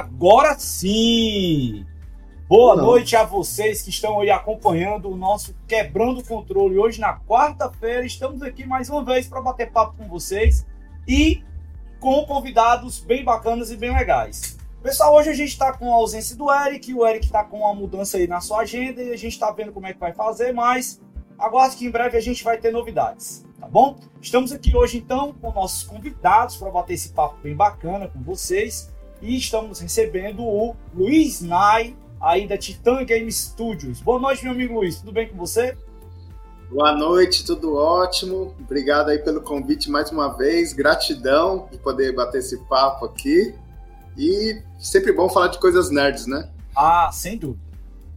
Agora sim! Boa Não. noite a vocês que estão aí acompanhando o nosso Quebrando o Controle. Hoje, na quarta-feira, estamos aqui mais uma vez para bater papo com vocês e com convidados bem bacanas e bem legais. Pessoal, hoje a gente está com a ausência do Eric, o Eric está com uma mudança aí na sua agenda e a gente está vendo como é que vai fazer, mas aguarde que em breve a gente vai ter novidades, tá bom? Estamos aqui hoje então com nossos convidados para bater esse papo bem bacana com vocês e estamos recebendo o Luiz Nai, aí da Titan Game Studios. Boa noite, meu amigo Luiz, tudo bem com você? Boa noite, tudo ótimo. Obrigado aí pelo convite mais uma vez. Gratidão de poder bater esse papo aqui. E sempre bom falar de coisas nerds, né? Ah, sem dúvida.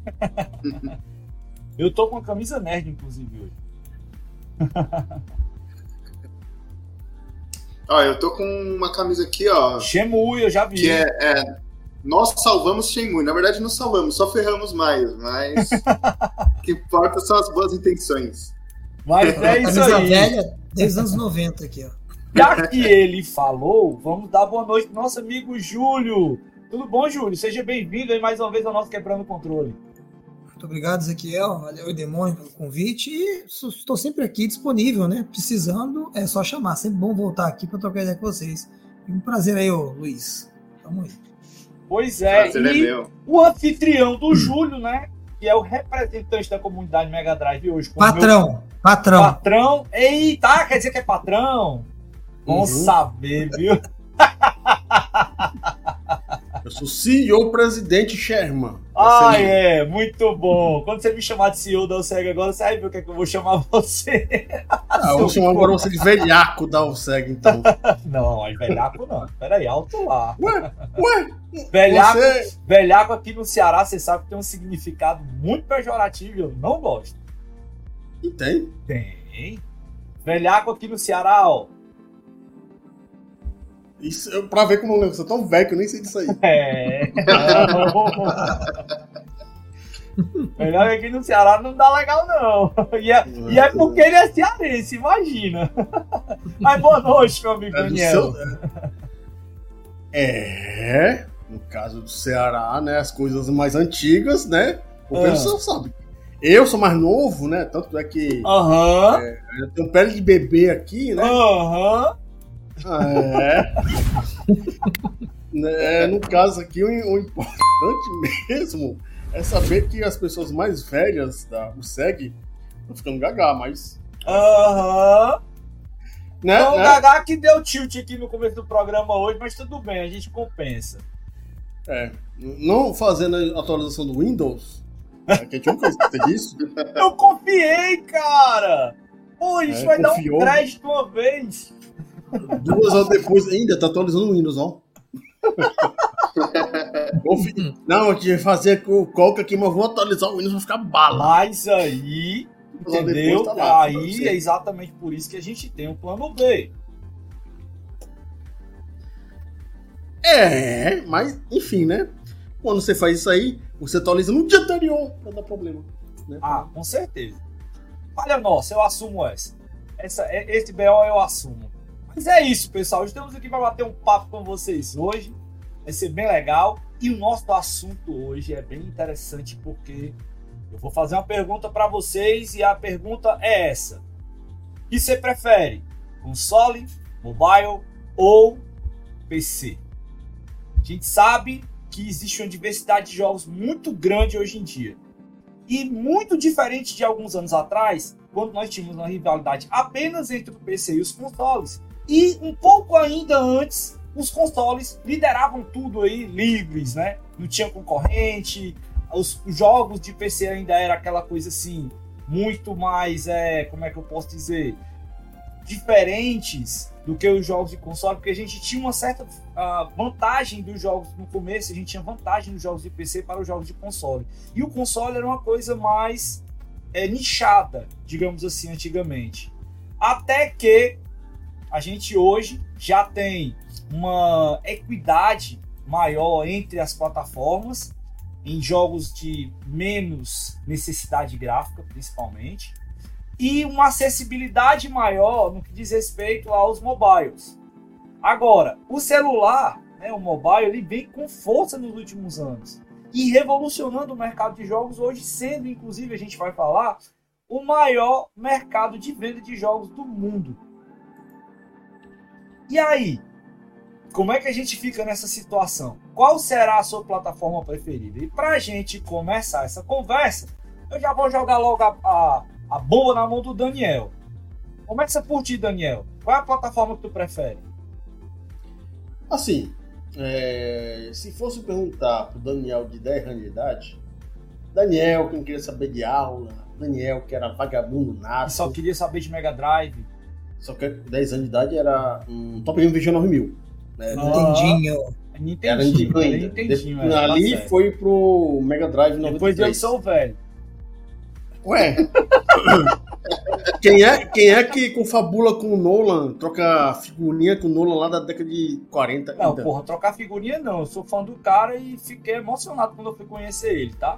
Eu tô com a camisa nerd, inclusive, hoje. ó, eu tô com uma camisa aqui, ó. Shemui, eu já vi. Que é, é nós salvamos Shenmue. Na verdade, não salvamos, só ferramos mais, mas o que importa são as boas intenções. Mas é isso aí. velha, desde os anos 90 aqui, ó. Já que ele falou, vamos dar boa noite pro nosso amigo Júlio. Tudo bom, Júlio? Seja bem-vindo aí mais uma vez ao nosso Quebrando o Controle. Muito obrigado, Ezequiel. Valeu, Demônio, pelo convite. E estou sempre aqui disponível, né? Precisando, é só chamar. Sempre bom voltar aqui para trocar ideia com vocês. Um prazer aí, ô, Luiz. Tamo aí. Pois é, e é o anfitrião do Júlio, né? Que é o representante da comunidade Mega Drive hoje. Patrão, meu... patrão. Patrão. Eita, quer dizer que é patrão? Bom uhum. saber, viu? Eu sou CEO presidente Sherman. Ah, é, muito bom. Quando você me chamar de CEO da OSEG agora, você vai ver o que, é que eu vou chamar você. Ah, eu vou chamar agora você de velhaco da OSEG, então. não, aí velhaco não. Peraí, alto lá. Ué, ué. Velhaco, você... velhaco aqui no Ceará, você sabe que tem um significado muito pejorativo, eu não gosto. E tem? Tem. Velhaco aqui no Ceará, ó isso, pra ver como eu sou tão velho que eu nem sei disso aí. É. Melhor que aqui no Ceará não dá legal, não. E é, e é porque ele é cearense, imagina. Mas boa noite, meu amigo é Daniel. Seu... É, no caso do Ceará, né? As coisas mais antigas, né? O ah. pessoal sabe. Eu sou mais novo, né? Tanto é que. Aham. É, eu tenho pele de bebê aqui, né? Aham. É. é. No caso aqui, o, o, importante mesmo é saber que as pessoas mais velhas da USEG estão ficando gagá, mas. Aham. Uhum. Né, então, né? o Gagá que deu tilt aqui no começo do programa hoje, mas tudo bem, a gente compensa. É. Não fazendo a atualização do Windows. É que a gente nunca isso. Eu confiei, cara! Pô, a gente é, vai confiou. dar um crédito uma vez. Duas horas depois ainda tá atualizando o Windows, ó. Não, eu tinha fazer com o Coca aqui, mas vou atualizar o Windows, vai ficar bala. Mas aí, entendeu? Tá lá, aí é exatamente por isso que a gente tem o plano B. É, mas enfim, né? Quando você faz isso aí, você atualiza no dia anterior pra dar problema. Né? Ah, com certeza. Olha, nossa, eu assumo essa. essa esse BO eu assumo. Mas é isso, pessoal. Estamos aqui para bater um papo com vocês hoje. Vai ser bem legal. E o nosso assunto hoje é bem interessante porque eu vou fazer uma pergunta para vocês e a pergunta é essa: O que você prefere? Console, mobile ou PC? A gente sabe que existe uma diversidade de jogos muito grande hoje em dia. E muito diferente de alguns anos atrás, quando nós tínhamos uma rivalidade apenas entre o PC e os consoles, e um pouco ainda antes, os consoles lideravam tudo aí livres, né? Não tinha concorrente, os jogos de PC ainda era aquela coisa assim, muito mais, é, como é que eu posso dizer, diferentes do que os jogos de console, porque a gente tinha uma certa uh, vantagem dos jogos no começo, a gente tinha vantagem nos jogos de PC para os jogos de console. E o console era uma coisa mais é, nichada, digamos assim, antigamente. Até que a gente hoje já tem uma equidade maior entre as plataformas em jogos de menos necessidade gráfica, principalmente, e uma acessibilidade maior no que diz respeito aos mobiles. Agora, o celular, né, o mobile, ele vem com força nos últimos anos e revolucionando o mercado de jogos hoje, sendo inclusive a gente vai falar o maior mercado de venda de jogos do mundo. E aí, como é que a gente fica nessa situação? Qual será a sua plataforma preferida? E para a gente começar essa conversa, eu já vou jogar logo a, a, a bomba na mão do Daniel. Começa por ti, Daniel. Qual é a plataforma que tu prefere? Assim, é, se fosse perguntar pro Daniel de 10 anos de idade, Daniel que não queria saber de aula, Daniel que era vagabundo nada. Só queria saber de Mega Drive. Só que 10 anos de idade era um Top Game Vision 9000. Né? Nintendinho. Nintendinho, era Nintendinho ainda. Nintendinho, De, ali tá foi pro Mega Drive 93. Depois eu sou velho. Ué. quem, é, quem é que confabula com o Nolan, troca figurinha com o Nolan lá da década de 40? Não, ainda? porra, trocar figurinha não. Eu sou fã do cara e fiquei emocionado quando eu fui conhecer ele, tá?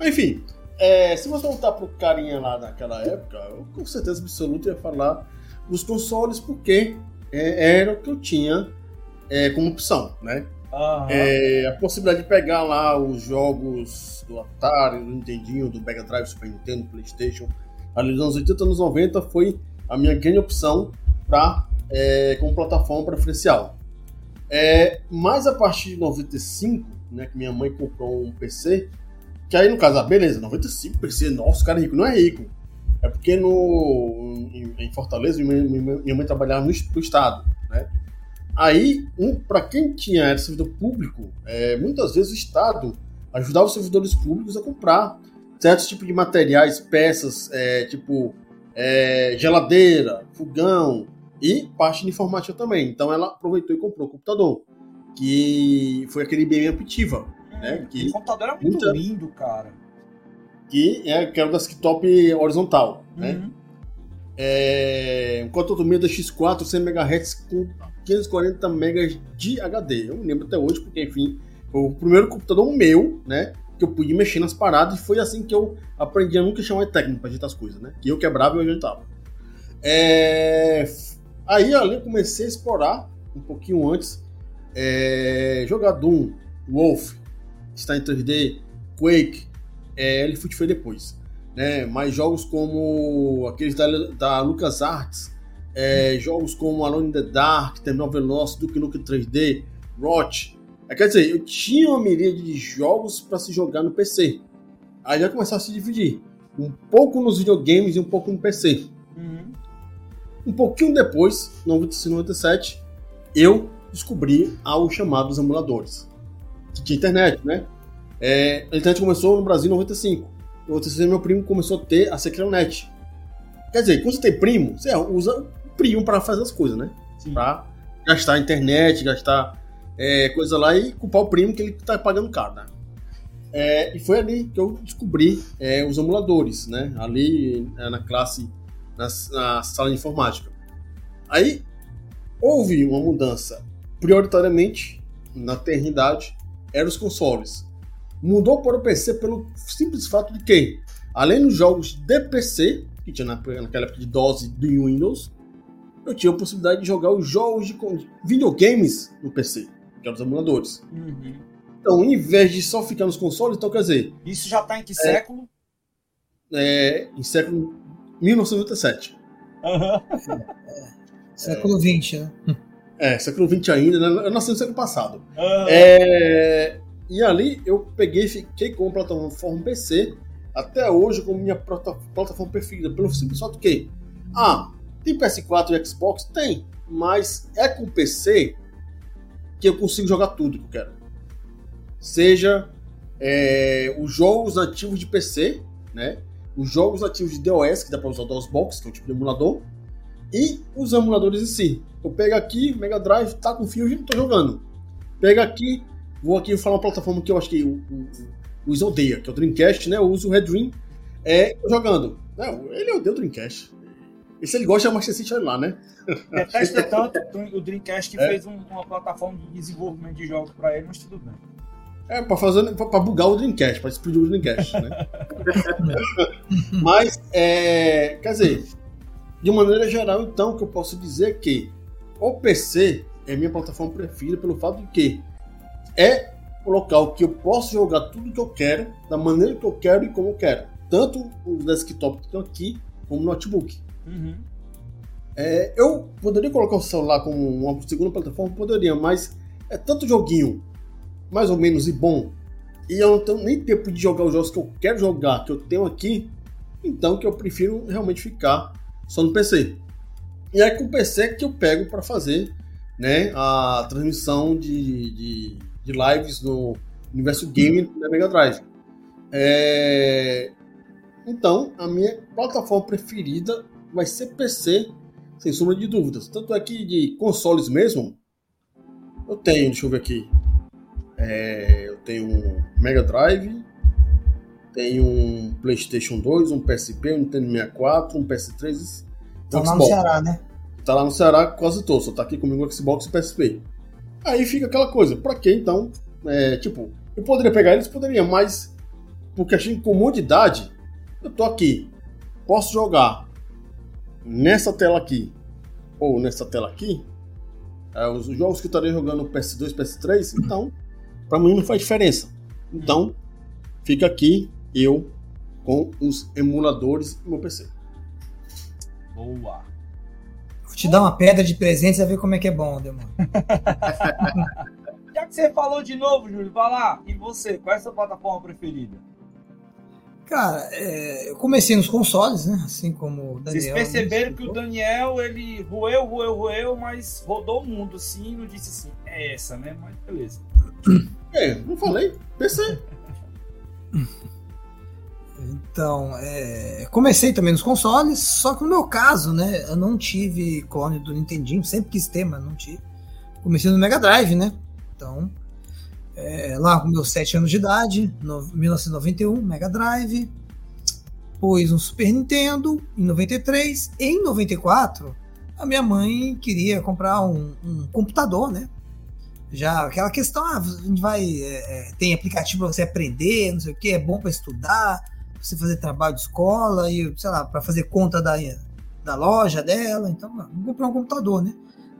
Enfim, é, se você voltar pro carinha lá daquela época, eu com certeza absoluta ia falar dos consoles, porque é, era o que eu tinha é, como opção, né? É, a possibilidade de pegar lá os jogos do Atari, do Nintendinho, do Mega Drive, Super Nintendo, Playstation, ali nos anos 80 anos 90 foi a minha grande opção para é, como plataforma preferencial. É, mas a partir de 95, né, que minha mãe comprou um PC, que aí, no caso, ah, beleza, 95 PC, nossa, o cara é rico. Não é rico. É porque no, em, em Fortaleza, minha, minha, mãe trabalhava no, no estado, né? Aí, um, para quem tinha era servidor público, é, muitas vezes o Estado ajudava os servidores públicos a comprar certos tipos de materiais, peças, é, tipo é, geladeira, fogão e parte de informática também. Então ela aproveitou e comprou o computador, que foi aquele IBM Aptiva, né? Que o computador era muito muita... lindo, cara. Que é, que é o desktop horizontal, né? uhum. né? É, um da X4 100 MHz com 540 MB de HD. Eu me lembro até hoje, porque, enfim, foi o primeiro computador meu, né? Que eu pude mexer nas paradas e foi assim que eu aprendi a nunca chamar de técnico para ajeitar as coisas, né? Que eu quebrava e eu ajeitava. É... Aí ali eu comecei a explorar um pouquinho antes. É... Jogar Doom, Wolf, está em 3D, Quake, é, ele foi depois. Né? Mas jogos como aqueles da, da LucasArts, é, jogos como Alone in the Dark, Terminal Velocity, Duke Nukem 3D, Rot. É, quer dizer, eu tinha uma miríade de jogos para se jogar no PC. Aí já começou a se dividir. Um pouco nos videogames e um pouco no PC. Uhum. Um pouquinho depois, no 97, eu descobri os chamados emuladores que tinha internet, né? É, a internet começou no Brasil em 95. Em 96, meu primo começou a ter a Secrenet. Quer dizer, quando você tem primo, você usa o primo para fazer as coisas, né? Sim. Pra gastar a internet, gastar é, coisa lá e culpar o primo que ele tá pagando caro, né? É, e foi ali que eu descobri é, os emuladores, né? Ali é, na classe, na, na, sala de informática. Aí houve uma mudança, prioritariamente na eternidade, eram os consoles. Mudou para o PC pelo simples fato de que, além dos jogos de PC, que tinha naquela época de dose do Windows, eu tinha a possibilidade de jogar os jogos de videogames no PC, que eram os emuladores. Uhum. Então, em vez de só ficar nos consoles, então quer dizer. Isso já está em que é, século? É, em século 1997. Uhum. século XX, né? É, século XX ainda, né? Eu nasci no século passado. Ah. É, e ali eu peguei e fiquei com a plataforma PC até hoje como minha plataforma preferida, pelo simples fato que, ah, tem PS4 e Xbox? Tem, mas é com PC que eu consigo jogar tudo que eu quero. Seja é, os jogos nativos de PC, né? Os jogos nativos de DOS, que dá para usar o DOSBox, que é um tipo de emulador, e os emuladores em si. Eu pego aqui, Mega Drive, tá com Fusion, não tô jogando. Pega aqui, vou aqui falar uma plataforma que eu acho que o, o, o odeia, que é o Dreamcast, né? Eu uso o Red Dream, é, jogando. Não, ele odeia o Dreamcast. E se ele gosta, é Master System, lá, né? Detesta tanto o Dreamcast que é. fez um, uma plataforma de desenvolvimento de jogos para ele, mas tudo bem. É, pra, fazer, pra, pra bugar o Dreamcast, pra explodir o Dreamcast, né? mas, é, quer dizer, de maneira geral, então, o que eu posso dizer é que o PC é minha plataforma preferida pelo fato de que é o local que eu posso jogar tudo que eu quero, da maneira que eu quero e como eu quero. Tanto os desktop que estão aqui, como o notebook. Uhum. É, eu poderia colocar o celular como uma segunda plataforma? Poderia, mas é tanto joguinho mais ou menos e bom, e eu não tenho nem tempo de jogar os jogos que eu quero jogar, que eu tenho aqui, então que eu prefiro realmente ficar só no PC. E é com o PC que eu pego para fazer né, a transmissão de, de, de, lives no universo gaming da Mega Drive. É... Então, a minha plataforma preferida vai ser PC, sem sombra de dúvidas. Tanto é que de consoles mesmo, eu tenho, deixa eu ver aqui. É, eu tenho Mega Drive, tenho um PlayStation 2, um PSP, um Nintendo 64, um PS3. Tá lá no Ceará, né? Tá lá no Ceará quase todo, só tá aqui comigo o Xbox e o PSP. Aí fica aquela coisa, pra que então? É, tipo, eu poderia pegar eles, poderia, mas por questão de comodidade, eu tô aqui, posso jogar nessa tela aqui ou nessa tela aqui, é, os jogos que eu estaria jogando PS2, PS3, então, para mim não faz diferença. Então, fica aqui eu com os emuladores no meu PC. Boa. Vou te dar uma pedra de presente e ver como é que é bom, demônio. Já que você falou de novo, Júlio, vai lá. E você, qual é a sua plataforma preferida? Cara, é, eu comecei nos consoles, né? Assim como o Daniel. Vocês perceberam que o Daniel, ele roeu, roeu, roeu, mas rodou o mundo, assim, não disse assim, é essa, né? Mas beleza. É, não falei, PC. Então, é, comecei também nos consoles, só que no meu caso, né, eu não tive clone do Nintendinho, sempre quis ter, mas não tive. Comecei no Mega Drive, né? Então, é, lá com meus 7 anos de idade, no, 1991, Mega Drive. Pôs um Super Nintendo em 93. Em 94, a minha mãe queria comprar um, um computador, né? Já aquela questão, ah, a gente vai. É, é tem aplicativo para você aprender, não sei o que, é bom para estudar, você fazer trabalho de escola e, sei lá, para fazer conta da, da loja dela. Então, vamos comprar um computador, né?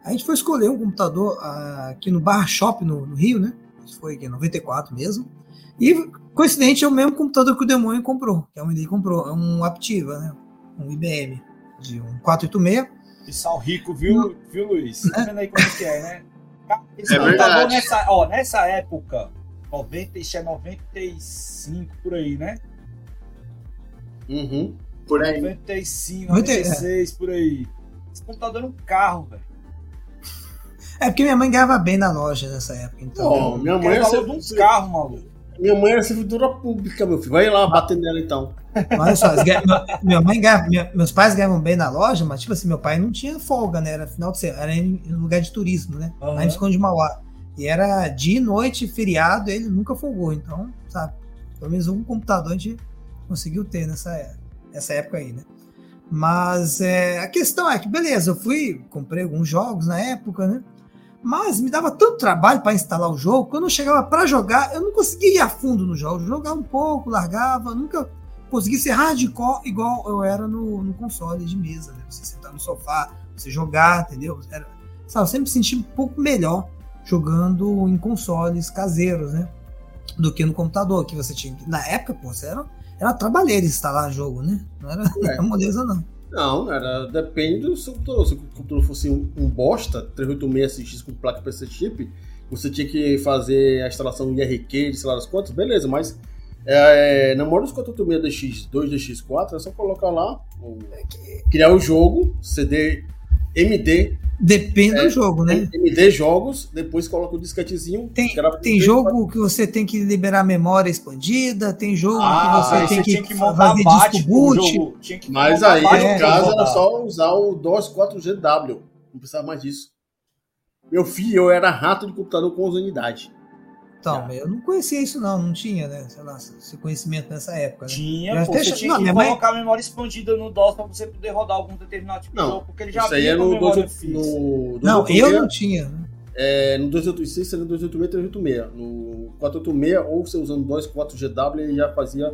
A gente foi escolher um computador ah, aqui no Bar Shop, no, no Rio, né? Isso foi em 94 mesmo. E, coincidente, é o mesmo computador que o Demônio comprou, que é um ele comprou, é um Aptiva, né? Um IBM de um 486. Pessoal rico, viu, viu Luiz? Tá vendo aí como é que é, né? Esse é computador nessa, ó, nessa época, 90, isso é 95 por aí, né? Uhum. Por aí. 95, 96, por aí. Esse computador era um carro, velho. É porque minha mãe ganhava bem na loja nessa época. Então. Oh, minha mãe é valor de um carro, maluco. Minha mãe era servidora pública, meu filho. Vai lá bater nela então. Olha só, minha mãe ganhava, minha, meus pais ganhavam bem na loja, mas tipo assim, meu pai não tinha folga, né? Era final de semana, era em, em lugar de turismo, né? Uhum. Lá em Visconde de Mauá. E era dia e noite, feriado, ele nunca folgou. Então, sabe, pelo menos um computador a gente conseguiu ter nessa, nessa época aí, né? Mas é, a questão é que, beleza, eu fui, comprei alguns jogos na época, né? Mas me dava tanto trabalho para instalar o jogo, quando eu chegava para jogar, eu não conseguia ir a fundo no jogo. Jogava um pouco, largava, nunca consegui ser hardcore igual eu era no, no console de mesa. Né? Você sentar no sofá, você jogar, entendeu? Era, sabe, eu sempre senti um pouco melhor jogando em consoles caseiros, né? Do que no computador, que você tinha. Na época, pô, você era, era trabalheiro instalar jogo, né? Não era, é. moleza, não. Não, era, depende do seu computador. Se o computador fosse um, um bosta, 386 com placa PC chip, você tinha que fazer a instalação IRQ, de sei lá das quantas, beleza, mas é, na maioria dos 486DX, 2DX4, é só colocar lá, criar o jogo, CD MD Depende é, do jogo, né? MD jogos, depois coloca o disquetezinho. Tem, tem jogo que você tem que liberar memória expandida, tem jogo ah, que você tem que, que fazer disco boot. Mas aí, no caso, era só usar o DOS 4GW. Não precisava mais disso. Meu filho, eu era rato de computador com unidade. Então, eu não conhecia isso não, não tinha, né? Sei lá, esse conhecimento nessa época. Né? Tinha, pô, você tinha não, que colocar mãe... memória expandida no DOS para você poder rodar algum determinado tipo não, de jogo, porque ele já isso aí é no, 2, no, Não, eu não tinha. É, no 286 seria no 286 386. No 486, ou você usando DOS 4GW, ele já fazia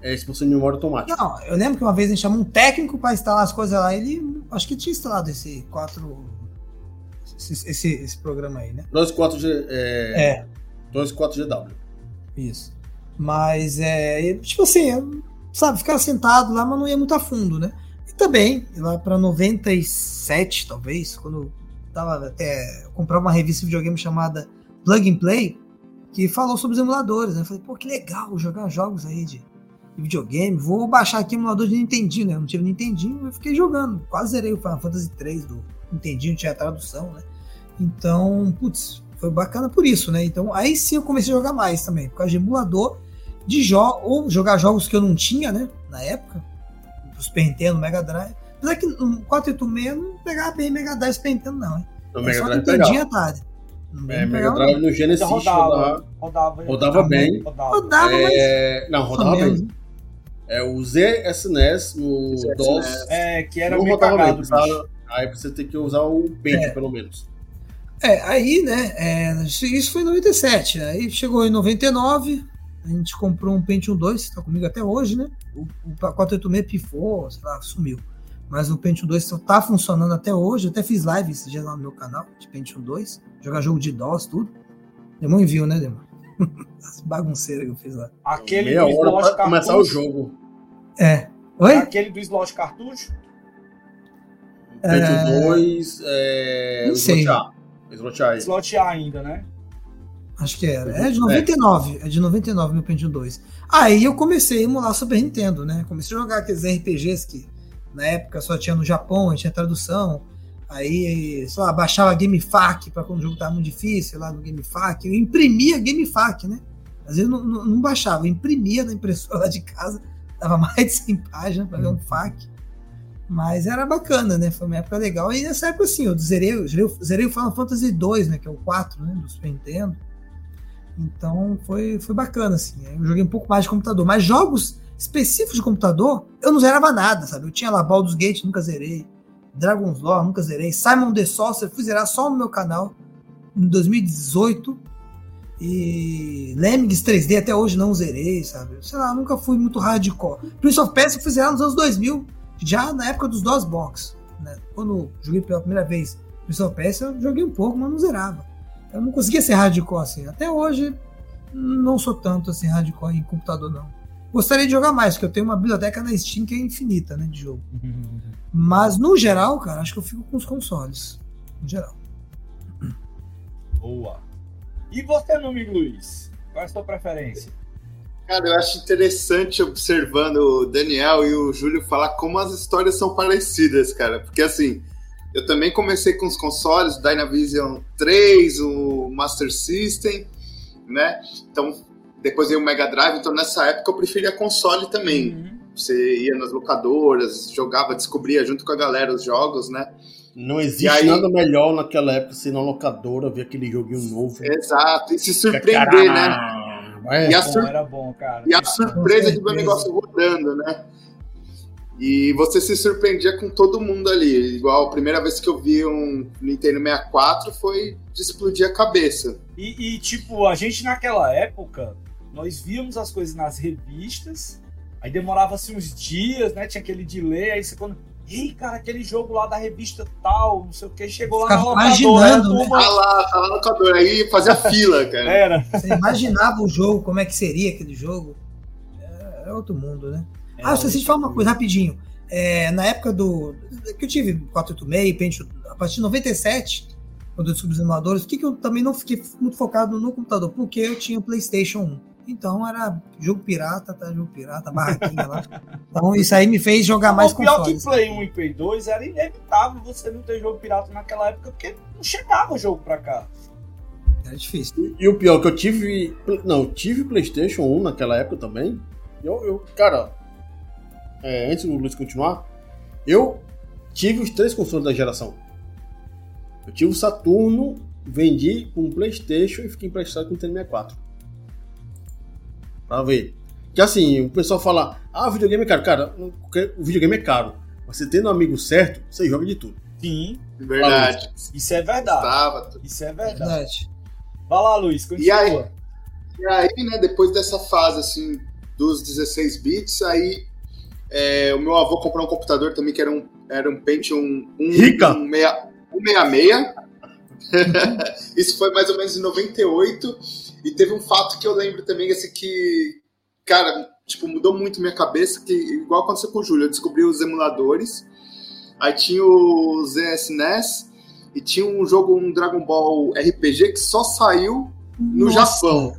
é, expansão de memória automática. Não, eu lembro que uma vez a gente chamou um técnico para instalar as coisas lá, ele acho que tinha instalado esse 4 esse, esse, esse programa aí, né? 2.4G. É, É, 2.4GW. isso. Mas é. Tipo assim, eu, sabe, ficava sentado lá, mas não ia muito a fundo, né? E também, lá pra 97, talvez, quando eu tava até. Eu comprava uma revista de videogame chamada Plug and Play, que falou sobre os emuladores, né? Eu falei, pô, que legal jogar jogos aí de, de videogame. Vou baixar aqui emulador de Nintendinho, né? Eu não tive Nintendinho, eu fiquei jogando. Quase zerei o Final Fantasy 3 do Nintendinho, tinha a tradução, né? Então, putz, foi bacana por isso, né? Então, aí sim eu comecei a jogar mais também, por causa de emulador de jogos, ou jogar jogos que eu não tinha, né? Na época, pro Super Nintendo, Mega Drive. Apesar que no 486 não pegava bem Mega Drive Super Nintendo, não, hein? No É Mega só Drive pegava. tarde. Não É, Mega Drive no Genesis Ainda rodava, rodava. rodava. Rodava bem. Rodava. Rodava, mas É, não, rodava bem. É, o ZSNES no ZSNES. DOS. É, que era meio bem. cagado, precisava- bicho. aí você tem que usar o Paint, É. pelo menos. É, aí, né, é, isso foi em 97, aí chegou em 99, a gente comprou um Pentium 2, que tá comigo até hoje, né, o, o 486 pifou, sei lá, sumiu, mas o Pentium 2 tá funcionando até hoje, eu até fiz live esse dia lá no meu canal, de Pentium 2, jogar jogo de DOS, tudo, Demon enviou, né, Demon? As bagunceiras que eu fiz lá. Aquele Meia do hora pra começar o jogo. É, oi? Aquele do slot cartucho. Paint 2, é. Não sei. Slot. Slot A. Slot A ainda, né? Acho que era. É de 99. É, de 99 meu Pentium 2. Aí eu comecei a emular Super Nintendo, né? Comecei a jogar aqueles RPGs que na época só tinha no Japão, tinha tradução. Aí, sei lá, baixava GameFAQ para quando o jogo tava muito difícil, lá no GameFAQ. Eu imprimia GameFAQ, né? Às vezes não, não, não baixava, eu imprimia na impressora lá de casa. Dava mais de 100 páginas para ver um FAQ. Mas era bacana, né? Foi uma época legal. E nessa época, assim, eu zerei, zerei, o Final Fantasy 2, né? Que é o 4, né? Do Super Nintendo. Então foi, foi bacana, assim. Eu joguei um pouco mais de computador. Mas jogos específicos de computador, eu não zerava nada, sabe? Eu tinha lá Baldur's Gate, nunca zerei. Dragon's Law, nunca zerei. Simon the Sorcerer, fui zerar só no meu canal em 2018. E Lemmings 3D até hoje não zerei, sabe? Sei lá, nunca fui muito hardcore. Prince of Persia eu fui zerar nos anos 2000, já na época dos DOS Box. Né? Quando joguei pela primeira vez of Persia, eu joguei um pouco, mas não zerava. Eu não conseguia ser hardcore assim. Até hoje, não sou tanto assim hardcore em computador, não. Gostaria de jogar mais, porque eu tenho uma biblioteca na Steam que é infinita, né, de jogo. Mas, no geral, cara, acho que eu fico com os consoles. No geral. Boa. E você, meu amigo Luiz? Qual é a sua preferência? Cara, eu acho interessante observando o Daniel e o Júlio falar como as histórias são parecidas, cara. Porque assim, eu também comecei com os consoles, o Dynavision 3, o Master System, né? Então, depois veio o Mega Drive, então nessa época eu preferia console também. Uhum. Você ia nas locadoras, jogava, descobria junto com a galera os jogos, né? Não existe aí- nada melhor naquela época se na locadora ver aquele joguinho novo. Exato, e se surpreender, né? Né? E a, Bom, sur- era bom, cara. e a surpresa de ver o negócio rodando, né? E você se surpreendia com todo mundo ali. Igual a primeira vez que eu vi um Nintendo 64 foi de explodir a cabeça. E, e, tipo, a gente naquela época, nós víamos as coisas nas revistas, aí demorava-se uns dias, né? Tinha aquele delay, aí você quando. Ei, cara, aquele jogo lá da revista tal, não sei o que, chegou lá Ficava na locadora, imaginando, a né? turma- Tá lá, tá lá no locador. Aí fazia fila, cara. Era. Você imaginava o jogo, como é que seria aquele jogo. É, é outro mundo, né? Ah, eu esqueci de falar uma coisa rapidinho. É, na época do. que eu tive 486, Pentium, a partir de 97, quando eu descobri os emuladores, por que, que eu também não fiquei muito focado no computador? Porque eu tinha o PlayStation 1. Então era jogo pirata, tá? Jogo pirata, barraquinha lá. Então isso aí me fez jogar mais o pior que. Play 1 e Play 2 era inevitável você não ter jogo pirata naquela época, porque não chegava o jogo pra cá. Era difícil. E o pior que eu tive. Não, eu tive PlayStation 1 naquela época também. Eu, eu cara, é, antes do Luiz continuar, eu tive os três consoles da geração. Eu tive o Saturno, vendi com o PlayStation e fiquei emprestado com o Nintendo 64. Pra ver. Que assim, o pessoal fala, ah, o videogame é caro. Cara, o videogame é caro. Mas você tendo um amigo certo, você joga de tudo. Sim, Verdade. isso é verdade. Tava. Isso é verdade. Verdade. Vai lá, Luiz, continua. E aí? E aí, né, depois dessa fase, assim, dos 16 bits, aí é, o meu avô comprou um computador também que era um, era um Pentium 1, Rica! um meia- 166. Isso foi mais ou menos em 98. E teve um fato que eu lembro também, assim, que, cara, tipo, mudou muito minha cabeça, que igual aconteceu com o Júlio, eu descobri os emuladores. Aí tinha o ZSNES e tinha um jogo, um Dragon Ball RPG que só saiu no Nossa. Japão.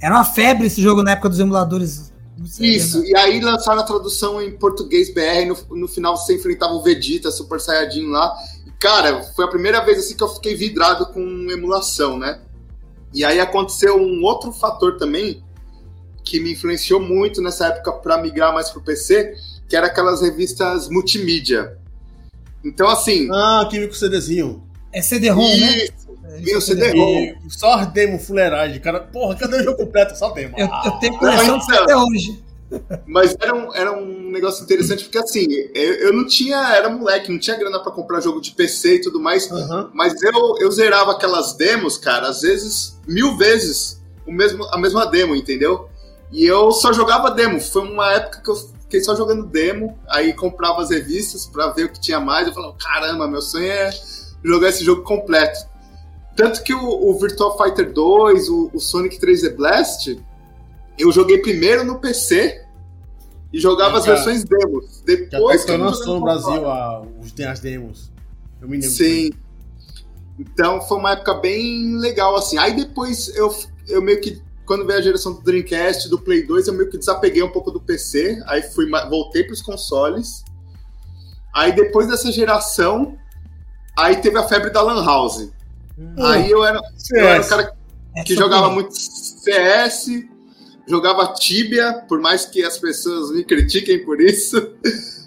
Era uma febre esse jogo na época dos emuladores. Isso, e aí lançaram a tradução em português BR, no, no final você enfrentava o Vegeta, Super Saiyajin lá. E, cara, foi a primeira vez assim que eu fiquei vidrado com emulação, né? E aí aconteceu um outro fator também que me influenciou muito nessa época para migrar mais pro PC, que era aquelas revistas multimídia. Então, assim. Ah, que com CDzinho. É CD-ROM, né? Vinha o CD-ROM. Só demo fuleiragem, cara. Porra, cadê o jogo completo? Só demo. Eu, eu tenho coleção de até hoje. Mas era um, era um negócio interessante, porque assim, eu, eu não tinha, era moleque, não tinha grana para comprar jogo de PC e tudo mais, uhum. mas eu, eu zerava aquelas demos, cara, às vezes, mil vezes o mesmo, a mesma demo, entendeu? E eu só jogava demo, foi uma época que eu fiquei só jogando demo, aí comprava as revistas para ver o que tinha mais, eu falava, caramba, meu sonho é jogar esse jogo completo. Tanto que o, o Virtual Fighter 2, o, o Sonic 3D Blast, eu joguei primeiro no PC e jogava é, as versões demos. Depois que, que lançou no Brasil a, os, tem as demos. Eu me lembro. Sim. Então foi uma época bem legal, assim. Aí depois eu, eu meio que, quando veio a geração do Dreamcast, do Play 2, eu meio que desapeguei um pouco do PC. Aí fui, voltei para os consoles. Aí depois dessa geração, aí teve a febre da Lan House. Hum. Aí eu era, eu era um cara que jogava muito CS, jogava Tibia, por mais que as pessoas me critiquem por isso.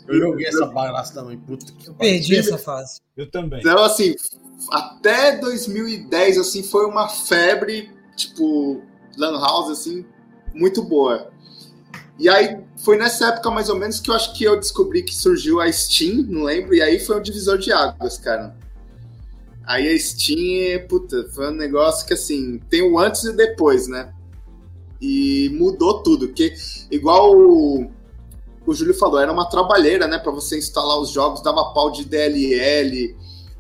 Eu joguei essa bagaça também, puta que Eu perdi Tibia. essa fase. Eu também. Então, assim, até 2010, assim, foi uma febre, tipo, Lan House, assim, muito boa. E aí, foi nessa época, mais ou menos, que eu acho que eu descobri que surgiu a Steam, não lembro, e aí foi um divisor de águas, cara. Aí a Steam, puta, foi um negócio que, assim, tem o antes e o depois, né? E mudou tudo. Porque, igual o, o Júlio falou, era uma trabalheira, né, para você instalar os jogos, dava pau de DLL.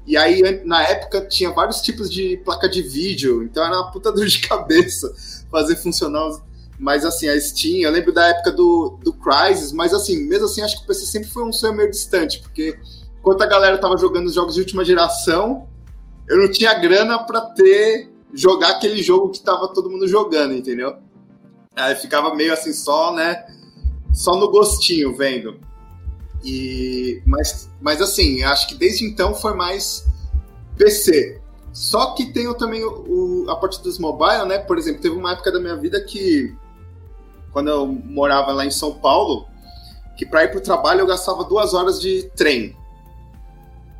E aí, na época, tinha vários tipos de placa de vídeo, então era uma puta dor de cabeça fazer funcionar. Mas assim, a Steam, eu lembro da época do, do Crysis, mas assim, mesmo assim, acho que o PC sempre foi um sonho meio distante, porque enquanto a galera tava jogando os jogos de última geração, eu não tinha grana para ter jogar aquele jogo que tava todo mundo jogando, entendeu? Aí ficava meio assim só, né? Só no gostinho vendo. E mas, mas assim, acho que desde então foi mais PC. Só que tenho também o, a parte dos mobile, né? Por exemplo, teve uma época da minha vida que quando eu morava lá em São Paulo, que para ir para o trabalho eu gastava duas horas de trem.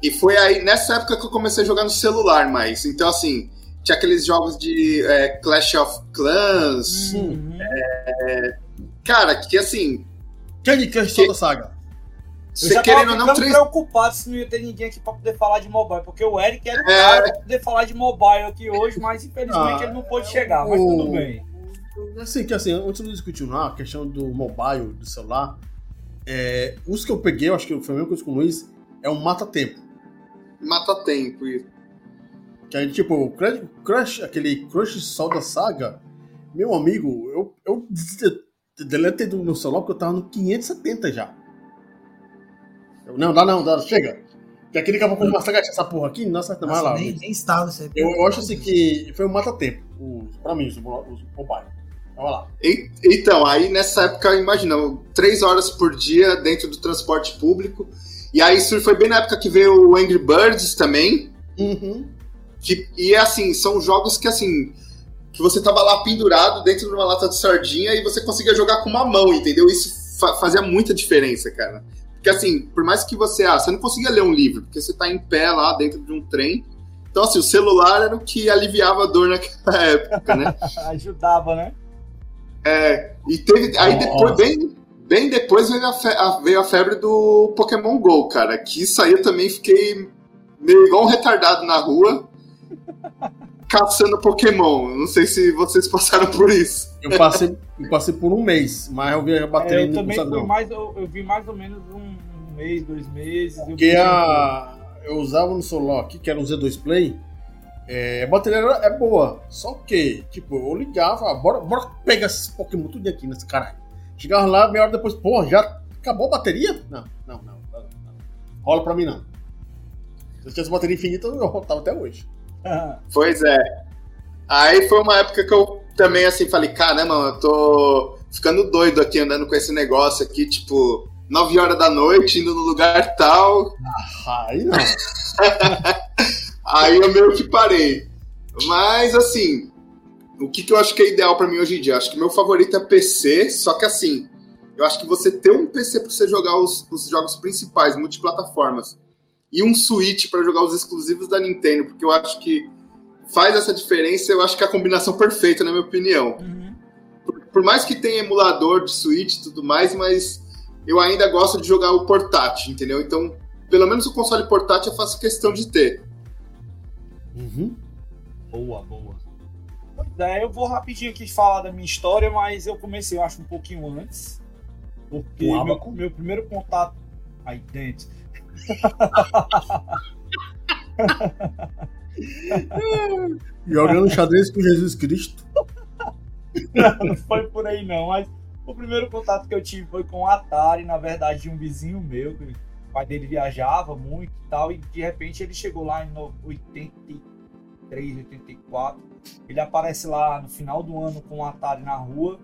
E foi aí nessa época que eu comecei a jogar no celular mais. Então assim, tinha aqueles jogos de é, Clash of Clans. Uhum. É, cara, que assim. Candy Crush que... toda saga. Você já querendo não três... preocupado se não ia ter ninguém aqui pra poder falar de mobile, porque o Eric era o é... cara pra poder falar de mobile aqui hoje, mas infelizmente ah, ele não pôde chegar, mas o... tudo bem. Assim, que assim, antes de discutir lá, a questão do mobile, do celular, é, os que eu peguei, eu acho que foi a mesma coisa com o Luiz, é um mata-tempo. Mata-tempo, isso. Que aí, tipo, o Crush, aquele Crush Sol da Saga, meu amigo, eu, eu deletei do meu celular porque eu tava no 570 já. Eu, não, dá não, dá, chega. Que aquele que com uma saga essa porra aqui, nossa, não é lá. Nem, nem estava isso aí. Eu, eu acho assim que foi um mata-tempo, pra mim, os, os mobile. Então, aí nessa época, imagina, três horas por dia dentro do transporte público. E aí isso foi bem na época que veio o Angry Birds também. Uhum. Que, e é assim, são jogos que assim. Que você tava lá pendurado dentro de uma lata de sardinha e você conseguia jogar com uma mão, entendeu? Isso fa fazia muita diferença, cara. Porque assim, por mais que você. Ah, você não conseguia ler um livro, porque você tá em pé lá dentro de um trem. Então, assim, o celular era o que aliviava a dor naquela época, né? Ajudava, né? É, e teve. Aí depois, bem, bem depois veio a, fe, a, veio a febre do Pokémon GO, cara. Que isso aí eu também fiquei meio igual um retardado na rua caçando Pokémon. Não sei se vocês passaram por isso. Eu passei, eu passei por um mês, mas eu vi a bateria é, eu também fui mais, eu, eu, vi mais ou menos um, mês, dois meses. Porque a, eu usava no celular aqui, que era um Z2 Play, É, a bateria é boa, só que, tipo, eu ligava, bora, bora pegar esses Pokémon tudo aqui nesse caralho. Chegava lá, meia hora depois, pô, já acabou a bateria? Não, não, não. não, não. Rola pra mim não. Se eu tivesse bateria infinita, eu voltava até hoje. Pois é. Aí foi uma época que eu também, assim, falei, caramba, eu tô ficando doido aqui andando com esse negócio aqui, tipo, 9 horas da noite, indo no lugar tal. Ah, aí não. aí eu meio que parei. Mas, assim, o que, que eu acho que é ideal para mim hoje em dia? Acho que meu favorito é PC, só que assim, eu acho que você ter um PC para você jogar os, os, jogos principais, multiplataformas, e um Switch para jogar os exclusivos da Nintendo, porque eu acho que faz essa diferença, eu acho que é a combinação perfeita, na minha opinião. Uhum. Por, por, mais que tenha emulador de Switch e tudo mais, mas eu ainda gosto de jogar o portátil, entendeu? Então, pelo menos o console portátil eu faço questão de ter. Uhum. Boa, boa. Pois é, eu vou rapidinho aqui falar da minha história, mas eu comecei, eu acho, um pouquinho antes. Porque meu, meu primeiro contato. Aí dentro. Jogando xadrez com Jesus Cristo. Não, não foi por aí não, mas o primeiro contato que eu tive foi com o Atari, na verdade, de um vizinho meu, que o pai dele viajava muito e tal, e de repente ele chegou lá em 83, 84. Ele aparece lá no final do ano com o Atari na rua,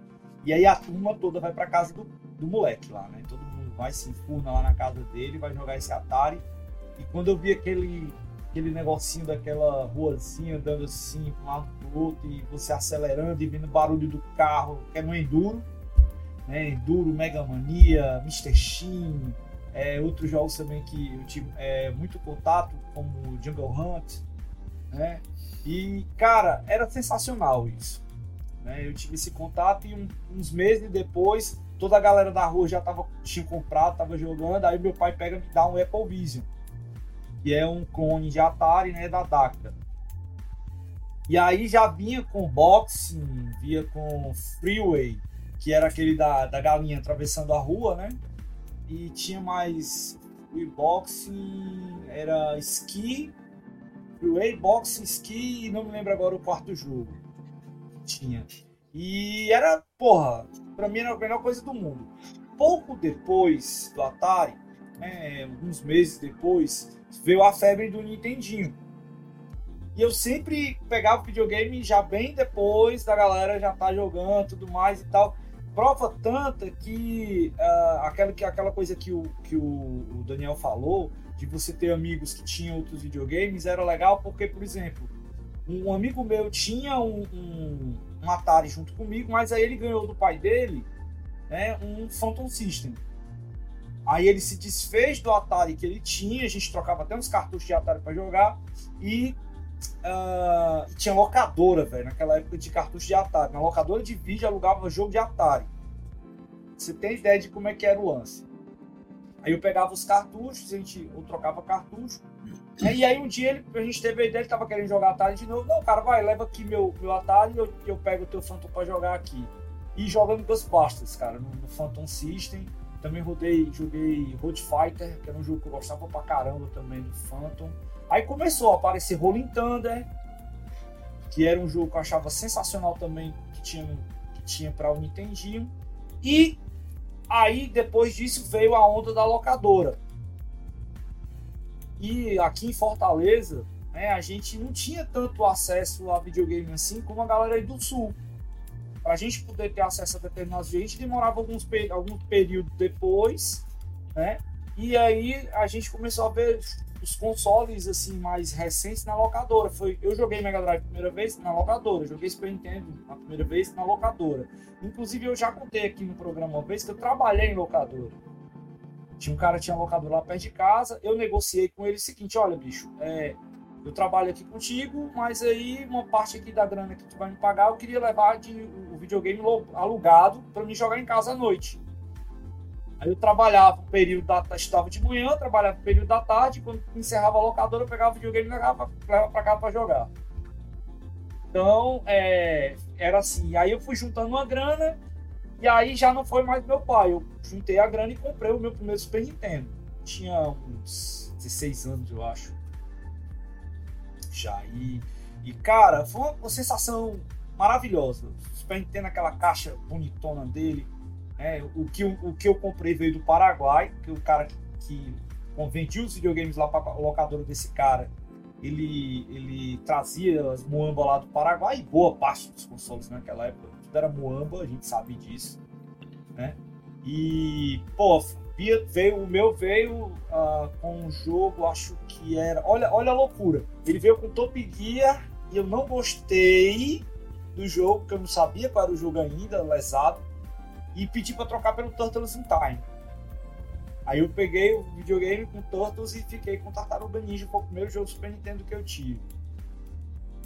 e aí a turma toda vai para casa do, do moleque lá, né? Todo vai se enfurna lá na casa dele, vai jogar esse Atari. E quando eu vi aquele aquele negocinho daquela ruazinha andando assim para um lado pro outro e você acelerando e vendo barulho do carro, que é no Enduro, né? Enduro, Mega Mania, Mr. Shin, é, outros jogos também que eu tive é, muito contato, como Jungle Hunt, né? E, cara, era sensacional isso. Né? Eu tive esse contato e um, uns meses depois, toda a galera da rua já tava, tinha comprado, tava jogando, aí meu pai pega me dá um Apple Vision, que é um clone de Atari, né, da Dacta. E aí já vinha com boxing, via com freeway, que era aquele da, da galinha atravessando a rua, né? E tinha mais boxing, era ski, freeway, boxing, ski e não me lembro agora o quarto jogo. Tinha. E era, porra, pra mim era a melhor coisa do mundo. Pouco depois do Atari, né, alguns meses depois, veio a febre do Nintendinho. E eu sempre pegava videogame já bem depois da galera já tá jogando tudo mais e tal prova tanta que uh, aquela, que aquela coisa que, o, que o, o, Daniel falou, de você ter amigos que tinham outros videogames, era legal porque, por exemplo, um amigo meu tinha um, um, um Atari junto comigo, mas aí ele ganhou do pai dele né, um Phantom System. Aí ele se desfez do Atari que ele tinha, a gente trocava até uns cartuchos de Atari para jogar, e Uh, tinha locadora, velho, naquela época de cartucho de Atari. Na locadora de vídeo alugava jogo de Atari. Você tem ideia de como é que era o lance. Aí eu pegava os cartuchos, a gente ou trocava cartucho. E aí um dia ele, a gente teve a ideia, ele tava querendo jogar Atari de novo. Não, cara, vai, leva aqui meu, meu Atari e eu, eu pego o teu Phantom pra jogar aqui. E jogando Ghostbusters, cara, no, no Phantom System. Também rodei, joguei Road Fighter, que era um jogo que eu gostava pra caramba também do Phantom. Aí começou a aparecer Rolling Thunder, que era um jogo que eu achava sensacional também, que tinha, que tinha para o Nintendinho. E aí depois disso veio a onda da locadora. E aqui em Fortaleza, né, a gente não tinha tanto acesso a videogame assim como a galera aí do Sul. Para a gente poder ter acesso a determinados jogos, a gente demorava alguns, algum período depois, né? E aí a gente começou a ver os consoles assim mais recentes na locadora. Foi, eu joguei Mega Drive a primeira vez na locadora, joguei Super Nintendo a primeira vez na locadora. Inclusive eu já contei aqui no programa uma vez que eu trabalhei em locadora. Tinha um cara tinha locadora lá perto de casa, eu negociei com ele o seguinte, olha bicho, é, eu trabalho aqui contigo, mas aí uma parte aqui da grana que tu vai me pagar, eu queria levar de, o videogame alugado para me jogar em casa à noite. Aí eu trabalhava o período da estava de manhã, trabalhava o período da tarde, quando encerrava a locadora, eu pegava o videogame e levava para casa para jogar. Então, é, era assim. Aí eu fui juntando uma grana, e aí já não foi mais meu pai. Eu juntei a grana e comprei o meu primeiro Super Nintendo. Tinha uns 16 anos, eu acho. Já. E, E, cara, foi uma, sensação maravilhosa. Super Nintendo, aquela caixa bonitona dele. É, o, que, o, que eu comprei veio do Paraguai, que o cara que, que vendia os videogames lá para a locadora desse cara, ele, ele trazia as Moamba lá do Paraguai e boa parte dos consoles naquela época. Tudo era Moamba, a gente sabe disso. Né? E, pô, veio, o meu veio uh, com um jogo, acho que era. Olha, olha a loucura. Ele veio com Top Gear e eu não gostei do jogo, porque eu não sabia qual era o jogo ainda, lesado. E pedi para trocar pelo Turtles in Time. Aí eu peguei o videogame com Turtles e fiquei com Tartaruga Ninja, foi o primeiro jogo Super Nintendo que eu tive.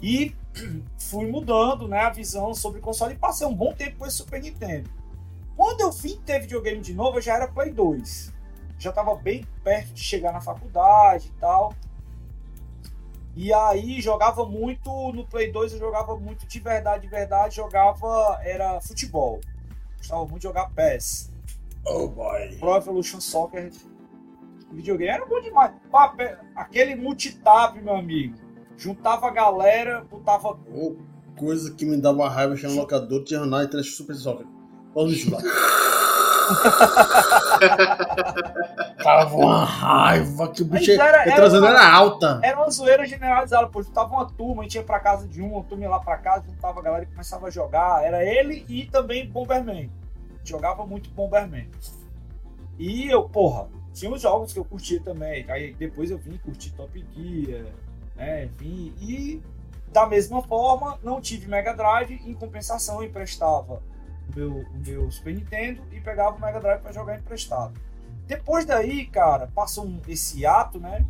E fui mudando né, a visão sobre console e passei um bom tempo com esse Super Nintendo. Quando eu vim ter videogame de novo, eu já era Play 2. Já estava bem perto de chegar na faculdade e tal. E aí jogava muito no Play 2, eu jogava muito de verdade, de verdade, jogava era futebol. Gostava muito de jogar PES. Oh boy. Pro Evolution Soccer. videogame era bom demais. Aquele multitap, meu amigo. Juntava a galera, botava. Oh, coisa que me dava raiva, tinha um locador, tinha nada e Super Soccer. Lixo lá. Tava uma raiva que o bicho era, era, trazendo era alta. Era uma zoeira generalizada, pô. Tava uma turma, a gente ia pra casa de um, uma turma ia lá pra casa, juntava a galera e começava a jogar. Era ele e também Bomberman jogava muito Bomberman. E eu, porra, tinha uns jogos que eu curtia também. Aí depois eu vim curtir Top Gear, né? Vim e da mesma forma não tive Mega Drive, em compensação eu emprestava o meu, o meu Super Nintendo e pegava o Mega Drive para jogar emprestado. Depois daí, cara, passou um, esse ato, né?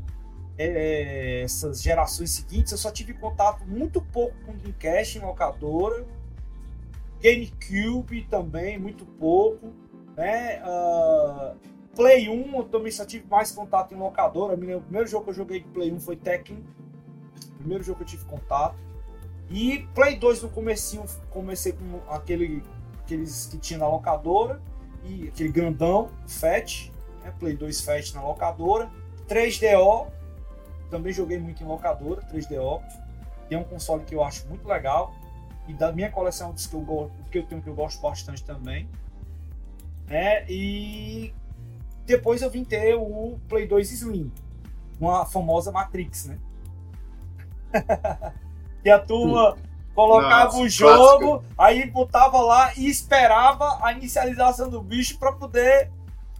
É, essas gerações seguintes, eu só tive contato muito pouco com Dreamcast em locadora GameCube também, muito pouco. Né? Uh, Play 1 eu também só tive mais contato em locadora. O primeiro jogo que eu joguei de Play 1 foi Tekken. Primeiro jogo que eu tive contato. E Play 2 no comecinho, comecei com aquele, aqueles que tinha na locadora. E aquele grandão, Fat. Né? Play 2 Fat na locadora. 3DO. Também joguei muito em locadora, 3DO. Tem um console que eu acho muito legal e da minha coleção dos que eu gosto, que eu tenho que eu gosto bastante também. Né? E depois eu vim ter o Play 2 Slim, com a famosa Matrix, né? e a turma colocava Nossa, o jogo, clássico. aí botava lá e esperava a inicialização do bicho para poder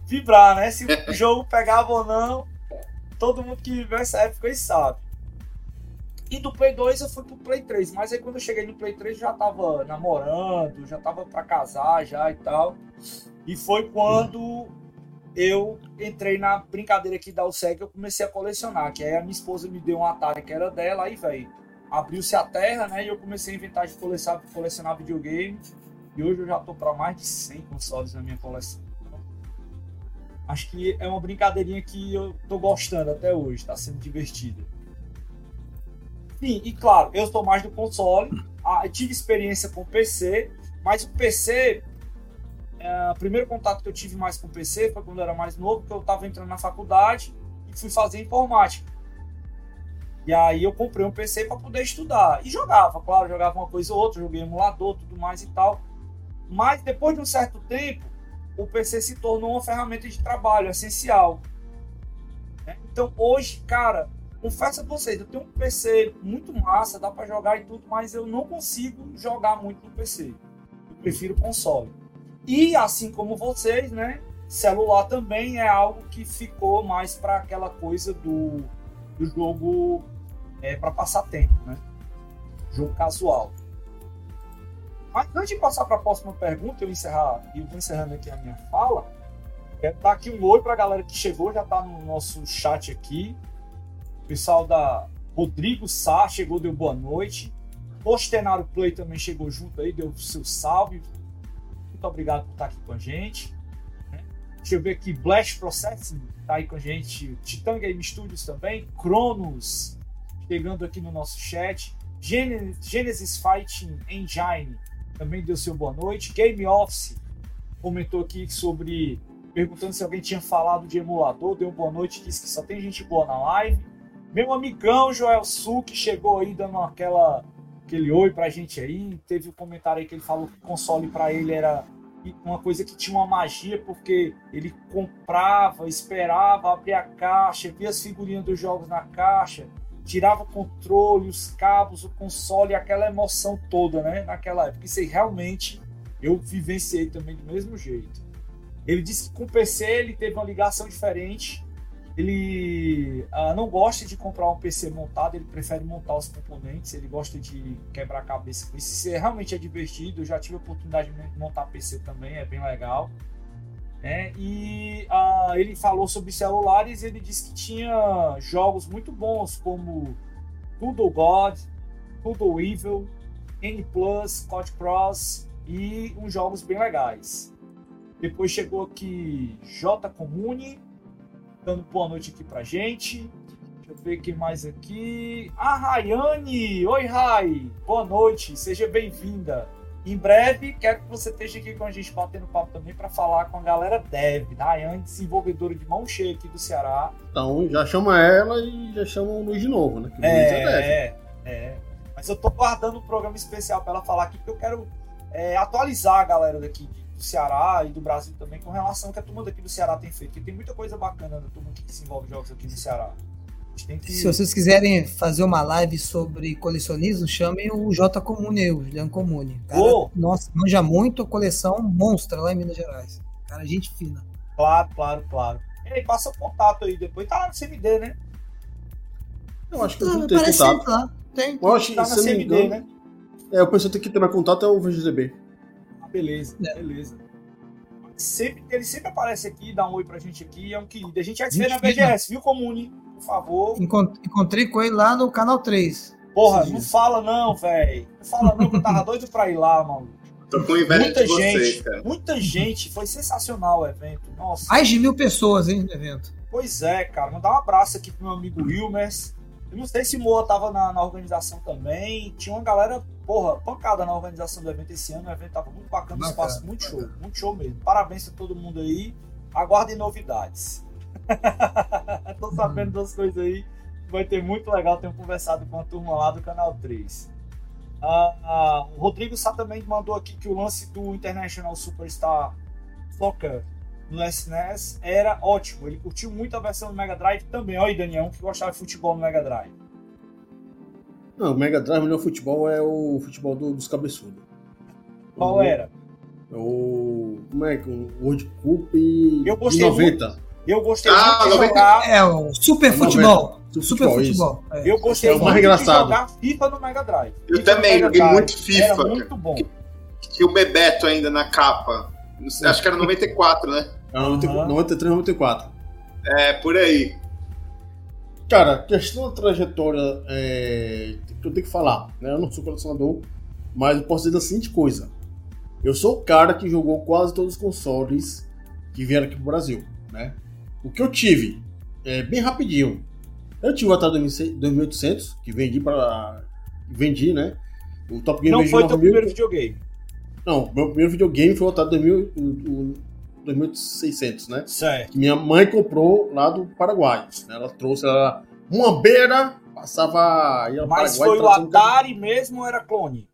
vibrar, né? Se o jogo pegava ou não, todo mundo que viveu essa época aí sabe. E do Play 2 eu fui pro Play 3. Mas aí quando eu cheguei no Play 3 já tava namorando, já tava pra casar já e tal. E foi quando eu entrei na brincadeira aqui da USEG eu comecei a colecionar. Que aí a minha esposa me deu um Atari que era dela, aí, velho, abriu-se a terra, né? E eu comecei a inventar de colecionar, colecionar videogame. E hoje eu já tô para mais de 100 consoles na minha coleção. Acho que é uma brincadeirinha que eu tô gostando até hoje, tá sendo divertida. Sim, e claro, eu estou mais do console. Ah, tive experiência com PC, mas o PC, é, o primeiro contato que eu tive mais com o PC foi quando eu era mais novo, que eu estava entrando na faculdade e fui fazer informática. E aí eu comprei um PC para poder estudar. E jogava, claro, jogava uma coisa ou outra, joguei emulador, tudo mais e tal. Mas depois de um certo tempo, o PC se tornou uma ferramenta de trabalho essencial. Então hoje, cara, confesso a vocês, eu tenho um PC muito massa, dá para jogar e tudo, mas eu não consigo jogar muito no PC. Eu prefiro console. E assim como vocês, né? Celular também é algo que ficou mais para aquela coisa do, do jogo é, para passar tempo, né? Jogo casual. Mas antes de passar para a próxima pergunta, eu encerrar e eu vou encerrando aqui a minha fala. Quero dar aqui um oi para a galera que chegou, já está no nosso chat aqui. O pessoal da Rodrigo Sá chegou, deu boa noite. Postenário Play também chegou junto aí, deu o seu salve. Muito obrigado por estar aqui com a gente. Né? Deixa eu ver aqui, Blast Processing tá aí com a gente. Titan Game Studios também. Cronos chegando aqui no nosso chat. Genesis Fighting Engine também deu seu boa noite. Game Office comentou aqui sobre. perguntando se alguém tinha falado de emulador. Deu boa noite, disse que só tem gente boa na live. Meu amigão Joel Su, que chegou aí dando aquela, aquele oi pra gente aí. Teve um comentário aí que ele falou que console para ele era uma coisa que tinha uma magia, porque ele comprava, esperava abrir a caixa, via as figurinhas dos jogos na caixa, tirava o controle, os cabos, o console, aquela emoção toda, né? Naquela época. Isso aí realmente eu vivenciei também do mesmo jeito. Ele disse que com o PC ele teve uma ligação diferente. Ele uh, não gosta de comprar um PC montado, ele prefere montar os componentes, ele gosta de quebrar a cabeça com isso. Isso realmente é divertido. Eu já tive a oportunidade de montar PC também, é bem legal. É, e uh, ele falou sobre celulares, ele disse que tinha jogos muito bons como Tudo God, Tudo Evil, N Plus, COD Cross e uns jogos bem legais. Depois chegou aqui J Comune, dando boa noite aqui pra gente. Deixa eu ver quem mais aqui. A Rayane! Oi, Rai! Boa noite, seja bem-vinda. Em breve, quero que você esteja aqui com a gente batendo papo também para falar com a galera Dev, da Rayane, desenvolvedora de mão cheia aqui do Ceará. Então, já chama ela e já chama o Luiz de novo, né? Que é, é, é. Mas eu tô guardando um programa especial para ela falar aqui, porque eu quero é, atualizar a galera daqui do Ceará e do Brasil também com relação ao que a turma daqui do Ceará tem feito, porque tem muita coisa bacana da turma que desenvolve jogos aqui no Ceará. Que... Se vocês quiserem fazer uma live sobre colecionismo, chamem o J Comune, o Juliano Comune. Cara, oh. Nossa, manja muito a coleção monstra lá em Minas Gerais. Cara, gente fina. Claro, claro, claro. E aí, passa o contato aí depois. Tá lá no CMD, né? Eu acho que eu não tenho contato. Lá. Tem, Eu acho que tá na CMD, engano, né? É, o pessoal tem que ter mais contato é o VGDB. Ah, beleza, é. beleza. Sempre, ele sempre aparece aqui, dá um oi pra gente aqui, é um querido. A gente já se vê na BGS, viu, Comune? Por favor. Encontrei com ele lá no canal 3. Porra, não fala não, velho. Não fala não, que eu tava doido pra ir lá, mano. Tô com inveja muita de gente, vocês, cara. Muita gente, foi sensacional o evento. Nossa. Mais de mil pessoas, hein, no evento. Pois é, cara. Mandar um abraço aqui pro meu amigo Wilmers. Eu não sei se Moa tava na, na, organização também. Tinha uma galera, porra, pancada na organização do evento esse ano. O evento tava muito bacana, bacana espaço muito bacana. show, muito show mesmo. Parabéns a todo mundo aí. Aguardem novidades. Tô sabendo das coisas aí. Vai ter muito legal. Tenho conversado com a turma lá do canal 3. Ah, ah, o Rodrigo Sá também mandou aqui que o lance do International Superstar Soccer no SNES era ótimo. Ele curtiu muito a versão do Mega Drive também. Olha aí, Daniel, que gostava de futebol no Mega Drive. Não, o Mega Drive, o melhor futebol é o futebol do, dos cabeçudos. Qual o, era? É o. Como é que? O World Cup e. Eu gostei 90. Muito, eu gostei ah, muito de jogar. É o Super Futebol. Super, super Futebol. É. Eu gostei é o mais engraçado. de jogar FIFA no Mega Drive. Eu FIFA também, joguei muito FIFA. Era muito bom. Tinha o Bebeto ainda na capa. Acho que era 94, né? É, 93, 94. É, por aí. Cara, questão da trajetória é, que eu tenho que falar, né? Eu não sou colecionador, mas eu posso dizer a seguinte coisa. Eu sou o cara que jogou quase todos os consoles que vieram aqui pro Brasil, né? O que eu tive, é bem rapidinho. Eu tive o Atari 2800, que vendi para vendi, né? O Top Game Não foi teu primeiro videogame. Não, meu primeiro videogame foi o Atari 2000, o, 2600, né? Certo. Minha mãe comprou lá do Paraguai. Né? Ela trouxe ela, uma beira, passava. Ia Mas Paraguai, foi o Atari um... mesmo ou era clone?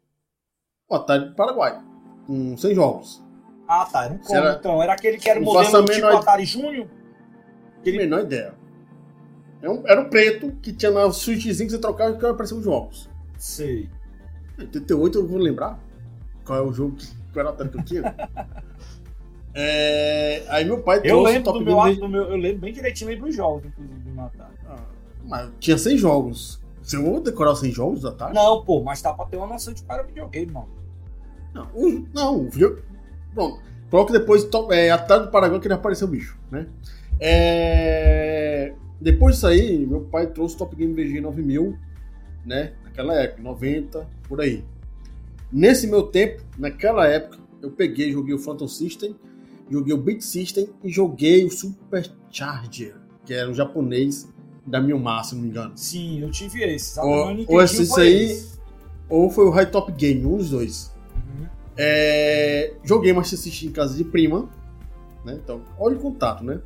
O Atari do Paraguai, com 100 jogos. Ah, tá. Era um clone, era... então. Era aquele que era o modelo tipo menor... Atari Júnior? Aquele... Menor ideia. Era um, era um preto que tinha na switchzinho que você trocava e que apareciam os jogos. Sei. Em 88 eu vou lembrar qual é o jogo que era que eu tinha. É, aí meu pai eu lembro do meu, do meu, Eu lembro bem direitinho, lembro os jogos, inclusive, do Natal. Ah, mas tinha 100 jogos. Você vai decorar os 100 jogos da tarde? Não, pô, mas tá pra ter uma noção de cara videogame, mano. Não, o, não, o video... Pronto. Coloca depois é, tarde do Paraguai que ele apareceu o bicho, né? É... Depois disso aí, meu pai trouxe o Top Game VG 9000, né? Naquela época, 90, por aí. Nesse meu tempo, naquela época, eu peguei, joguei o Phantom System, joguei o Beat System e joguei o Supercharger, que era um japonês da Milmar, se não me engano. Sim, eu tive esse. Ou, ou esse aí, ou foi o High Top Game, um dos dois. Uhum. É, joguei Master System em casa de prima, né? Então, olha o contato, né?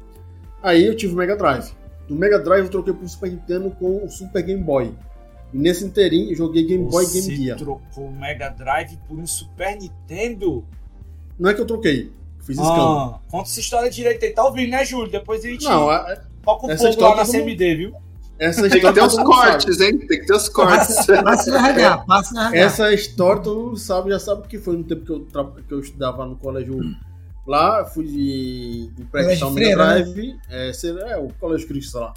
Aí eu tive o Mega Drive. Do Mega Drive eu troquei pro Super Nintendo com o Super Game Boy. E nesse inteirinho eu joguei Game Boy e Game Você Gear. trocou o Mega Drive por um Super Nintendo? Não é que eu troquei, fiz. Ah, conta essa história direito aí. Tá ouvindo, né, Júlio? Depois a gente Não, a- toca o essa fogo lá história na CMD, viu? essa Tem que ter os mundo sabe. cortes, hein? Tem que ter os cortes. Passa no RH, passa no RH. Essa história todo mundo sabe, já sabe que foi no tempo que eu, que eu estudava no colégio lá, fui de emprestar o Mega Freira, né? Drive, é, sei lá, é, o Colégio Cristo lá.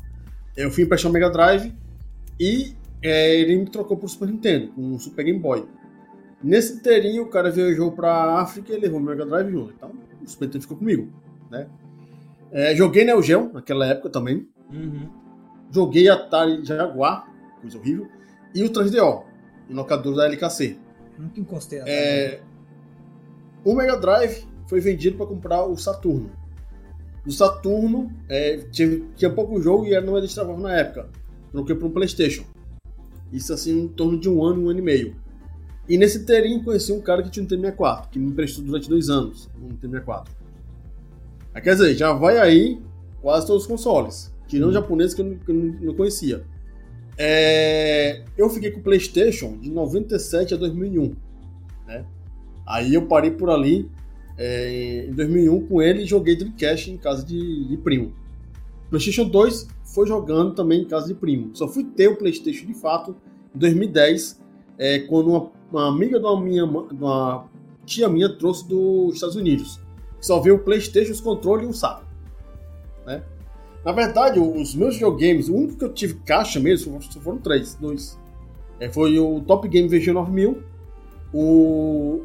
Eu fui emprestar o Mega Drive e é, ele me trocou pro Super Nintendo, com o Super Game Boy. Nesse inteirinho, o cara viajou pra África e levou o Mega Drive junto. Então, o Super Nintendo ficou comigo, né? É, joguei Neo Geo naquela época também. Uhum. Joguei Atari Jaguar, coisa horrível, e o 3DO, em locador da LKC. Nunca encostei. ela. É, o Mega Drive foi vendido para comprar o Saturno. O Saturno é, tinha, tinha pouco jogo e era- não era destravável na época. Troquei para um PlayStation. Isso assim em torno de um ano, um ano e meio. E nesse inteirinho conheci um cara que tinha um T64, que me emprestou durante dois anos um T64. Ah, Quer dizer, já vai aí quase todos os consoles, tirando o japonês que eu não, que eu não conhecia. É, eu fiquei com o PlayStation de 97 a 2001. Né? Aí eu parei por ali é, em 2001 com ele joguei Dreamcast em casa de, de primo. PlayStation 2 foi jogando também em casa de primo. Só fui ter o PlayStation de fato em 2010, é, quando uma, uma amiga uma, minha, uma tia minha trouxe dos Estados Unidos. Só veio o PlayStation, os controles e um saco. Né? Na verdade, os meus videogames, o único que eu tive caixa mesmo só foram três, dois. É, foi o Top Game VG9000, o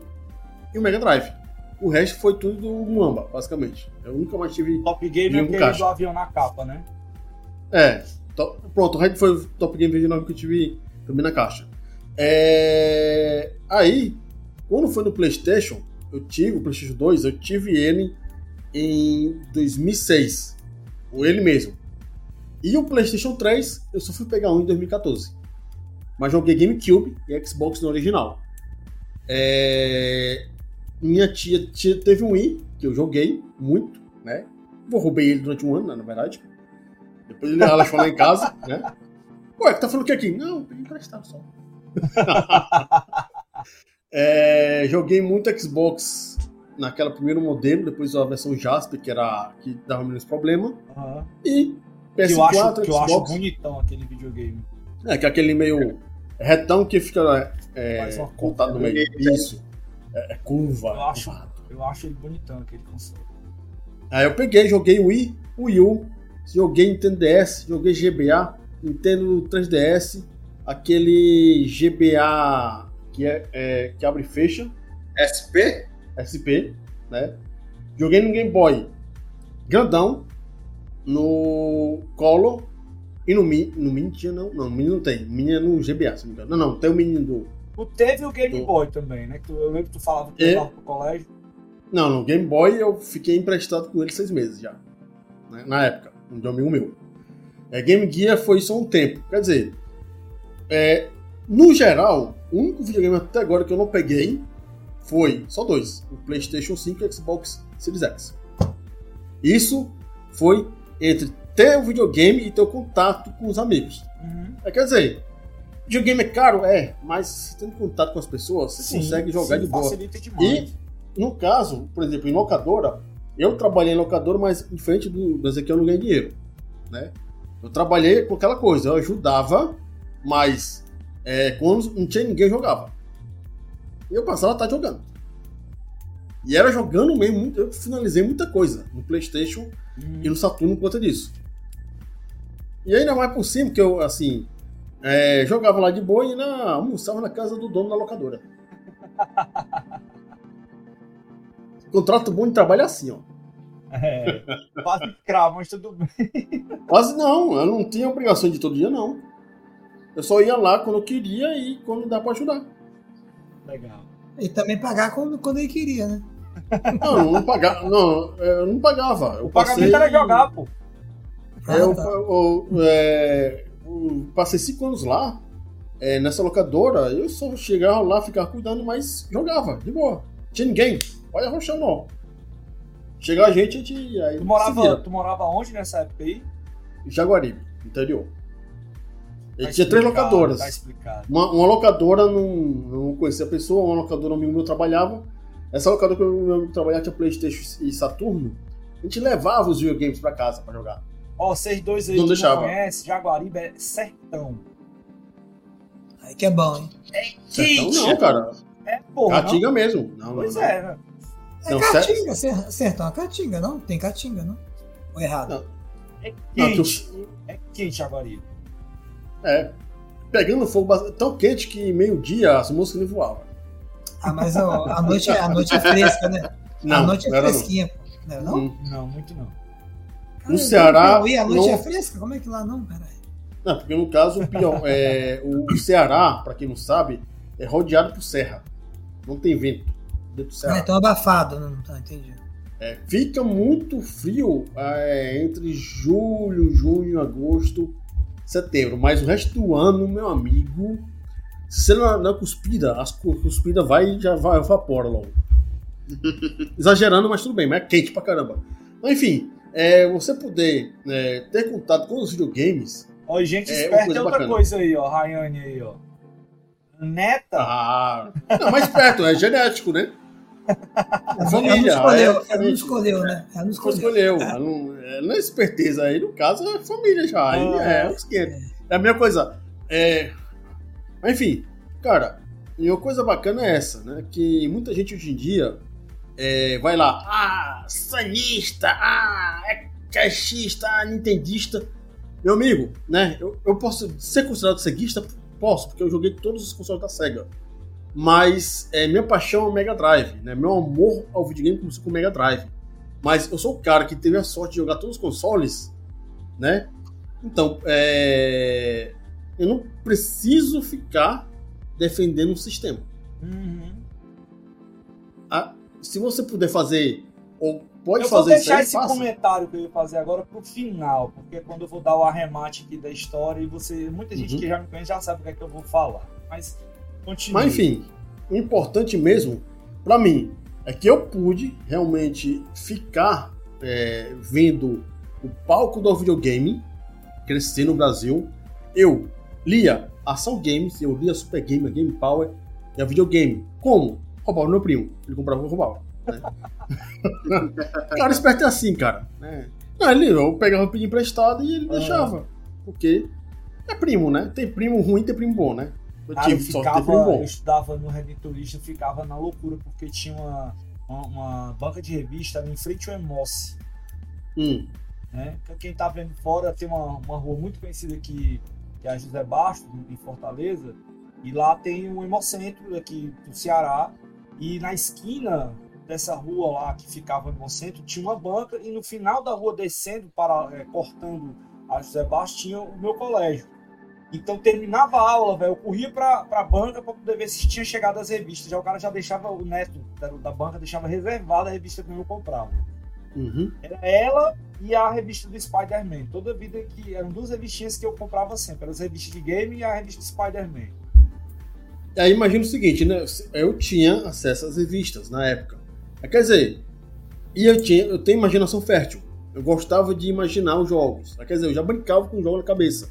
e o Mega Drive. O resto foi tudo do Muamba, basicamente. Eu nunca mais tive. Top Game é aquele do avião na capa, né? É, to- pronto, o resto foi o Top Game VG9 que eu tive também na caixa. É, Aí, quando foi no PlayStation, eu tive o PlayStation 2, eu tive ele em 2006. Ou ele mesmo. E o PlayStation 3, eu só fui pegar um em 2014. Mas joguei GameCube e Xbox no original. É, Minha tia, tia teve um Wii, que eu joguei muito, né? Eu roubei ele durante um ano, né, na verdade. Depois ele ela lá em casa, né? Ué, tá falando o que aqui? Não, peguei emprestado só. É, joguei muito Xbox naquela primeiro modelo, depois a versão Jasper, que era que dava menos problema. Aham. E Que, eu PS4, acho, que eu acho Xbox. bonitão aquele videogame. É, que é aquele meio retão que fica é, cortado no meio. Isso. É, é curva. Eu acho. curvado. Eu acho ele bonitão, aquele console. Aí eu peguei, joguei o Wii, o Wii U, joguei Nintendo DS, joguei GBA, Nintendo 3DS, aquele GBA que, é, é- que abre e fecha, SP? SP, né? Joguei no Game Boy grandão, no Color e no Mini. No Mini tinha não, não, no Mini não tem. Mini é no GBA, se não me engano. Não, não, tem o Mini do. Tu teve o Game Boy também, né? Tu, eu lembro que tu falava que tu É. levava pro colégio. Não, no Game Boy eu fiquei emprestado com ele seis meses já. né, Na época, um de um amigo meu. É, Game Gear foi só um tempo. Quer dizer, é, no geral, o único videogame até agora que eu não peguei foi só dois: o PlayStation 5 e o Xbox Series X. Isso foi entre ter o videogame e ter o contato com os amigos. Uhum. É, quer dizer, videogame é caro? É, mas tendo contato com as pessoas, você consegue jogar sim, de boa. Demais. No caso, por exemplo, em locadora, eu trabalhei em locadora, mas diferente do, do Ezequiel, eu não ganhei dinheiro. Né? Eu trabalhei com aquela coisa, eu ajudava, mas é, quando não tinha ninguém, eu jogava. E eu passava a tarde jogando. E era jogando mesmo, muito- eu finalizei muita coisa no Playstation Uhum. e no Saturno por conta disso. E ainda mais por cima, que eu, assim, é, jogava lá de boa e na, almoçava na casa do dono da locadora. Contrato bom de trabalho é assim, ó. É, quase escravo, mas tudo bem. Quase não, eu não tinha obrigação de todo dia, não. Eu só ia lá quando eu queria e quando dá pra ajudar. Legal. E também pagar quando, quando ele queria, né? Não, eu não pagava. Não, eu não pagava. Eu O pagamento passei, era jogar, pô. Eu, Ah, tá. eu- é, eu passei cinco anos lá, é, nessa locadora, eu só chegava lá, ficava cuidando, mas jogava, de boa. Tinha ninguém, olha roxão não. Chegava a gente, a gente aí Tu morava, tu morava onde nessa época aí? Jaguaribe, interior. Ele Tá tinha três locadoras. Tá. Uma, uma locadora, não, não conhecia a pessoa, uma locadora, um amigo meu trabalhava. Essa locadora que amigo trabalhava tinha Playstation e Saturno. A gente levava os videogames pra casa pra jogar. Ó, vocês dois aí Não que não conhecem, Jaguaribe é sertão. Aí que é bom, hein? Sertão Quente. não, cara. É porra, não? Caatinga mesmo. Não, Pois não, não. é, né? É Não, Caatinga, sertão é Caatinga, não? Tem Caatinga, não? Ou errado? Não. É Não, quente. É quente Jaguaribe. É. Pegando fogo tão quente que meio-dia as moscas nem voavam. Ah, mas ó, a, noite, é- a noite é fresca, né? Não, a noite é não não. fresquinha, pô. Não, é não? Hum. Não, muito não. Cara, Ceará, E a noite não- é fresca? Como é que lá não, caralho? Não, porque no caso, o, pior, é, o Ceará, pra quem não sabe, é rodeado por serra. Não tem vento dentro do Ah, Ceará. então abafado. Não, tá, entendi. É, fica muito frio é, entre julho, junho, agosto, setembro. Mas o resto do ano, meu amigo, se você não, não cuspida, as cu- cuspida vai e já vai, evapora logo. Exagerando, mas tudo bem, mas é quente pra caramba. Mas, enfim, é, você poder é, ter contato com os videogames. Ó, gente É, esperta é outra bacana. coisa aí, ó. Rayane aí, ó. Neta. Ah, não, mais perto, é genético, né? Ela família, não escolheu, é ela não escolheu, né? Ela não escolheu. escolheu. ela Não, é, não é esperteza aí, no caso, é família já. Aí Ah. é 500. É a mesma coisa. É... Mas, enfim, cara, e uma coisa bacana é essa, né? Que muita gente hoje em dia é, vai lá, ah, sanista, ah, é caixista, ah, nintendista. Meu amigo, né? Eu, eu posso ser considerado ceguista? Posso, porque eu joguei todos os consoles da SEGA. Mas é, minha paixão é o Mega Drive, né? Meu amor ao videogame começou com o Mega Drive. Mas eu sou o cara que teve a sorte de jogar todos os consoles, né? Então, é... eu não preciso ficar defendendo um sistema. Uhum. Se você puder fazer, ou pode eu vou fazer isso deixar aí, esse faça. comentário que eu ia fazer agora pro final, porque é quando eu vou dar o arremate aqui da história e você, muita gente Uhum. que já me conhece já sabe o que é que eu vou falar. Mas continue. Mas enfim, o importante mesmo, pra mim, é que eu pude realmente ficar é, vendo o palco do videogame crescer no Brasil. Eu lia Ação Games, eu lia Super Game, Game Power e a videogame. Como? Roubava o meu primo. Ele comprava eu roubava. Né? cara esperto é assim, cara. né? Não, ele, eu pegava o emprestado e ele Ah. deixava. Porque é primo, né? Tem primo ruim, tem primo bom, né? Eu Cara, eu, tive de ficava, ter primo bom. eu estudava no Redentorista, eu ficava na loucura, porque tinha uma, uma, uma banca de revista ali em frente ao Emoce. Hum. né? Quem tá vendo fora tem uma, uma rua muito conhecida aqui, que é a José Bastos, em Fortaleza, e lá tem um Hemocentro aqui do Ceará, e na esquina dessa rua lá que ficava o Hemocentro tinha uma banca, e no final da rua descendo, para, é, cortando a José Bastos, tinha o meu colégio. Então terminava a aula, velho, eu corria pra, pra banca pra poder ver se tinha chegado as revistas. Já o cara já deixava, o neto da, da banca deixava reservada a revista que eu comprava. Uhum. Era ela e a revista do Spider-Man. Toda vida que. Eram duas revistinhas que eu comprava sempre. Eram as revistas de game e a revista do Spider-Man. Aí imagina o seguinte, né? Eu tinha acesso às revistas na época. Quer dizer, e eu, tinha, eu tenho imaginação fértil. Eu gostava de imaginar os jogos. Quer dizer, eu já brincava com o jogo na cabeça.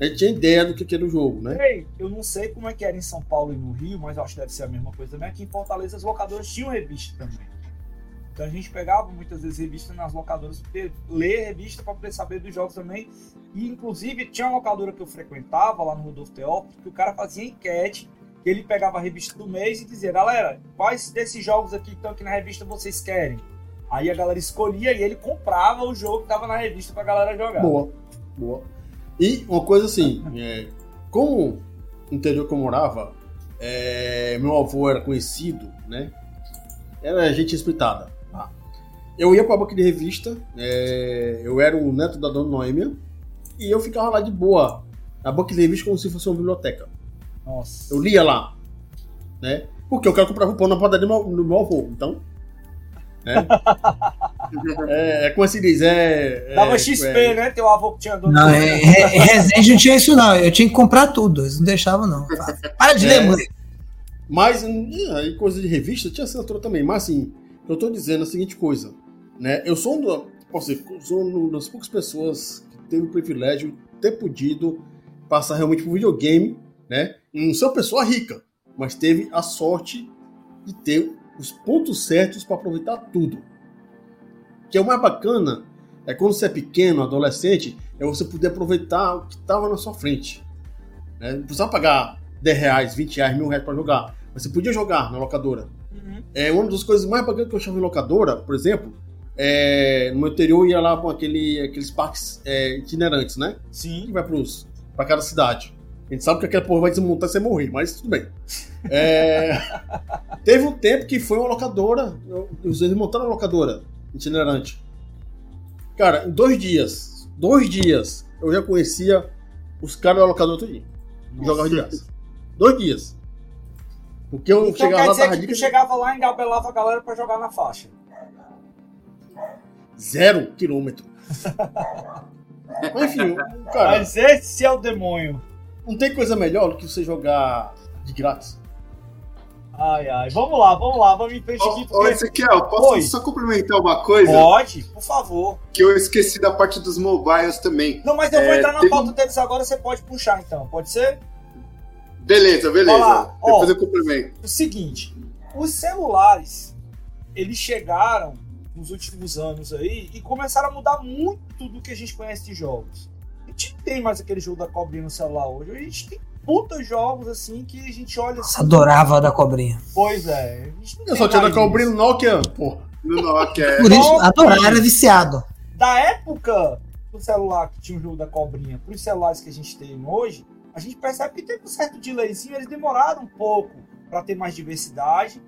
Eu tinha ideia do que era o jogo, né? Ei, eu não sei como é que era em São Paulo e no Rio, mas acho que deve ser a mesma coisa também. Aqui em Fortaleza as locadoras tinham revista também. Então a gente pegava muitas vezes revista nas locadoras, poder ler revista para poder saber dos jogos também. E inclusive tinha uma locadora que eu frequentava lá no Rodolfo Teófilo, que o cara fazia enquete, que ele pegava a revista do mês e dizia, galera, quais desses jogos aqui que estão aqui na revista vocês querem? Aí a galera escolhia e ele comprava o jogo que tava na revista pra galera jogar. Boa, boa. E uma coisa assim, é, como no interior que eu morava, é, meu avô era conhecido, né? Era gente respeitada. tá? Eu ia pra banca de revista, é, eu era o neto da dona Noêmia, e eu ficava lá de boa, na banca de revista como se fosse uma biblioteca. Nossa. Eu lia lá, né? Porque eu quero comprar o pão na padaria do meu, do meu avô, então. Né? é, é como se diz, é. é Dava XP, é, né? Teu avô que tinha dono Não, é, é, em Resende não tinha isso, não. Eu tinha que comprar tudo. Eles não deixavam, não. Para de É. ler, moleque. Mas, hum, aí, coisa de revista, tinha assinatura também. Mas, assim, eu tô dizendo a seguinte coisa, né? Eu sou um posso dizer, sou uma das poucas pessoas que teve o privilégio de ter podido passar realmente por videogame, né? Não uma pessoa rica, mas teve a sorte de ter os pontos certos para aproveitar tudo. Que é o mais bacana é quando você é pequeno, adolescente, é você poder aproveitar o que estava na sua frente. Né? Não precisava pagar 10 reais, 20 reais, mil reais para jogar. Mas você podia jogar na locadora. Uhum. É uma das coisas mais bacanas que eu achava em locadora, por exemplo, é, no meu interior ia lá com aquele, aqueles parques é, itinerantes, né? Sim. Que vai para cada cidade. A gente sabe que aquela porra vai desmontar e você morrer, mas tudo bem. É, teve um tempo que foi uma locadora, eles montaram uma locadora itinerante. Cara, em dois dias, dois dias, eu já conhecia os caras da locadora todo dia. Jogava de graça. Dois dias. Porque eu então, chegava quer lá, dizer que tu chegava lá e engabelava a galera pra jogar na faixa. Zero quilômetro. Mas enfim, cara. Mas esse é o demônio. Não tem coisa melhor do que você jogar de grátis. Ai, ai. Vamos lá, vamos lá, vamos em frente aqui. Porque... Ô, Ezequiel, posso Oi. só complementar uma coisa? Pode, por favor. Que eu esqueci da parte dos mobiles também. Não, mas eu vou é, entrar na teve... pauta deles agora, você pode puxar então, pode ser? Beleza, beleza. Olá. Depois Ó, eu complemento. O seguinte, os celulares, eles chegaram nos últimos anos aí e começaram a mudar muito do que a gente conhece de jogos. A gente tem mais aquele jogo da cobrinha no celular hoje. A gente tem puta jogos assim que a gente olha assim. Adorava da cobrinha. Pois é. Eu só tinha da cobrinha no Nokia, pô. No Nokia. É. Por isso, adorava, era viciado. Da época do celular que tinha o jogo da cobrinha, para os celulares que a gente tem hoje, a gente percebe que teve um certo delayzinho, eles demoraram um pouco para ter mais diversidade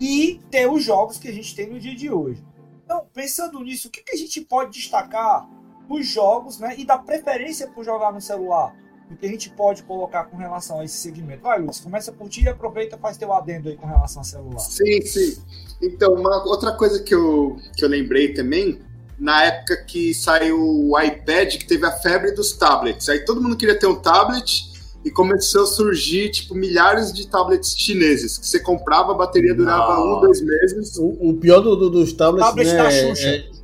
e ter os jogos que a gente tem no dia de hoje. Então, pensando nisso, o que, que a gente pode destacar dos jogos né, e da preferência por jogar no celular? o que a gente pode colocar com relação a esse segmento? Vai, Lúcio, começa por ti e aproveita e faz teu adendo aí com relação ao celular. Sim, sim. Então, uma outra coisa que eu, que eu lembrei também, na época que saiu o iPad, que teve a febre dos tablets. Aí todo mundo queria ter um tablet e começou a surgir, tipo, milhares de tablets chineses, que você comprava, a bateria durava Não. um, dois meses. O, o pior do, do, dos tablets tablet né, da Xuxa. É,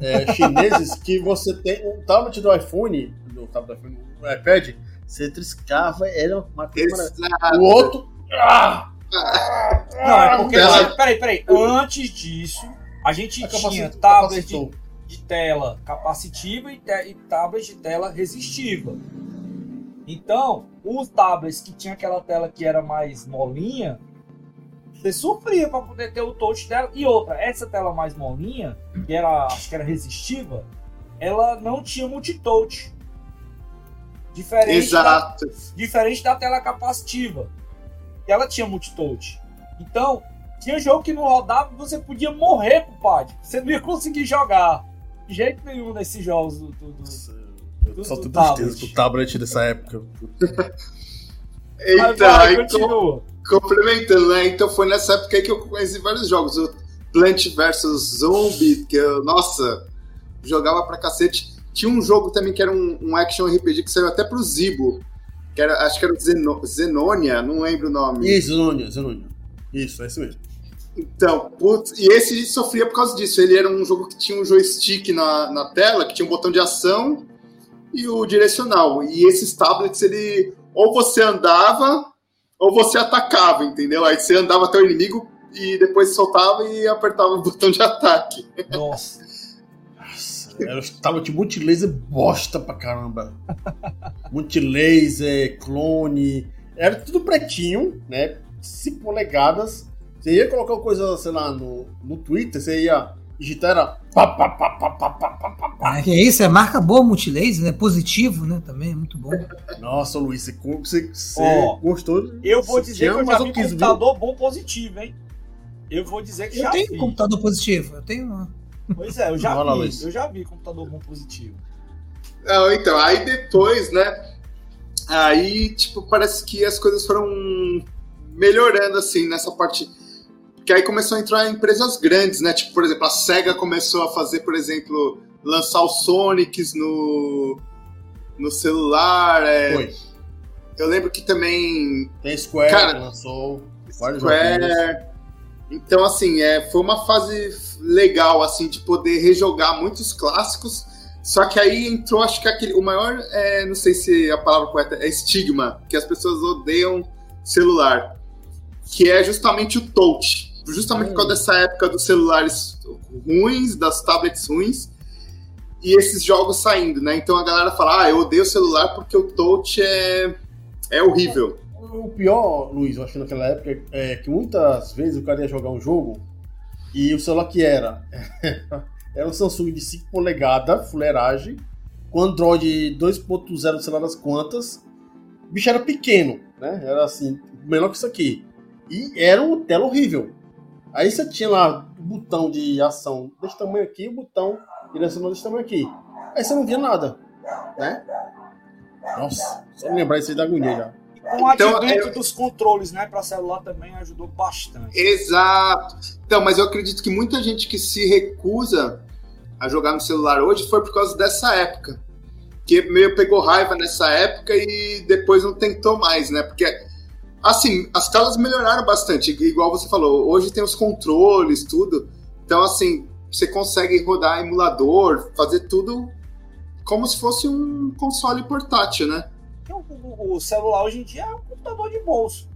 é, chineses que você tem um tablet do iPhone, do tablet do iPhone, o iPad, você triscava, era uma coisa O outro. Ah! Não, é porque. Ah, peraí, peraí. Antes disso, a gente a tinha tablets de, de, tela capacitiva e, te, e tablets de tela resistiva. Então, os tablets que tinha aquela tela que era mais molinha, você sofria para poder ter o touch dela. E outra, essa tela mais molinha, que era, acho que era resistiva, ela não tinha multitouch. Diferente Exato. Da, diferente da tela capacitiva. Que ela tinha multitouch. Então, tinha jogo que não rodava você podia morrer, compadre. Você não ia conseguir jogar. De jeito nenhum nesses jogos do. do, do, do só do tristeza tablet dessa época. então, vai, continua. Complementando, né? Então foi nessa época aí que eu conheci vários jogos. O Plant vs Zombie, que eu, nossa, jogava pra cacete. Tinha um jogo também que era um, um action RPG que saiu até pro Zibo. Que era, acho que era Zeno, Zenonia, não lembro o nome. Isso, Zenonia, Zenonia. Isso, é isso mesmo. Então, putz, e esse sofria por causa disso. Ele era um jogo que tinha um joystick na, na tela, que tinha um botão de ação e o direcional. E esses tablets, ele ou você andava ou você atacava, entendeu? Aí você andava até o inimigo e depois soltava e apertava o botão de ataque. Nossa. Era tava de multilaser bosta pra caramba. multilaser, clone. Era tudo pretinho, né? 5 polegadas. Você ia colocar coisa, sei lá, no, no Twitter, você ia digitar, era. Pá, pá, pá, pá, pá, pá, pá, pá. É que é isso, é marca boa multilaser, né? Positivo, né? Também, é muito bom. Nossa, Luiz, você, você, você oh, gostou? Eu vou dizer que eu já vi um computador bom positivo, hein? Eu vou dizer que eu já tenho vi. computador positivo, eu tenho uma. Pois é, eu já Olha vi, eu já vi computador bom positivo. Não, então, aí depois, né? Aí, tipo, parece que as coisas foram melhorando, assim, nessa parte. Que aí começou a entrar empresas grandes, né? Tipo, por exemplo, a SEGA começou a fazer, por exemplo, lançar os Sonics no, no celular. É... Foi. Eu lembro que também. Tem Square Cara, lançou. Square. Então, assim, é, foi uma fase legal, assim, de poder rejogar muitos clássicos Só que aí entrou, acho que aquele, o maior, é, não sei se a palavra correta é estigma, que as pessoas odeiam celular, que é justamente o touch. Justamente por causa dessa época dos celulares ruins, das tablets ruins, e esses jogos saindo, né? Então a galera fala, ah, eu odeio o celular porque o touch é, é horrível. O pior, Luiz, eu acho que naquela época, é que muitas vezes o cara ia jogar um jogo e o celular que era era um Samsung de 5 polegadas, fuleiragem, com Android 2.0, sei lá das quantas. O bicho era pequeno, né? Era assim, menor que isso aqui. E era uma tela horrível. Aí você tinha lá o botão de ação desse tamanho aqui, o botão direcional desse tamanho aqui. Aí você não via nada, né? Nossa, só lembrar isso aí da agonia já. Com o então, advento é... dos controles, né, para celular também ajudou bastante. Exato. Então, mas eu acredito que muita gente que se recusa a jogar no celular hoje foi por causa dessa época. Que meio pegou raiva nessa época e depois não tentou mais, né? Porque, assim, as telas melhoraram bastante, igual você falou. Hoje tem os controles, tudo. Então, assim, você consegue rodar emulador, fazer tudo como se fosse um console portátil, né? O, o celular hoje em dia é um computador de bolso.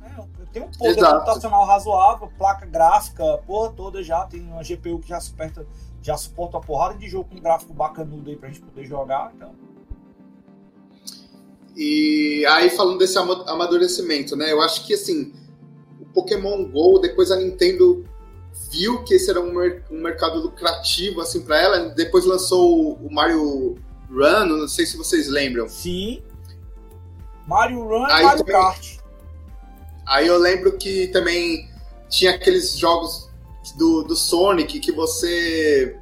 Né? Tem um poder Exato. computacional razoável, placa gráfica, porra toda já, tem uma GPU que já suporta, já suporta uma porrada de jogo com gráfico bacanudo aí pra gente poder jogar, então. E aí, falando desse amadurecimento, né? Eu acho que assim, o Pokémon GO, depois a Nintendo viu que esse era um, mer um mercado lucrativo assim para ela. Depois lançou o Mario Run, não sei se vocês lembram. Sim. Mario Run e Mario também, Kart. Aí eu lembro que também tinha aqueles jogos do, do Sonic que você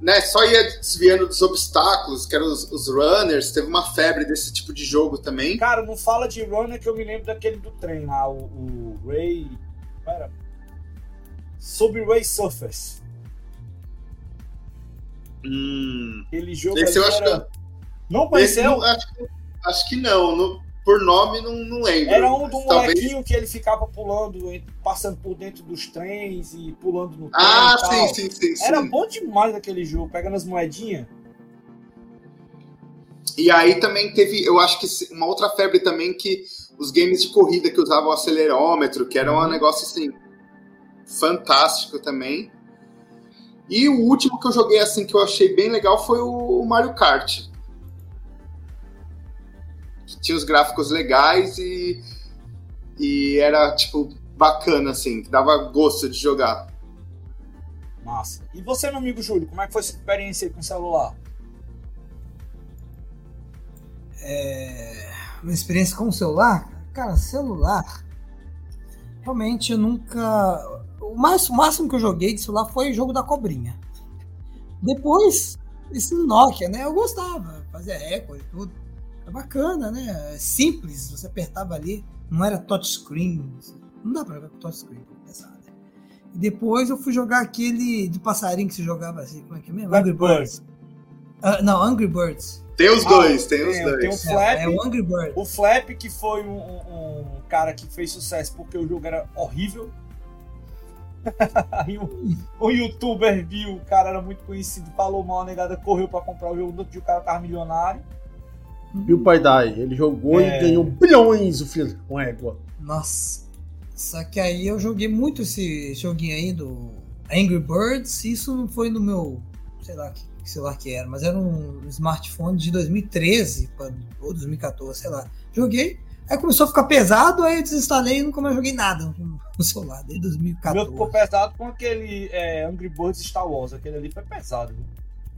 né, só ia desviando dos obstáculos, que eram os, os, runners, teve uma febre desse tipo de jogo também. Cara, não fala de runner que eu me lembro daquele do trem lá, o, o Ray. Pera, Subway Surfers. Hum. Aquele jogo Esse eu acho era... que... Não? Não, acho, acho, que não. No, por nome, não, não lembro. Era um do Talvez... molequinho que ele ficava pulando, passando por dentro dos trens e pulando no trem. Ah, sim, sim, sim, Era bom demais aquele jogo, pegando as moedinhas. E aí também teve, eu acho que uma outra febre também que os games de corrida que usavam o acelerômetro, que era um uhum. negócio assim fantástico também. E o último que eu joguei assim que eu achei bem legal foi o Mario Kart. Que tinha os gráficos legais e, e era tipo bacana assim, que dava gosto de jogar. Massa. E você, meu amigo Júlio, como é que foi a sua experiência com o celular? É... Uma experiência com o celular? Cara, celular. Realmente eu nunca o, mais, o máximo que eu joguei de celular foi o jogo da cobrinha. Depois, esse Nokia, né? Eu gostava, fazia recorde e tudo. É bacana, né? É simples, você apertava ali, não era touchscreen. Não dá pra jogar com touchscreen, pesado. Né? E depois eu fui jogar aquele de passarinho que se jogava assim, como é que é mesmo? Angry Birds. Uh, não, Angry Birds. Tem os dois, ah, tem os dois. Tem o Flap, é, é, o Angry Birds. O Flap, que foi um, um, um cara que fez sucesso porque o jogo era horrível Aí o, o youtuber viu, o cara era muito conhecido, falou mal, a negada correu pra comprar o jogo, do dia o cara tava milionário. E o pai Dai, ele jogou é... e ganhou bilhões o filho com égua. Nossa. Só que aí eu joguei muito esse joguinho aí do Angry Birds, isso não foi no meu, sei lá que celular que era, mas era um smartphone de 2013 ou 2014, sei lá. Joguei, Aí começou a ficar pesado, aí eu desinstalei e nunca mais joguei nada no celular, desde 2014. O meu ficou pesado com aquele é, Angry Birds Star Wars, aquele ali foi pesado. Viu?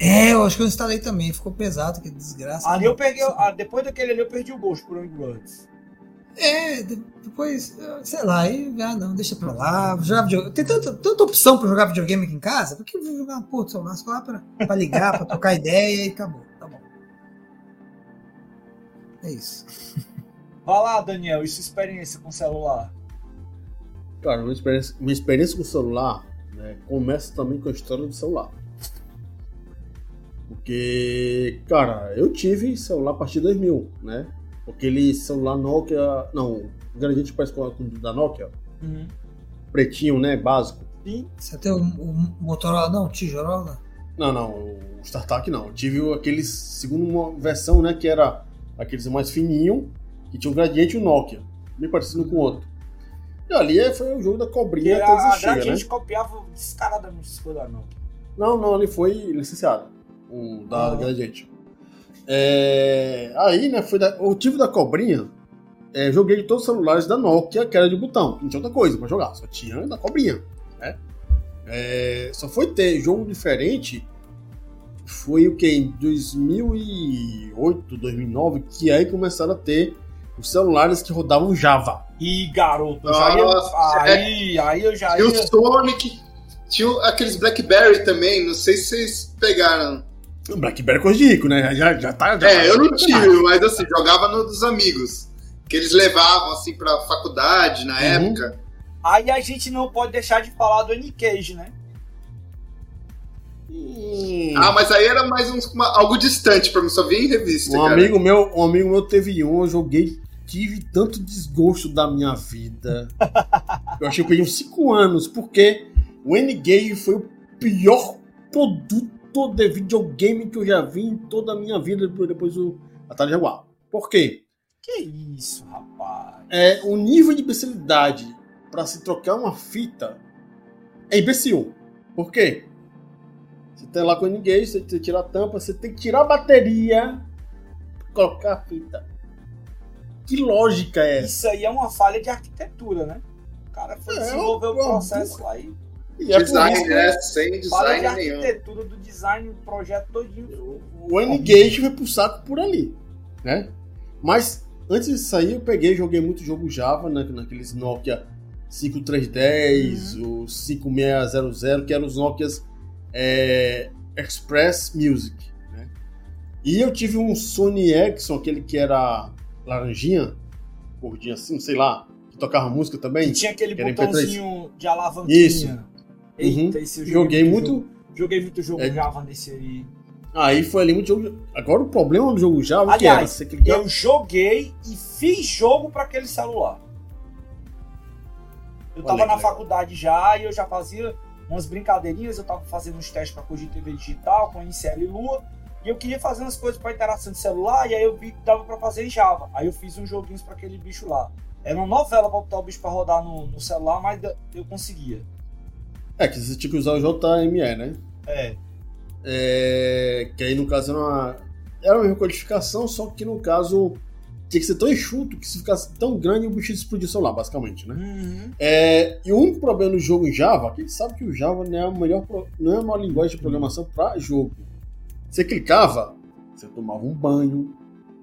É, eu acho que eu instalei também, ficou pesado, que desgraça. Ali eu peguei, ah, depois daquele ali eu perdi o gosto por Angry Birds. É, depois, sei lá, aí, ah, não, deixa pra lá. Jogar videogame. Tem tanta, tanta opção pra jogar videogame aqui em casa, por que eu vou jogar uma porra do celular só lá pra, pra ligar, pra trocar ideia e acabou, tá bom. É isso. Vai lá, Daniel, e sua experiência com o celular? Cara, minha experiência, minha experiência com o celular né, começa também com a história do celular. Porque, cara, eu tive celular a partir de 2000, né? Aquele celular Nokia. Não, grande parece com o da Nokia. Uhum. Pretinho, né? Básico. Sim. Você tem o, o Motorola, não? Tijorola? Não, não. O StarTAC não. Eu tive aqueles segunda versão, né? Que era aqueles mais fininho, que tinha um gradiente e um Nokia. Bem parecido com o outro. E ali foi o jogo da cobrinha até a, a chega, né? gente copiava descaradamente coisas da Nokia. Não, não, ali foi licenciado. O da Ah. Gradiente. É, aí, né, foi da, o tipo da cobrinha. é, joguei de todos os celulares da Nokia, que era de botão. Não tinha outra coisa pra jogar, só tinha da cobrinha. Né? É, só foi ter jogo diferente. Foi o que? Em 2008, 2009, que aí começaram a ter os celulares que rodavam Java. Ih, garoto, eu já ia, Nossa, aí, aí eu já Tinha o ia. Sonic, tinha o- aqueles Blackberry também, não sei se vocês pegaram. Blackberry é coisa de rico, né? Já, já tá. Já É, tá- eu não tive, mas assim, jogava no dos amigos. Que eles levavam assim pra faculdade na Uhum. época. Aí a gente não pode deixar de falar do N-Cage, né? Hum. Ah, mas aí era mais um- uma- algo distante pra mim, só via em revista. Um cara. amigo meu, um amigo meu teve um, eu joguei, tive tanto desgosto da minha vida. Eu achei que eu perdi uns 5 anos, porque o N-Game foi o pior produto de videogame que eu já vi em toda a minha vida depois, do Atari Jaguar. Por quê? Que isso, rapaz. É, o nível de imbecilidade pra se trocar uma fita é imbecil. Por quê? Você tá lá com N-Game, você tem que tirar a tampa, você tem que tirar a bateria, colocar a fita. Que lógica é essa? Isso aí é uma falha de arquitetura, né? O cara foi É, desenvolver o processo lá e E é Design, isso né? Sem falha de design nenhum. arquitetura do design do projeto todinho. o N-Gage foi pro saco por ali, né? Mas antes disso aí, eu peguei, joguei muito jogo Java, né, naqueles Nokia 5310, o 5600, que eram os Nokias é, Express Music, né? E eu tive um Sony Ericsson, aquele que era laranjinha, gordinho assim, sei lá, que tocava música E também. tinha aquele botãozinho de alavanquinha. Isso. Eita, Uhum. esse eu Joguei muito, jogo. Joguei muito jogo É. Java nesse aí. Aí foi ali muito jogo. Agora o problema do jogo Java é que era Aliás, Eu joguei e fiz jogo para aquele celular. Eu Olha tava que na faculdade já e eu já fazia umas brincadeirinhas, eu tava fazendo uns testes para Cogito TV Digital, com ICL e Lua, e eu queria fazer umas coisas para interação de celular, e aí eu vi que dava para fazer em Java. Aí eu fiz uns joguinhos para aquele bicho lá. Era uma novela pra botar o bicho pra rodar no, no celular, mas eu conseguia. É, que você tinha que usar o JME, né? É. É, que aí no caso era uma, era uma mesma codificação, só que no caso tinha que ser tão enxuto que se ficasse tão grande o bicho explodia o celular, basicamente, né? Uhum. É, e o único problema no jogo em Java, que a gente sabe que o Java não é a melhor, pro- não é uma linguagem de programação para jogo. Você clicava, você tomava um banho,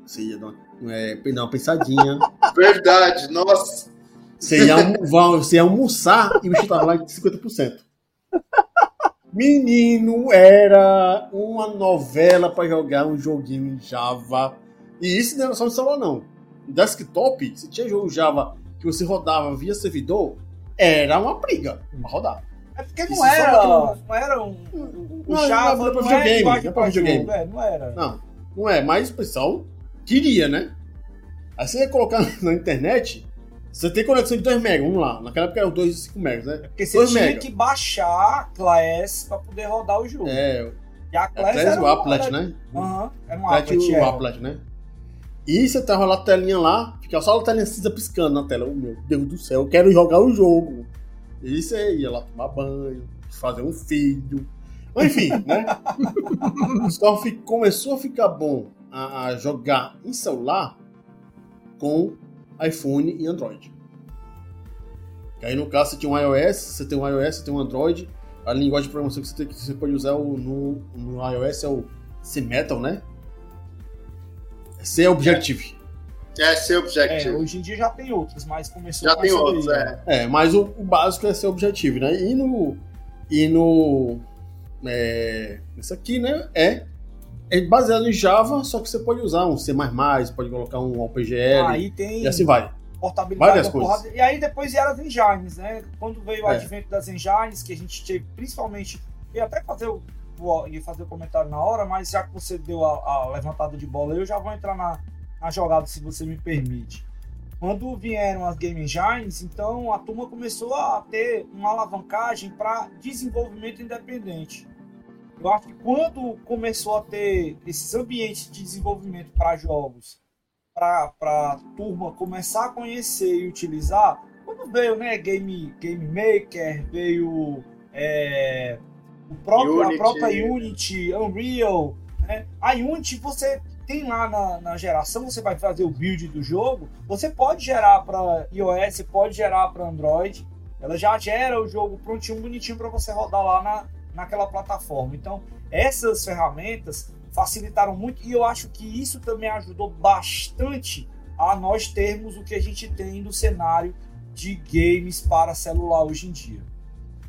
você ia dar uma, é, dar uma pensadinha, Verdade, nossa. você ia, almo- você ia almoçar e o bicho tava lá de 50%. Menino, era uma novela para jogar um joguinho em Java. E isso não era só no celular, não. No desktop, se tinha jogo Java que você rodava via servidor, era uma briga pra rodar. É porque Isso não só era, pra não era um. O Não, Java não não não pra videogame. é, não era. Não, não é, mas o pessoal queria, né? Aí você ia colocar na internet, você tem conexão de 2 MB, vamos lá. Naquela época era 2 e 5 MB, né? Porque você tinha mega. que baixar a Class pra poder rodar o jogo. É, E a é Class Class era o Applet, né? Aham, era um Applet o era. Applet, né? E você tava lá a telinha lá, ficava só a telinha cinza piscando na tela. Oh, meu Deus do céu, eu quero jogar o jogo. E você ia lá tomar banho, fazer um filho. Enfim, né? Só fi- começou a ficar bom a, a jogar em celular com iPhone e Android. Que Aí no caso você tinha um iOS, você tem um iOS, você tem um Android. A linguagem de programação que você, tem, que você pode usar no, no iOS é o C-Metal, né? C Objective. É ser É, Objective. hoje em dia já tem outros, mas começou Já com tem outros, é. É, mas o, o básico é ser Objective, né? E no. E no. É, isso aqui, né? É, é baseado em Java, só que você pode usar um C, pode colocar um OpenGL Aí tem e assim vai. portabilidade várias coisas. porrada. E aí depois vieram as engines, né? Quando veio o É. advento das engines, que a gente teve, principalmente, ia até fazer o, o- ia fazer o comentário na hora, mas já que você deu a, a levantada de bola, eu já vou entrar na, na jogada, se você me permite. Quando vieram as Game Engines, então a turma começou a ter uma alavancagem para desenvolvimento independente. Eu acho que quando começou a ter esses ambientes de desenvolvimento para jogos, para a turma começar a conhecer e utilizar, quando veio né, Game, Game Maker, veio é, o próprio, a própria Unity, Unreal. Né? A Unity você tem lá na, na, geração, você vai fazer o build do jogo, você pode gerar para iOS, pode gerar para Android. Ela já gera o jogo prontinho, bonitinho para você rodar lá na, naquela plataforma. Então, essas ferramentas facilitaram muito e eu acho que isso também ajudou bastante a nós termos o que a gente tem no cenário de games para celular hoje em dia.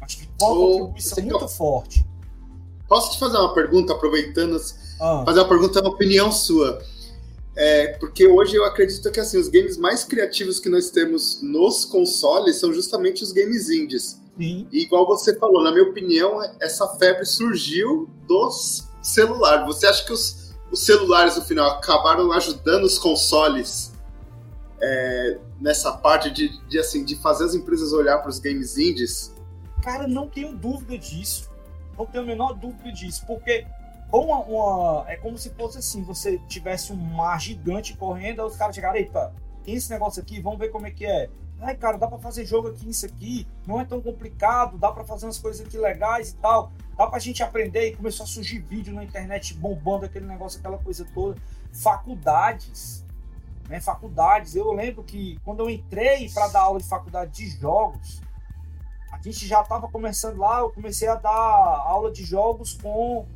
Acho que foi uma contribuição muito forte. Posso te fazer uma pergunta, aproveitando, ah. fazer uma pergunta, uma opinião sua. É, porque hoje eu acredito que assim, os games mais criativos que nós temos nos consoles são justamente os games indies. Sim. E igual você falou, na minha opinião, essa febre surgiu dos celulares. Você acha que os, os celulares, no final, acabaram ajudando os consoles é, nessa parte de, de, assim, de fazer as empresas olhar para os games indies? Cara, não tenho dúvida disso. Não tenho a menor dúvida disso. Porque uma, uma, é como se fosse assim: você tivesse um mar gigante correndo, aí os caras chegaram, eita, tem esse negócio aqui, vamos ver como é que é. Ai, cara, dá para fazer jogo aqui nisso aqui, não é tão complicado, dá para fazer umas coisas aqui legais e tal. Dá pra gente aprender e começou a surgir vídeo na internet bombando aquele negócio, aquela coisa toda. Faculdades, né? Faculdades. Eu lembro que quando eu entrei para dar aula de faculdade de jogos, a gente já estava começando lá, eu comecei a dar aula de jogos com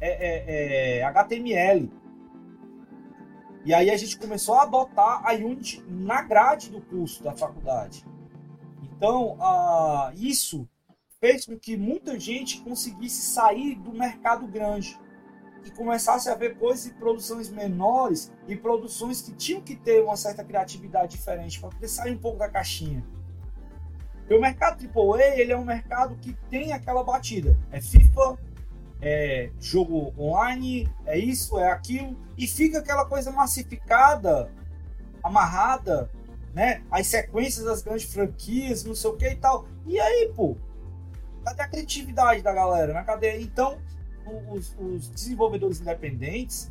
é, é, é, HTML. E aí a gente começou a adotar a Unity na grade do curso da faculdade. Então, uh, isso fez com que muita gente conseguisse sair do mercado grande e começasse a ver coisas e produções menores e produções que tinham que ter uma certa criatividade diferente para poder sair um pouco da caixinha. Porque o mercado AAA ele é um mercado que tem aquela batida. É FIFA, é jogo online, é isso, é aquilo, e fica aquela coisa massificada, amarrada, né? As sequências das grandes franquias, não sei o que e tal. E aí, pô, cadê a criatividade da galera? Né? Cadê? Então, os, os desenvolvedores independentes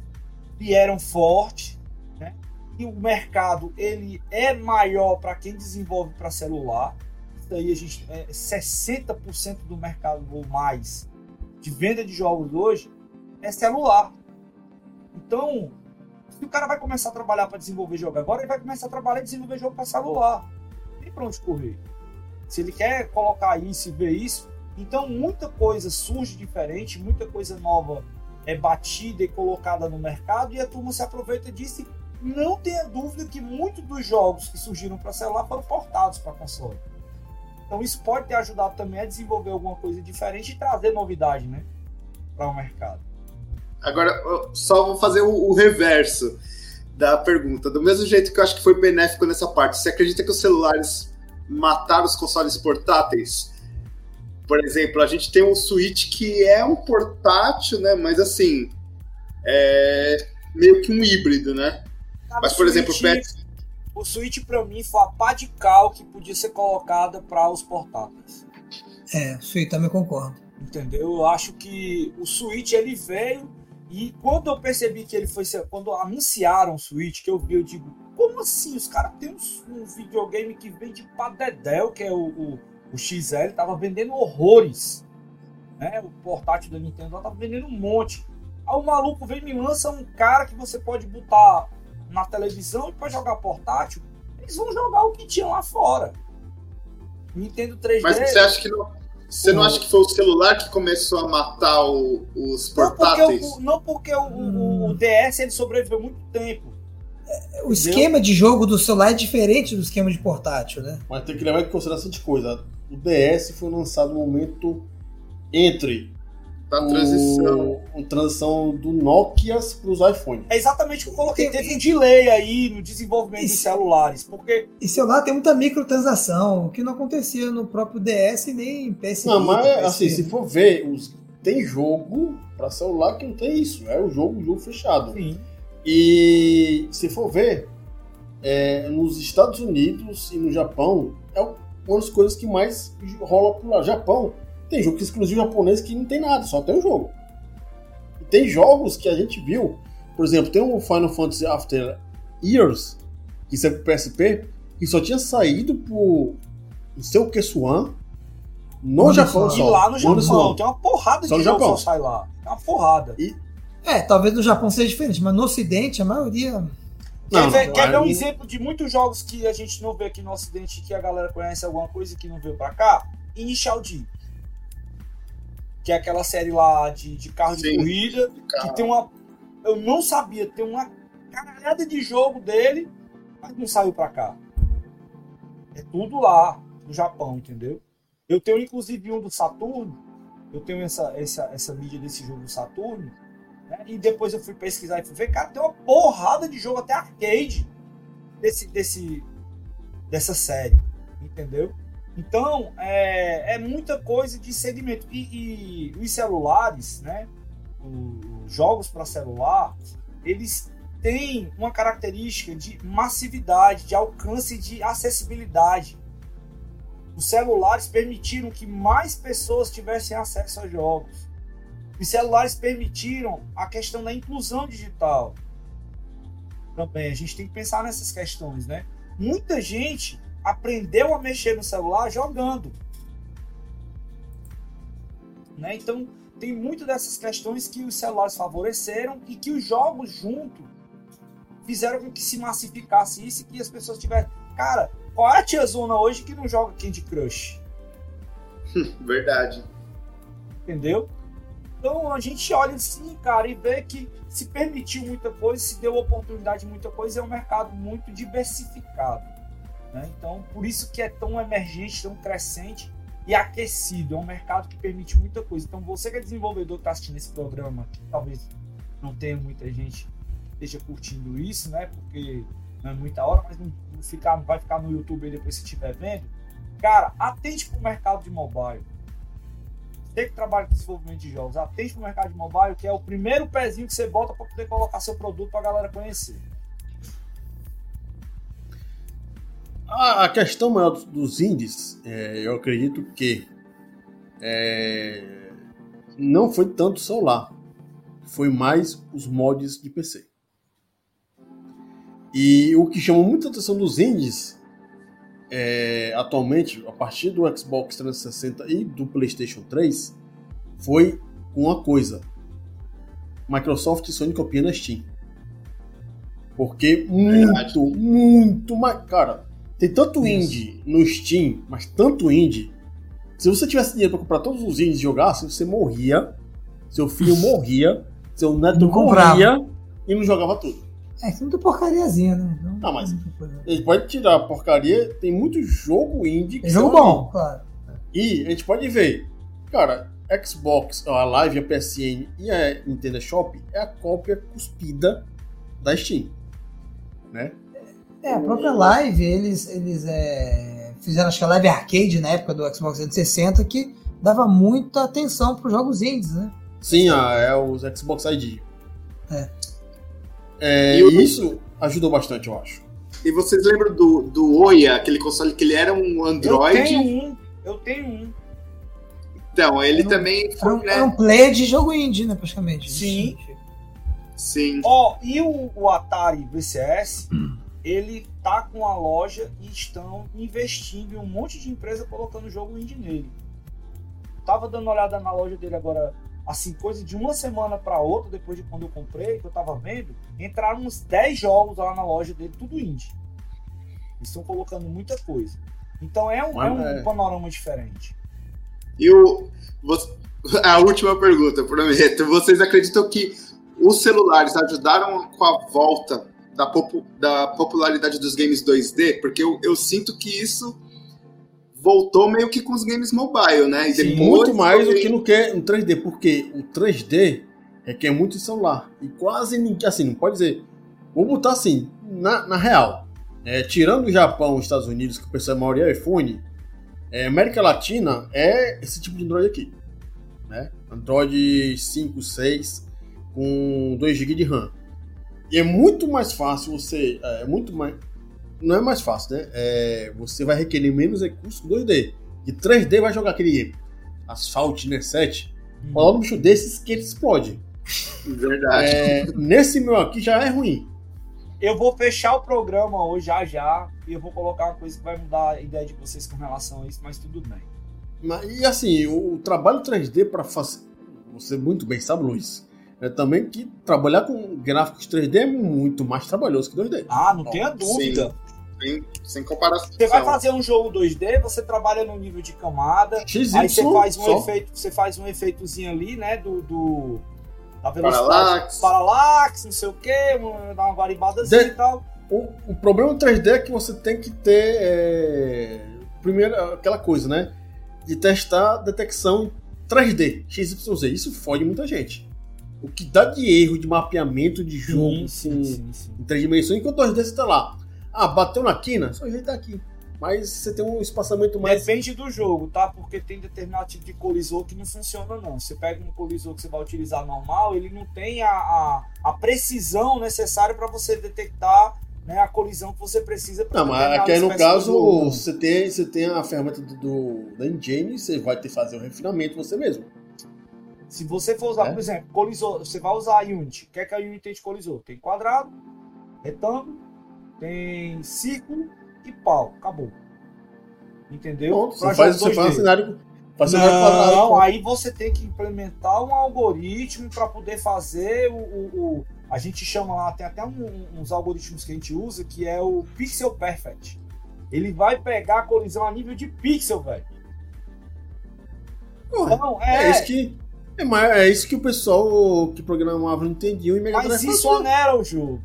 vieram forte, né? E o mercado ele é maior para quem desenvolve para celular. Isso aí a gente é 60% do mercado ou mais de venda de jogos hoje é celular. Então, se o cara vai começar a trabalhar para desenvolver jogo agora, ele vai começar a trabalhar e desenvolver jogo para celular. Tem para onde correr. Se ele quer colocar isso e ver isso, então muita coisa surge diferente, muita coisa nova é batida e colocada no mercado e a turma se aproveita disso e não tenha dúvida que muitos dos jogos que surgiram para celular foram portados para console. Então isso pode ter ajudado também a desenvolver alguma coisa diferente e trazer novidade, né, para o mercado. Agora, só vou fazer o, o, reverso da pergunta. Do mesmo jeito que eu acho que foi benéfico nessa parte, você acredita que os celulares mataram os consoles portáteis? Por exemplo, a gente tem um Switch que é um portátil, né? Mas assim, é meio que um híbrido, né? Mas, por exemplo, o PS o Switch para mim foi a pá de cal que podia ser colocada para os portáteis. É, Switch também concordo. Entendeu? Eu acho que o Switch ele veio e quando eu percebi que ele foi quando anunciaram o Switch, que eu vi, eu digo, como assim? Os caras têm um, um, videogame que vende pra Dedel, que é o, o, o XL, tava vendendo horrores. Né? O portátil da Nintendo tava vendendo um monte. Aí o maluco vem e me lança um cara que você pode botar na televisão e para jogar portátil, eles vão jogar o que tinha lá fora. Nintendo 3D. Mas você acha que não. Você não acha que foi o celular que começou a matar o, os portáteis? Não porque, o, não porque o, o, o, DS ele sobreviveu muito tempo. O esquema de jogo do celular é diferente do esquema de portátil, né? Mas tem que levar em consideração de coisa. O DS foi lançado no momento entre da transição. O, transição do Nokia para os iPhones. É exatamente o que eu coloquei. Teve um delay aí no desenvolvimento de celulares. Porque... E celular tem muita microtransação, que não acontecia no próprio DS nem PSP. Não, mas assim, se for ver, os... tem jogo para celular que não tem isso. É o jogo, o jogo fechado. Sim. E se for ver, é, nos Estados Unidos e no Japão, é uma das coisas que mais rola por lá. Japão tem jogo exclusivo japonês que não tem nada, só tem o jogo. tem jogos que a gente viu, por exemplo, tem o Final Fantasy After Years, que saiu pro PSP, que só tinha saído por não sei o que Swan no Japão Swan. E só. lá no Swan. Japão, tem uma porrada Só de no jogo Japão. que só sai lá. Tem uma porrada. É, talvez no Japão seja diferente, mas no Ocidente a maioria. Quer, Não, ver, não, quer ver um exemplo de muitos jogos que a gente não vê aqui no Ocidente que a galera conhece alguma coisa e que não veio pra cá? Initial D. Que é aquela série lá de, de carro de Sim. corrida. Que tem uma. Eu não sabia, tem uma caralhada de jogo dele, mas não saiu pra cá. É tudo lá, no Japão, entendeu? Eu tenho inclusive um do Saturno. Eu tenho essa, essa, essa mídia desse jogo do Saturno. né? E depois eu fui pesquisar e fui ver, cara, tem uma porrada de jogo até arcade desse, desse, dessa série. Entendeu? Então, é, é muita coisa de segmento. E, e os celulares, né? Os jogos para celular, eles têm uma característica de massividade, de alcance, de acessibilidade. Os celulares permitiram que mais pessoas tivessem acesso a jogos. Os celulares permitiram a questão da inclusão digital. Também a gente tem que pensar nessas questões, né? Muita gente aprendeu a mexer no celular jogando. Né? Então, tem muito dessas questões que os celulares favoreceram e que os jogos junto fizeram com que se massificasse isso e que as pessoas tivessem. Cara, qual é a tia Zona hoje que não joga Candy Crush? Verdade. Entendeu? Então a gente olha assim, cara, e vê que se permitiu muita coisa, se deu oportunidade de muita coisa, é um mercado muito diversificado. Né? Então, por isso que é tão emergente, tão crescente e aquecido. É um mercado que permite muita coisa. Então, você que é desenvolvedor que está assistindo esse programa, talvez não tenha muita gente que esteja curtindo isso, né? Porque não é muita hora, mas não não ficar, vai ficar no YouTube depois se estiver vendo. Cara, atente para o mercado de mobile. Você que trabalha com desenvolvimento de jogos, atente para o mercado de mobile, que é o primeiro pezinho que você bota para poder colocar seu produto para a galera conhecer. A, a questão maior dos, dos indies, é, eu acredito que é, não foi tanto o celular, foi mais os mods de PC. E o que chamou muita atenção dos indies é, atualmente, a partir do Xbox 360 e do PlayStation 3, foi uma coisa: Microsoft e Sony copiando a Steam. Porque Verdade. muito, muito mais. Cara, tem tanto Isso. indie no Steam, mas tanto indie. Se você tivesse dinheiro pra comprar todos os indies e jogasse, você morria, seu filho morria, seu neto Não comprava. morria e não jogava tudo. É, tem muita porcariazinha, né? Então, Ah, mas-. A gente pode tirar a porcaria, tem muito jogo indie que É jogo bom, claro. E a gente pode ver, cara, Xbox, a Live, a PSN e a Nintendo Shop é a cópia cuspida da Steam. Né? É, a própria Live, eles, eles é, fizeram acho que a Live Arcade na época do Xbox 360 que dava muita atenção para os jogos indies, né? Sim, a, é os Xbox ID. É. É, E isso ajudou bastante, eu acho. E vocês lembram do, do Oya, aquele console que ele era um Android? Eu tenho um, eu tenho um. Então, ele Era um- também Era foi, um, né? era um play de jogo indie, né, praticamente. Sim. Sim. Ó, e o, o Atari VCS, ele tá com a loja e estão investindo em um monte de empresa colocando jogo indie nele. Tava dando uma olhada na loja dele agora, assim, coisa de uma semana para outra, depois de quando eu comprei, que eu tava vendo, entraram uns 10 jogos lá na loja dele, tudo indie. Eles estão colocando muita coisa. Então é um, é um é- panorama diferente. E o. A última pergunta, prometo. Vocês acreditam que os celulares ajudaram com a volta da, popu- da popularidade dos games 2D? Porque eu, eu sinto que isso voltou meio que com os games mobile, né? Sim, Muito mais do que no, que no 3D, porque o 3D requer muito celular. E quase ninguém, assim, não pode dizer. Vou botar assim, na, na real. é, tirando o Japão e os Estados Unidos, que o pessoal maioria é iPhone, é, América Latina é esse tipo de Android aqui. Né? Android 5, 6, com 2 GB de RAM. E é muito mais fácil você. É muito mais. Não é mais fácil, né? É, você vai requerer menos recursos com 2D. E 3D vai jogar aquele Asphalt, né? 7. Coloca um bicho desses que ele explode. Verdade. É, nesse meu aqui já é ruim. Eu vou fechar o programa hoje já já e eu vou colocar uma coisa que vai mudar a ideia de vocês com relação a isso, mas tudo bem. Mas, e assim, o, o trabalho 3D para fazer. Você muito bem sabe, Luiz. É também que trabalhar com gráficos 3D é muito mais trabalhoso que 2D. Ah, não tenha dúvida. Sem, sem comparação. Você vai fazer um jogo 2D, você trabalha no nível de camada, XY aí você faz um só. efeito, você faz um efeitozinho ali, né, do, do da velocidade, Parallax. paralaxe, não sei o que, dá uma guaribadazinha De- e tal. O, o problema do 3D é que você tem que ter. é, primeiro, aquela coisa, né? De testar detecção em 3D, XYZ. Isso fode muita gente. O que dá de erro de mapeamento de jogo com- sim, sim. em três dimensões, enquanto 2D você tá lá. Ah, bateu na quina? Só ajeitar aqui. Mas você tem um espaçamento mais. Depende do jogo, tá? Porque tem determinado tipo de colisor que não funciona, não. Você pega um colisor que você vai utilizar normal, ele não tem a, a, a precisão necessária para você detectar né, a colisão que você precisa para Não, mas aqui aí no caso, você tem, você tem a ferramenta do, do- da engine, você vai ter que fazer o refinamento você mesmo. Se você for usar, É? por exemplo, colisor, você vai usar a Unity. O que é que a Unity tem de colisor? Tem quadrado, retângulo, tem círculo e pau. Acabou. Entendeu? Pronto, você faz, jogo você faz um 2D. cenário. Faz cenário quadrado. Não, aí você tem que implementar um algoritmo para poder fazer o, o- o- A gente chama lá, tem até um- uns algoritmos que a gente usa, que é o Pixel Perfect. Ele vai pegar a colisão a nível de pixel, velho. Não, é, é. isso que. É, mas é isso que o pessoal que programava não entendiam e Mega mas isso onera o jogo.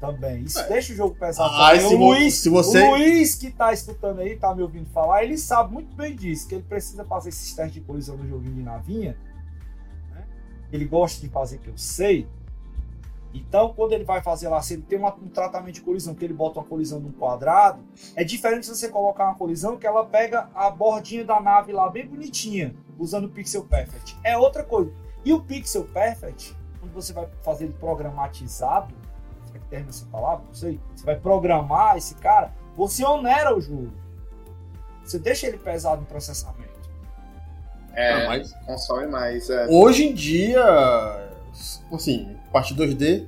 Também. Isso É. deixa o jogo pesado. Ah, se o, Luiz, se você- o Luiz que tá escutando aí, tá me ouvindo falar, ele sabe muito bem disso, que ele precisa fazer esses testes de colisão no joguinho de navinha. né? Ele gosta de fazer, que eu sei. Então, quando ele vai fazer lá, se ele tem uma- um tratamento de colisão, que ele bota uma colisão num quadrado, é diferente se você colocar uma colisão que ela pega a bordinha da nave lá bem bonitinha, usando o Pixel Perfect. É outra coisa. E o Pixel Perfect, quando você vai fazer ele programatizado, será que termina essa palavra? Não sei. Você vai programar esse cara, você onera o jogo. Você deixa ele pesado no processamento. É, Ah, mas consome mais. É. hoje em dia, assim, parte 2D,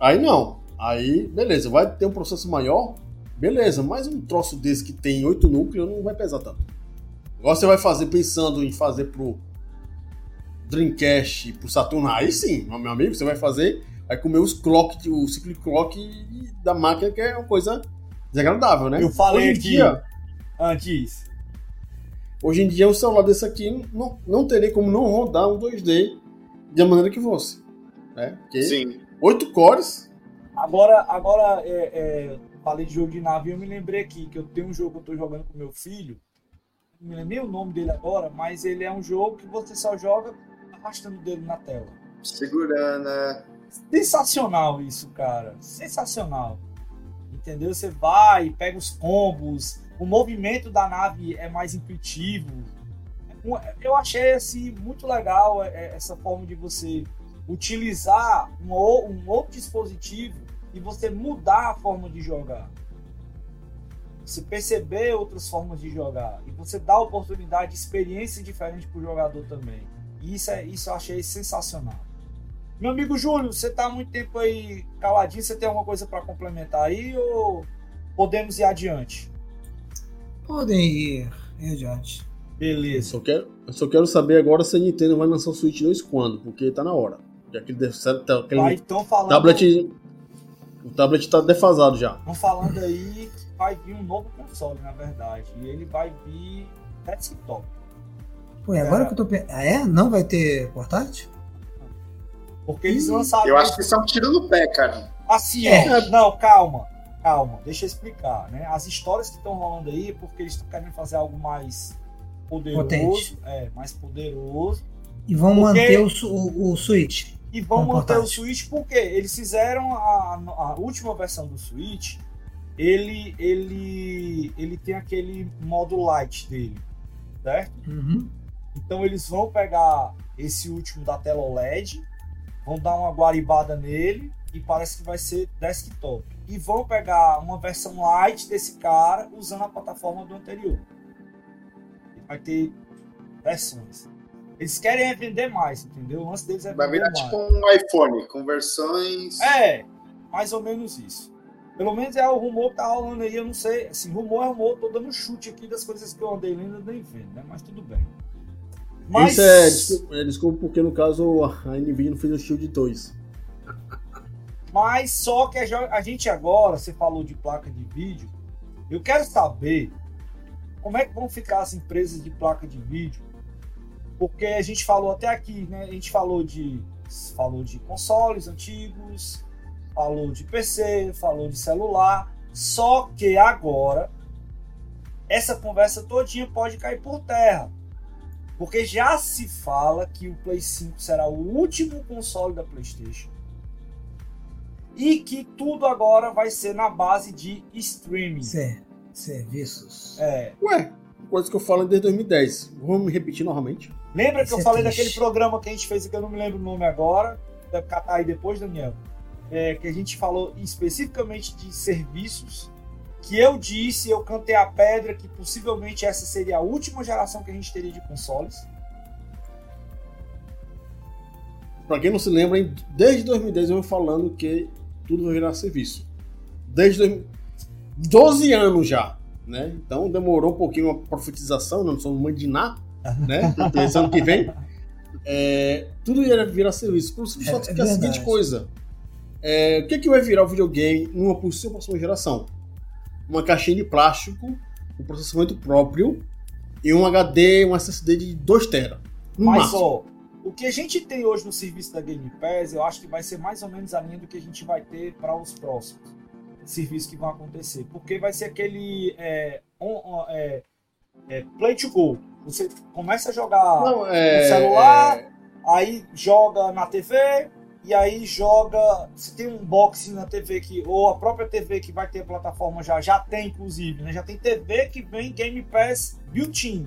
aí não. Aí, beleza, vai ter um processo maior, beleza, mas um troço desse que tem oito núcleos não vai pesar tanto. Agora você vai fazer pensando em fazer pro Dreamcast, pro Saturno, aí sim, meu amigo, você vai fazer, vai comer os clock, o ciclo clock da máquina, que é uma coisa desagradável, né? Eu falei aqui. dia, Antes. Hoje em dia, um celular desse aqui não, não teria como não rodar um 2D da maneira que fosse. Né? Porque Sim. 8 cores. Agora, agora é, é, falei de jogo de nave, eu me lembrei aqui que eu tenho um jogo que eu tô jogando com meu filho. Não me lembro nem o nome dele agora, mas ele é um jogo que você só joga arrastando o dedo na tela. Segurando. é. Sensacional isso, cara. Sensacional. Entendeu? Você vai, pega os combos, o movimento da nave é mais intuitivo. Eu achei assim, muito legal é, é, essa forma de você utilizar um, um outro dispositivo e você mudar a forma de jogar. Você perceber outras formas de jogar e você dar oportunidade de experiência diferente para o jogador também. E isso, é, isso eu achei sensacional. Meu amigo Júlio, você tá há muito tempo aí caladinho, você tem alguma coisa para complementar aí ou podemos ir adiante? Podem ir, ir adiante. Eu Beleza. só, quero, eu só quero saber agora se a Nintendo vai lançar o Switch 2 quando, porque tá na hora. Já que ele tá, aquele Vai, então falando, tablet. O tablet tá defasado já. Estão falando aí que vai vir um novo console, na verdade. E ele vai vir desktop. Pô, e agora É. que eu tô pensando. Ah, é? Não vai ter portátil? Porque eles lançaram. Eu acho que isso é um tiro no pé, cara. Assim, É. Não, calma. Calma, deixa eu explicar, né? As histórias que estão rolando aí é porque eles estão querendo fazer algo mais poderoso. Potente. É, mais poderoso. E vão Porque- manter o, o, o Switch. E vão manter o. Switch porque eles fizeram a, a última versão do Switch. Ele, ele, ele tem aquele modo light dele, certo? Uhum. Então eles vão pegar esse último da tela OLED, vão dar uma guaribada nele e parece que vai ser desktop. E vão pegar uma versão light desse cara usando a plataforma do anterior. Vai ter versões. Eles querem vender mais, entendeu? Lance deles é Vai virar mais. tipo um iPhone, com versões. É, mais ou menos isso. Pelo menos é o rumor que tá rolando aí, eu não sei. Assim, rumor é rumor, tô dando chute aqui das coisas que eu andei lendo nem vendo, né? Mas tudo bem. Mas Isso é desculpa, é desculpa, porque no caso a Nvidia não fez o Shield 2. Mas só que a gente agora, você falou de placa de vídeo, eu quero saber como é que vão ficar as empresas de placa de vídeo, porque a gente falou até aqui, né? A gente falou de falou de consoles antigos, falou de PC, falou de celular, só que agora essa conversa todinha pode cair por terra. Porque já se fala que o Play 5 será o último console da PlayStation e que tudo agora vai ser na base de streaming. Ser- serviços. É. Ué, coisa que eu falo desde 2010. Vamos me repetir novamente. Lembra que Isso eu é falei triste. daquele programa que a gente fez, que eu não me lembro o nome agora, deve catar aí depois, Daniel, é, que a gente falou especificamente de serviços, que eu disse, eu cantei a pedra, que possivelmente essa seria a última geração que a gente teria de consoles. Pra quem não se lembra, em- desde 2010 eu venho falando que tudo vai virar serviço. Desde 2000 12 anos já, né? Então demorou um pouquinho a profetização, não somos mãe de Ná, né? Esse ano que vem. É, tudo ia virar serviço. Por isso, É- só é que a seguinte coisa. É, o que, que vai virar o videogame numa possível próxima geração? Uma caixinha de plástico, um processamento próprio e um HD, um SSD de 2 TB. Mas, máximo. ó, o que a gente tem hoje no serviço da Game Pass, eu acho que vai ser mais ou menos a linha do que a gente vai ter para os próximos serviços que vão acontecer. Porque vai ser aquele é, on- on- é, é, play to go. Você começa a jogar Não, é, no celular, aí joga na TV, e aí joga. Se tem um box na TV que. Ou a própria TV que vai ter a plataforma já, já tem, inclusive, né? Já tem TV que vem Game Pass built-in.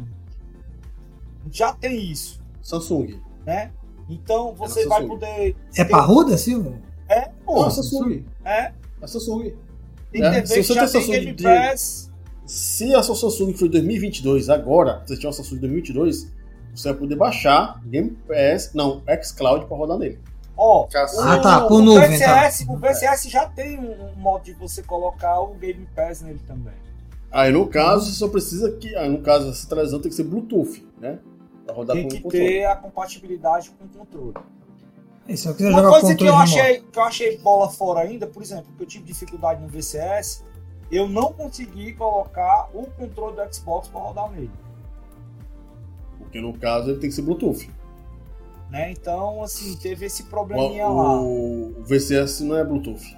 Já tem isso Samsung. né? Então você vai poder. É parruda, Silvio? É, pô, Não, a Samsung. é. A Samsung. Tem É, TV se que você já tem Game de- Pass. Se a sua Samsung for 2022 agora, se você tiver uma Samsung 2022, você vai poder baixar Game Pass, não, xCloud para rodar nele. Ó, Cacete. Ah, tá, o, por o nuvem, VCS, tá. o VCS já tem um, um modo de você colocar o Game Pass nele também. Aí no caso, você só precisa que, aí, no caso, essa televisão tem que ser Bluetooth, né? Pra rodar tem com que o controle. ter a compatibilidade com o controle. E se eu quiser Uma jogar coisa que eu, achei, que eu achei bola fora ainda, por exemplo, que eu tive dificuldade no VCS, eu não consegui colocar o controle do Xbox para rodar nele. Porque no caso ele tem que ser Bluetooth. Né? Então, assim, teve esse O, probleminha lá. o, o VCS não é Bluetooth.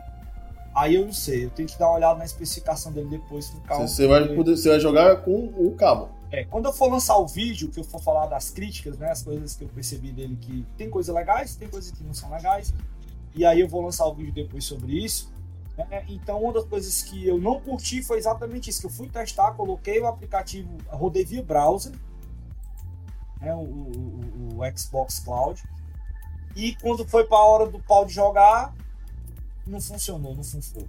Aí eu não sei, eu tenho que dar uma olhada na especificação dele depois. Você, você vai poder, você vai jogar com o cabo. É, quando eu for lançar o vídeo, que eu for falar das críticas, né, as coisas que eu percebi dele, que tem coisas legais, tem coisas que não são legais, e aí eu vou lançar o vídeo depois sobre isso. né? Então, uma das coisas que eu não curti foi exatamente isso, que eu fui testar, coloquei o aplicativo, rodei via browser, né, o, o- o- Xbox Cloud, e quando foi para a hora do pau de jogar, não funcionou, não funcionou.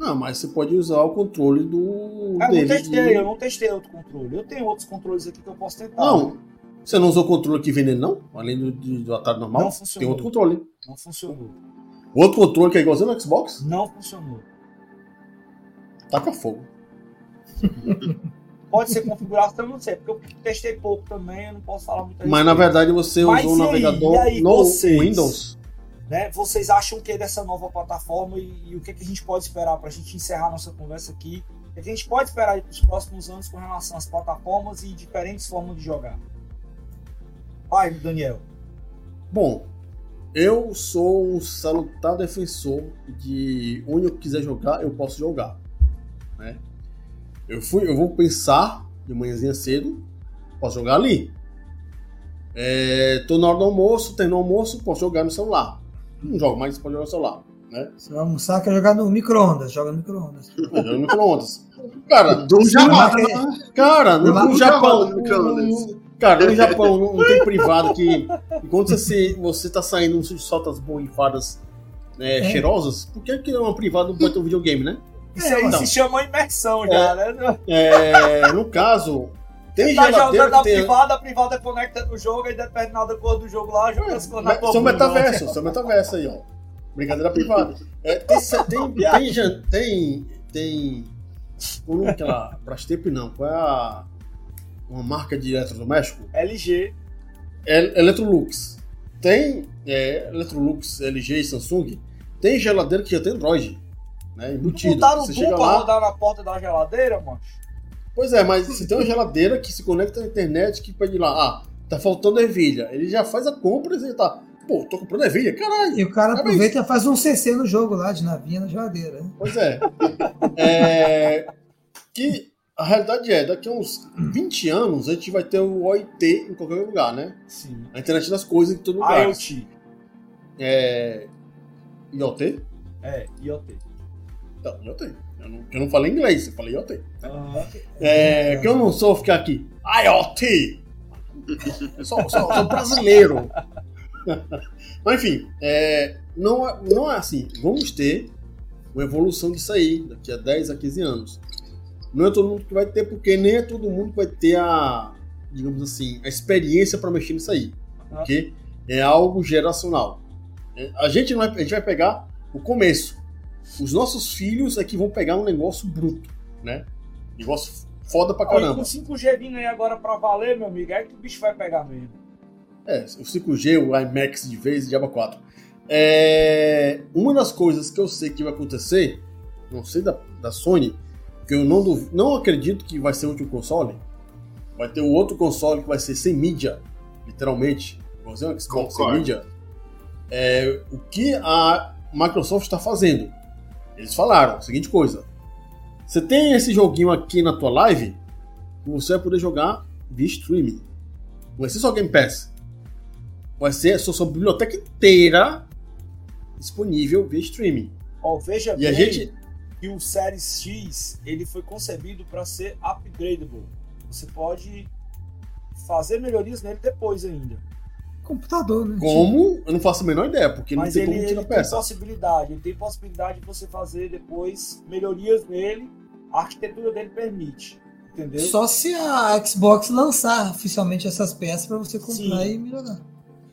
Não, mas você pode usar o controle do Eu não testei, eu não testei outro controle. Eu tenho outros controles aqui que eu posso tentar. Não, você não usou o controle que vem nele, não? Além do, do Atari normal? Não Tem funcionou. outro controle. Não funcionou. Outro controle que é igualzinho no Xbox? Não funcionou. Taca fogo. Pode ser configuração, eu não sei, porque eu testei pouco também, eu não posso falar muito Mas na verdade você Mas usou o navegador aí, no vocês? Windows. Né? Vocês acham o que dessa nova plataforma e, e o que, que a gente pode esperar para a gente encerrar nossa conversa aqui? O que a gente pode esperar para os próximos anos com relação às plataformas e diferentes formas de jogar? Vai, Daniel. Bom, eu sou um salutar defensor de onde eu quiser jogar, eu posso jogar. Né? Eu, fui, eu vou pensar de manhãzinha cedo, posso jogar ali. É, tô na hora do almoço, terminou o almoço, posso jogar no celular. Não jogo mais, pode jogar no celular. Né? Você vai almoçar, quer jogar no micro-ondas. Joga no micro-ondas. Eu jogo no micro-ondas. Cara, Do Japão. mas- cara, no, Japão. Japão, no micro-ondas. Cara, no Japão não, não tem privado que. Enquanto você, você tá saindo, você solta as borrifadas né, É. cheirosas, por que, que uma privada não pode ter um videogame, né? Isso aí então. se chama imersão já, né? É, no caso, Tem tá geladeira jogando tem... privada, a privada conecta no jogo, aí determinada cor do jogo lá, joga as cores na coluna. metaverso, seu metaverso aí, ó. Brincadeira privada. É, tem, tem, tem, tem, tem, Qual é aquela. Brastemp não, qual é a. Uma marca de eletrodoméstico? LG. El- Electrolux. Tem é, Electrolux, LG e Samsung. Tem geladeira que já tem Android. Né, embutido. Botaram o Você Doom chega pra lá. rodar na porta da geladeira, mano. Pois é, mas se tem uma geladeira que se conecta à internet que pede lá, ah, tá faltando ervilha. Ele já faz a compra e tá. Pô, tô comprando ervilha, caralho. E o cara aproveita e faz um CC no jogo lá, de navinha na geladeira. né? Pois é. É, Que a realidade é, daqui a uns 20 anos a gente vai ter o OIT em qualquer lugar, né? Sim. A internet das coisas em todo lugar. IoT. É. IoT? É, IoT. Então, IoT. Eu não, eu não falei inglês, eu falei IoT. Aham. É, que eu não sou ficar aqui. IoT! Eu sou, sou- sou brasileiro. Mas enfim, é, não, é- não é assim. Vamos ter uma evolução disso aí daqui a 10 a 15 anos. Não é todo mundo que vai ter, porque nem é todo mundo que vai ter a, digamos assim, a experiência para mexer nisso aí. Porque é algo geracional. É, A gente, não vai, a gente vai pegar o começo. Os nossos filhos é que vão pegar um negócio bruto, né? Negócio foda pra caramba. com 5G vindo aí agora pra valer, meu amigo, é que o bicho vai pegar mesmo. É, o 5G, o IMAX de vez e Diaba 4. É, uma das coisas que eu sei que vai acontecer, não sei da, da Sony, que eu não, duv- não acredito que vai ser o último console. Vai ter o outro console que vai ser sem mídia, literalmente. Igualzinho o Xbox sem mídia. É, o que a Microsoft está fazendo? Eles falaram a seguinte coisa. Você tem esse joguinho aqui na tua live, você vai poder jogar via streaming. Não vai ser só Game Pass. Vai ser a sua, sua biblioteca inteira disponível via streaming. Ó, veja E a bem gente. que o Series X ele foi concebido para ser upgradable. Você pode fazer melhorias nele depois ainda. Computador, né? Como? Eu não faço a menor ideia, porque Mas não tem ele, como ele tirar tem peça. possibilidade, ele tem possibilidade de você fazer depois melhorias nele. A arquitetura dele permite, entendeu? Só se a Xbox lançar oficialmente essas peças pra você comprar Sim. e melhorar.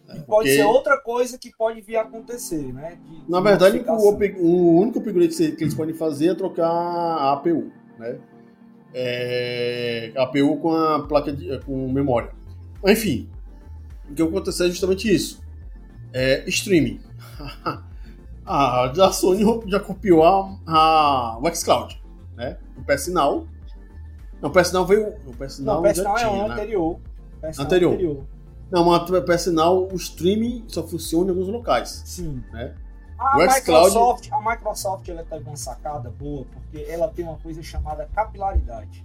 E pode porque- ser outra coisa que pode vir a acontecer, né? De- Na de verdade, o, o único upgrade que eles podem fazer é trocar a APU, né? É, a APU com a placa de, com memória. Enfim, o que aconteceu é justamente isso. É, streaming. a, a Sony já copiou a, a, o xCloud, né? O PS Now. Não, o PS Now veio. O PS Now Não, o PS Now é tinha, um né? anterior. PS Now Anterior. Não, mas o PS Now, o streaming só funciona em alguns locais. Sim. Né? A Microsoft, a Microsoft ela tá com uma sacada boa porque ela tem uma coisa chamada capilaridade.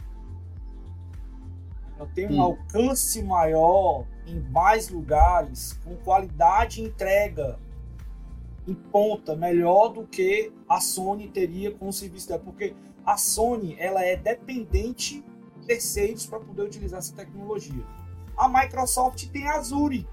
Ela tem um Hum. alcance maior em mais lugares, com qualidade entrega em ponta melhor do que a Sony teria com o serviço dela, porque a Sony ela é dependente de terceiros para poder utilizar essa tecnologia. A Microsoft tem Azure.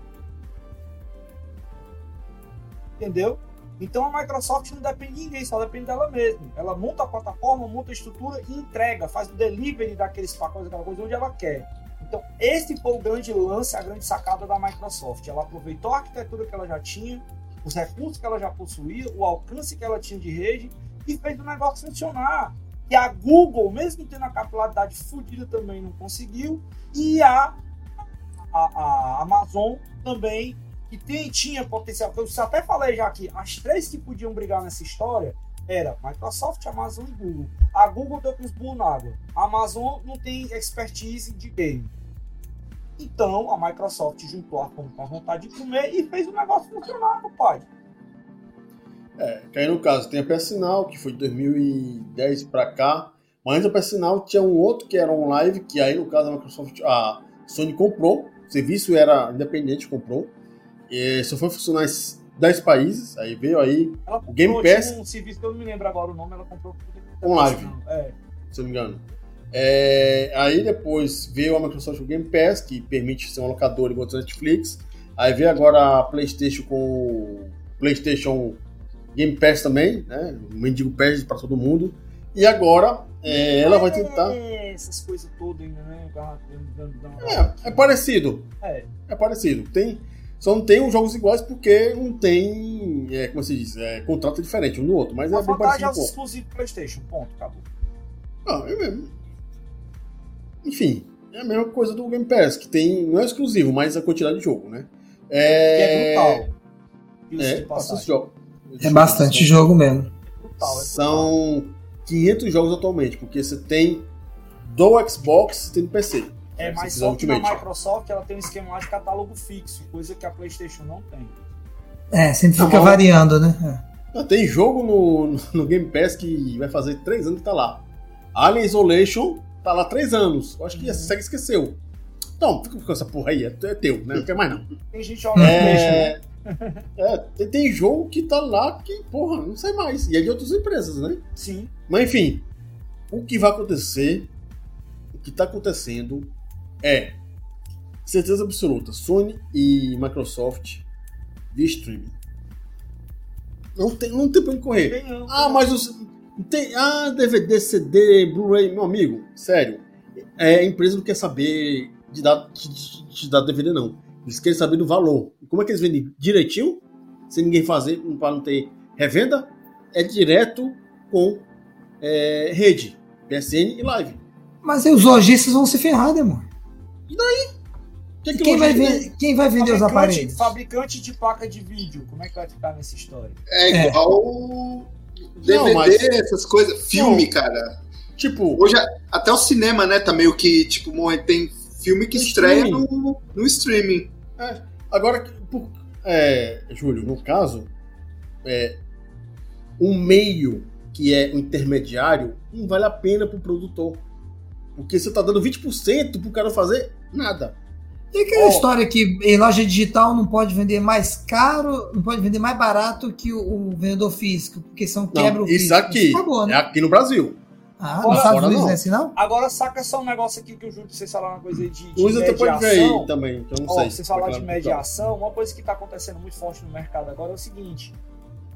Entendeu? Então a Microsoft não depende de ninguém, só depende dela mesma. Ela monta a plataforma, monta a estrutura e entrega, faz o delivery daqueles pacotes, aquela coisa onde ela quer. Então, esse foi o grande lance, a grande sacada da Microsoft. Ela aproveitou a arquitetura que ela já tinha, os recursos que ela já possuía, o alcance que ela tinha de rede e fez o negócio funcionar. E a Google, mesmo tendo a capilaridade fodida, também não conseguiu. E a, a, a Amazon também, que tem, tinha potencial. Eu até falei já aqui, as três que podiam brigar nessa história era Microsoft, Amazon e Google. A Google deu com os burros na água. A Amazon não tem expertise de game. Então, a Microsoft juntou a fome com a vontade de comer e fez o negócio funcionar, pai. É, que aí no caso tem a PS Now, que foi de 2010 pra cá, mas antes da PS Now tinha um outro que era um live, que aí no caso a Microsoft, a Sony comprou, o serviço era independente, comprou, e só foi funcionar em 10 países, aí veio aí, Ela O Game Pass- um serviço que eu não me lembro agora o nome, ela comprou. Um live. É. se eu não me engano. É, aí depois veio a Microsoft com o Game Pass, que permite ser um locador igual ao Netflix, aí veio agora a Playstation com o PlayStation Game Pass também, né? O mendigo Pass para todo mundo. E agora é, ela vai tentar. É, essas coisas todas ainda, né? É, é parecido. É. É parecido. Tem, só não tem os jogos iguais porque não tem, é, como se diz, é, contrato diferente um do outro. Mas A é bem vantagem é parecido. os exclusivos PlayStation. Ponto, acabou. Ah, é mesmo. Enfim, é a mesma coisa do Game Pass, que tem, não é exclusivo, mas a quantidade de jogo, né? Que é É, brutal. É, bastante jogo. É bastante jogo mesmo. Brutal, é. São 500 jogos atualmente, porque você tem do Xbox e tem do PC. É, mas só que na. Microsoft ela tem um esquema lá de catálogo fixo, coisa que a PlayStation não tem. É, sempre Tá fica variando, né? Ah, Tem jogo no, no Game Pass que vai fazer 3 anos que tá lá. Alien Isolation tá lá 3 anos. Eu acho que a SEGA esqueceu. Então, fica com essa porra aí, é, é teu, né? Não quer mais não. Tem gente jogando PlayStation, né? É, é, tem, tem jogo que tá lá que, porra, não sai mais. E é de outras empresas, né? Sim. Mas enfim, o que vai acontecer, o que tá acontecendo é certeza absoluta, Sony e Microsoft via streaming. Não tem, não tem pra onde correr. Tem, não. Ah, mas os. Tem, ah, DVD, CD, Blu-ray, meu amigo, sério. É, a empresa não quer saber de dar, de, de- dar DVD, não. Eles querem saber do valor. E como é que eles vendem? Direitinho? Sem ninguém fazer, para não ter revenda? É direto com é, rede, PSN e live. Mas aí os lojistas vão se ferrar, né, mano? O que é E que quem vai, ver, quem vai vender os Fabricante, aparelhos? fabricante de placa de vídeo, como é que vai ficar nessa história? É É. DVD, Não, mas- essas coisas. Filme, cara. Tipo, Hoje, até o cinema, né, tá meio que, tipo, tem filme que estreia streaming. no, no streaming. Agora, por, é, Júlio, no caso, é, um meio que é o intermediário não vale a pena pro produtor. Porque você tá dando 20% pro cara fazer nada. E aquela Ó. história que em loja digital não pode vender mais caro, não pode vender mais barato que o, o vendedor físico, porque são quebra o isso físico. aqui Acabou, é né? aqui no Brasil. Ah, Fora- nos Estados Unidos não. não é assim, não? Agora saca só um negócio aqui que o Júlio, vocês falaram uma coisa aí de, de O Luiz até pode ver aí mediação. também, eu não Ó, sei. vocês falaram de mediação, uma coisa que está acontecendo muito forte no mercado agora é o seguinte: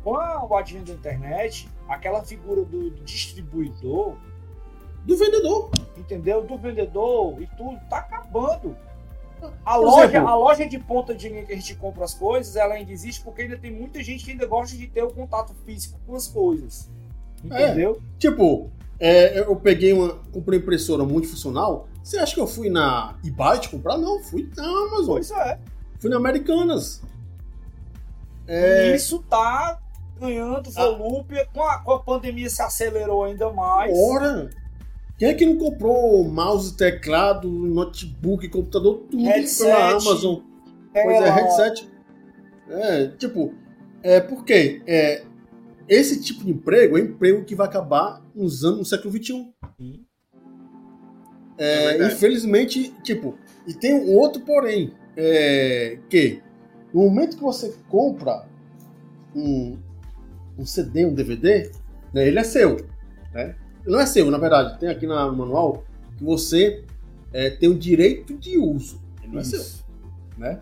com a- o advento da internet, aquela figura do, do distribuidor, Do vendedor. entendeu? Do vendedor e tudo, tá acabando. A Por loja, exemplo- a loja de ponta de linha que a gente compra as coisas, ela ainda existe porque ainda tem muita gente que ainda gosta de ter o contato físico com as coisas. É. Entendeu? Tipo, é, eu peguei uma. Comprei impressora multifuncional. Você acha que eu fui na eBay comprar? Não, fui na Amazon. Pois é. Fui na Americanas. É, E isso tá ganhando Ah. volúpia. Com a, com a pandemia se acelerou ainda mais. Ora! Quem é que não comprou mouse, teclado, notebook, computador, tudo Headset, pela Amazon? Pois é, Tela, headset. É, tipo, é porque é, esse tipo de emprego é emprego que vai acabar uns anos no século XXI. É, É infelizmente, tipo, e tem um outro porém, é, que no momento que você compra um, um CD, um DVD, né, ele é seu, né? Não é seu, na verdade, tem aqui na- no manual que você é, tem o direito de uso, ele não é seu Isso. né?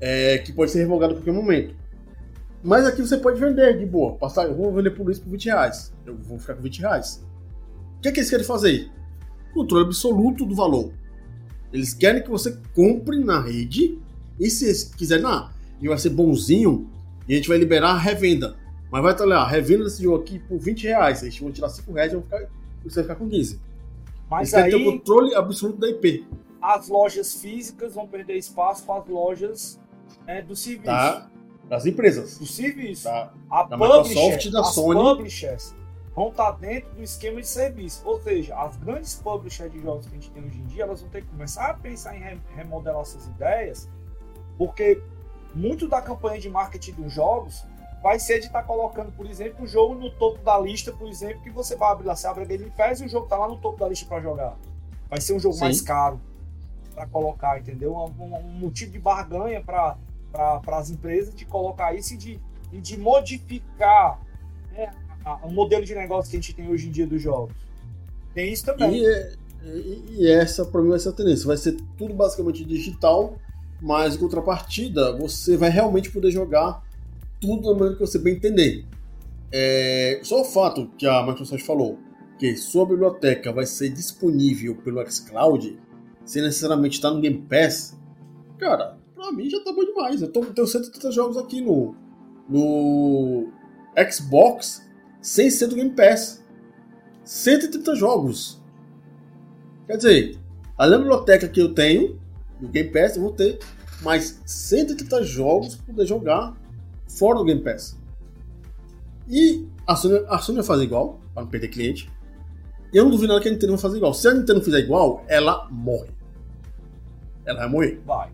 É, que pode ser revogado a qualquer momento. Mas aqui você pode vender de boa. Passar, eu vou vender por isso por 20 reais. Eu vou ficar com 20 reais. O que, é que eles querem fazer? Controle absoluto do valor. Eles querem que você compre na rede. E se eles quiserem, ah, ele vai ser bonzinho e a gente vai liberar a revenda. Mas vai estar lá, a revenda desse jogo aqui por 20 reais. Eles vão tirar 5 reais e vão ficar- você vai ficar com 15. Mas eles querem ter o aí controle absoluto da IP. as lojas físicas vão perder espaço para as lojas né, do serviço. Tá? Das empresas. Do serviço. Tá? A Da Microsoft e da as Sony. publishers vão estar dentro do esquema de serviço. Ou seja, as grandes publishers de jogos que a gente tem hoje em dia, elas vão ter que começar a pensar em re- remodelar suas ideias, porque muito da campanha de marketing dos jogos vai ser de estar colocando, por exemplo, o jogo no topo da lista, por exemplo, que você vai abrir lá, você abre a Game Pass e o jogo tá lá no topo da lista para jogar. Vai ser um jogo Sim. mais caro para colocar, entendeu? Um, um- um motivo de barganha para para as empresas de colocar isso e de, e de modificar né, a- o modelo de negócio que a gente tem hoje em dia dos jogos. Tem isso também. E, é- e- e essa, para mim, vai ser a tendência. Vai ser tudo basicamente digital, mas em contrapartida, você vai realmente poder jogar tudo da maneira que você bem entender. É, só o fato que a Microsoft falou, que sua biblioteca vai ser disponível pelo xCloud, sem necessariamente estar no Game Pass, cara, pra mim já tá bom demais. Eu tô, tenho 130 jogos aqui no, no Xbox sem ser do Game Pass. 130 jogos. Quer dizer, a biblioteca que eu tenho do Game Pass, eu vou ter mais 130 jogos para poder jogar fora do Game Pass. E a Sony, a Sony vai fazer igual, para não perder cliente. Eu não duvido nada que a Nintendo vai fazer igual. Se a Nintendo fizer igual, ela morre. Ela vai morrer. Vai.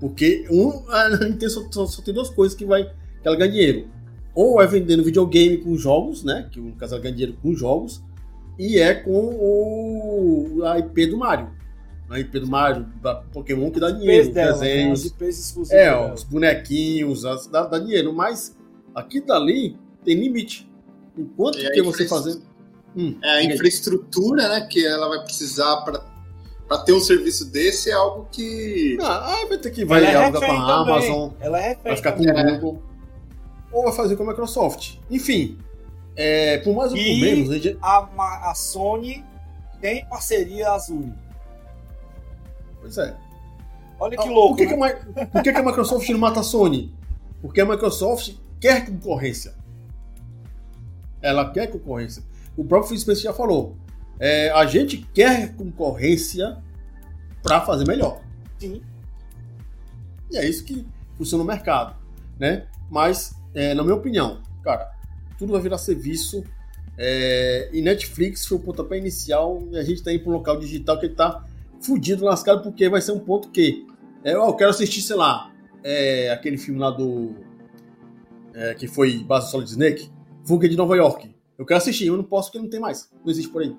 Porque um, a Nintendo só, só, só, tem duas coisas que, vai, que ela ganha dinheiro. Ou é vendendo videogame com jogos, né? Que no caso ela ganha dinheiro com jogos. E é com o, a IP do Mario. A IP do Mario, da Pokémon que dá dinheiro. Os dela, né, desenhos. Né? é, os bonequinhos, as, dá, dá dinheiro. Mas aqui dali tem limite. Enquanto que você fazer. Hum, é a infraestrutura né, que ela vai precisar para ter um serviço desse é algo que. Ah, vai ter que vai é alugar para a Amazon. Ela é vai ficar com o é. Google. Ou vai fazer com a Microsoft. Enfim. É, por mais ou por menos. A, a Sony tem parceria azul. Pois é. Olha que ah, louco. Por que, né? que, a, por que, que a Microsoft não mata a Sony? Porque a Microsoft quer concorrência. Ela quer concorrência. O próprio Phil Spencer já falou. É, a gente quer concorrência para fazer melhor. Sim. E é isso que funciona no mercado, né? Mas, é, na minha opinião, cara, tudo vai virar serviço. É, e Netflix foi o pontapé inicial e a gente tá indo para um local digital que está fudido, lascado, porque vai ser um ponto que é, eu quero assistir, sei lá, é, aquele filme lá do. É, que foi base do Solid Snake, Fuga de Nova York. Eu quero assistir, eu não posso porque não tem mais. Não existe por aí.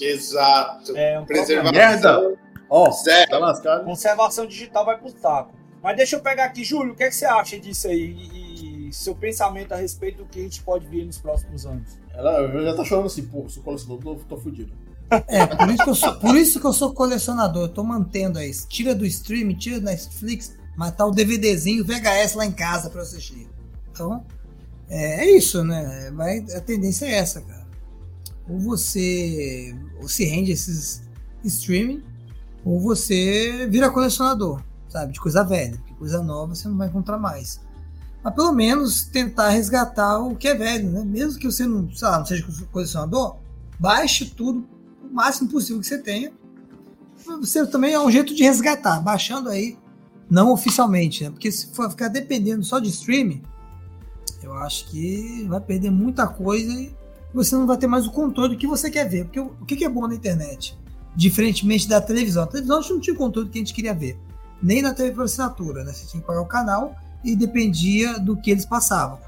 Exato. É um Preservação. Merda! Ó, oh, tá lascado. Conservação digital vai pro saco. Mas deixa eu pegar aqui, Júlio, o que, é que você acha disso aí? E, e seu pensamento a respeito do que a gente pode vir nos próximos anos? Ela já tá chorando assim, pô, sou colecionador, tô, tô fudido. É, por isso, que eu sou, por isso que eu sou colecionador. Eu tô mantendo aí. Tira do stream, tira da Netflix, mas tá o DVDzinho VHS lá em casa pra assistir. Então, é, é isso, né? Vai, a tendência é essa, cara. Ou você ou se rende a esses streaming, ou você vira colecionador, sabe? De coisa velha, porque coisa nova você não vai encontrar mais. Mas pelo menos tentar resgatar o que é velho, né? Mesmo que você não, lá, não seja colecionador, baixe tudo máximo possível que você tenha. Você também é um jeito de resgatar, baixando aí, não oficialmente, né? Porque se for ficar dependendo só de streaming, eu acho que vai perder muita coisa e você não vai ter mais o controle do que você quer ver. Porque o que é bom na internet? Diferentemente da televisão. A televisão a gente não tinha o controle que a gente queria ver. Nem na TV por assinatura, né? Você tinha que pagar o canal e dependia do que eles passavam.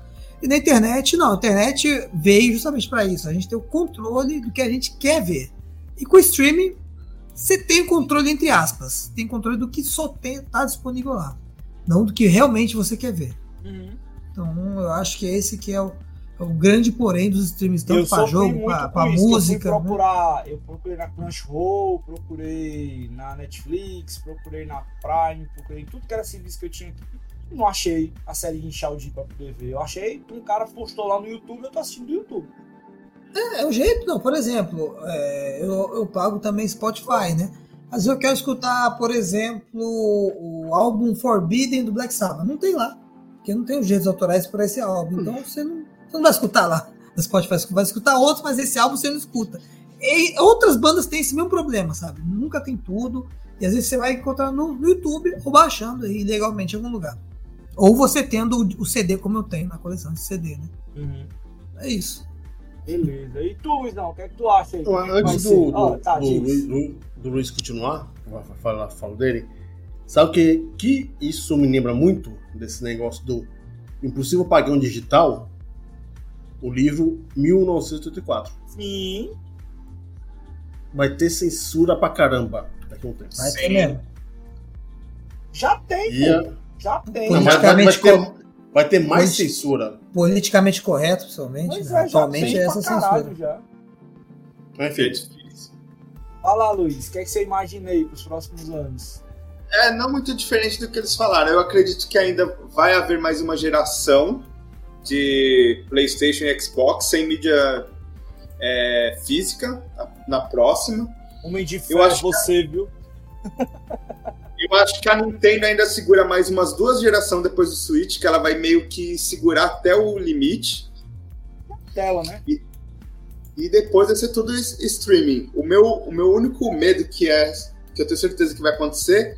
E na internet, não. A internet veio justamente para isso. A gente tem o controle do que a gente quer ver. E com o streaming, você tem o controle entre aspas. Tem controle do que só está disponível lá. Não do que realmente você quer ver. Uhum. Então, eu acho que é esse que é o, é o grande porém dos streams, tanto para jogo, para música. Eu, né? procurar, eu procurei na Crunchyroll, procurei na Netflix, procurei na Prime, procurei em tudo que era serviço que eu tinha aqui. Não achei a série de Inchaudi pra poder ver. Eu achei que um cara postou lá no YouTube, eu tô assistindo do YouTube. É, é o jeito, não. Por exemplo, é, eu, eu pago também Spotify, né? Mas eu quero escutar, por exemplo, o álbum Forbidden do Black Sabbath. Não tem lá. Porque não tem os direitos autorais para esse álbum. Então você não, você não vai escutar lá. No Spotify você vai escutar outros, mas esse álbum você não escuta. E outras bandas têm esse mesmo problema, sabe? Nunca tem tudo. E às vezes você vai encontrar no, no YouTube ou baixando aí legalmente em algum lugar. Ou você tendo o, o CD, como eu tenho na coleção de CD, né? Uhum. É isso. Beleza. E tu, Luizão, o que é que tu acha aí? antes do, do, oh, tá, do, do, do, Luiz continuar, falar falo dele, sabe que, que isso me lembra muito desse negócio do Impossível Pagão Digital? O livro 1984. Sim. Vai ter censura pra caramba daqui a um tempo. Vai ter mesmo. Já tem, e, Já tem. Não, vai, vai, vai, ter, vai ter mais censura. Politicamente correto, pessoalmente. Né? É, Atualmente é essa censura. Já. Perfeito. Fala, Luiz, o que, é que você imagina aí para os próximos anos? É, não muito diferente do que eles falaram. Eu acredito que ainda vai haver mais uma geração de PlayStation e Xbox sem mídia é, física na próxima. Homem de ferro, acho você, que... viu? Eu acho que a Nintendo ainda segura mais umas duas gerações depois do Switch, que ela vai meio que segurar até o limite. Tela, né? E, e depois vai ser tudo streaming. O meu, o meu único medo que é que eu tenho certeza que vai acontecer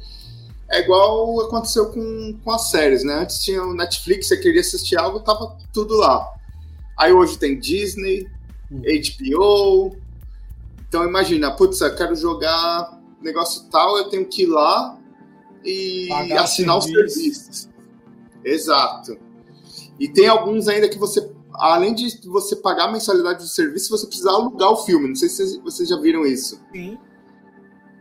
é igual aconteceu com, com as séries, né? Antes tinha o Netflix, você queria assistir algo, tava tudo lá. Aí hoje tem Disney, hum. HBO. Então imagina, putz, eu quero jogar negócio tal, eu tenho que ir lá e Pagar assinar serviço. os serviços. Exato. E tem alguns ainda que você, além de você pagar a mensalidade do serviço, você precisa alugar o filme. Não sei se vocês já viram isso. Sim.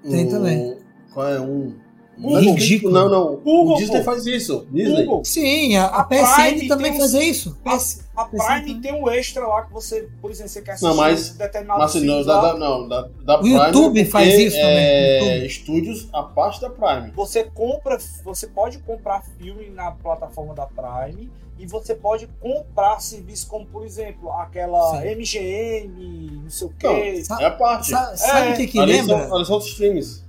Tem também. Qual é um? Google. Ridículo. Não, não. Google, o Disney faz isso. Disney. Google. Sim, a, a, a PSN também faz isso. A, a Prime tem um extra lá que você, por exemplo, você quer assistir não, mas, determinado mas, não, da, da, não, da, da o Prime. YouTube faz isso é, também. Estúdios a parte da Prime. Você compra, você pode comprar filme na plataforma da Prime e você pode comprar serviços como, por exemplo, aquela Sim. MGM, não sei o quê. Não, é a parte. Sabe, sabe o é. que, que lembra? Olha só os streams.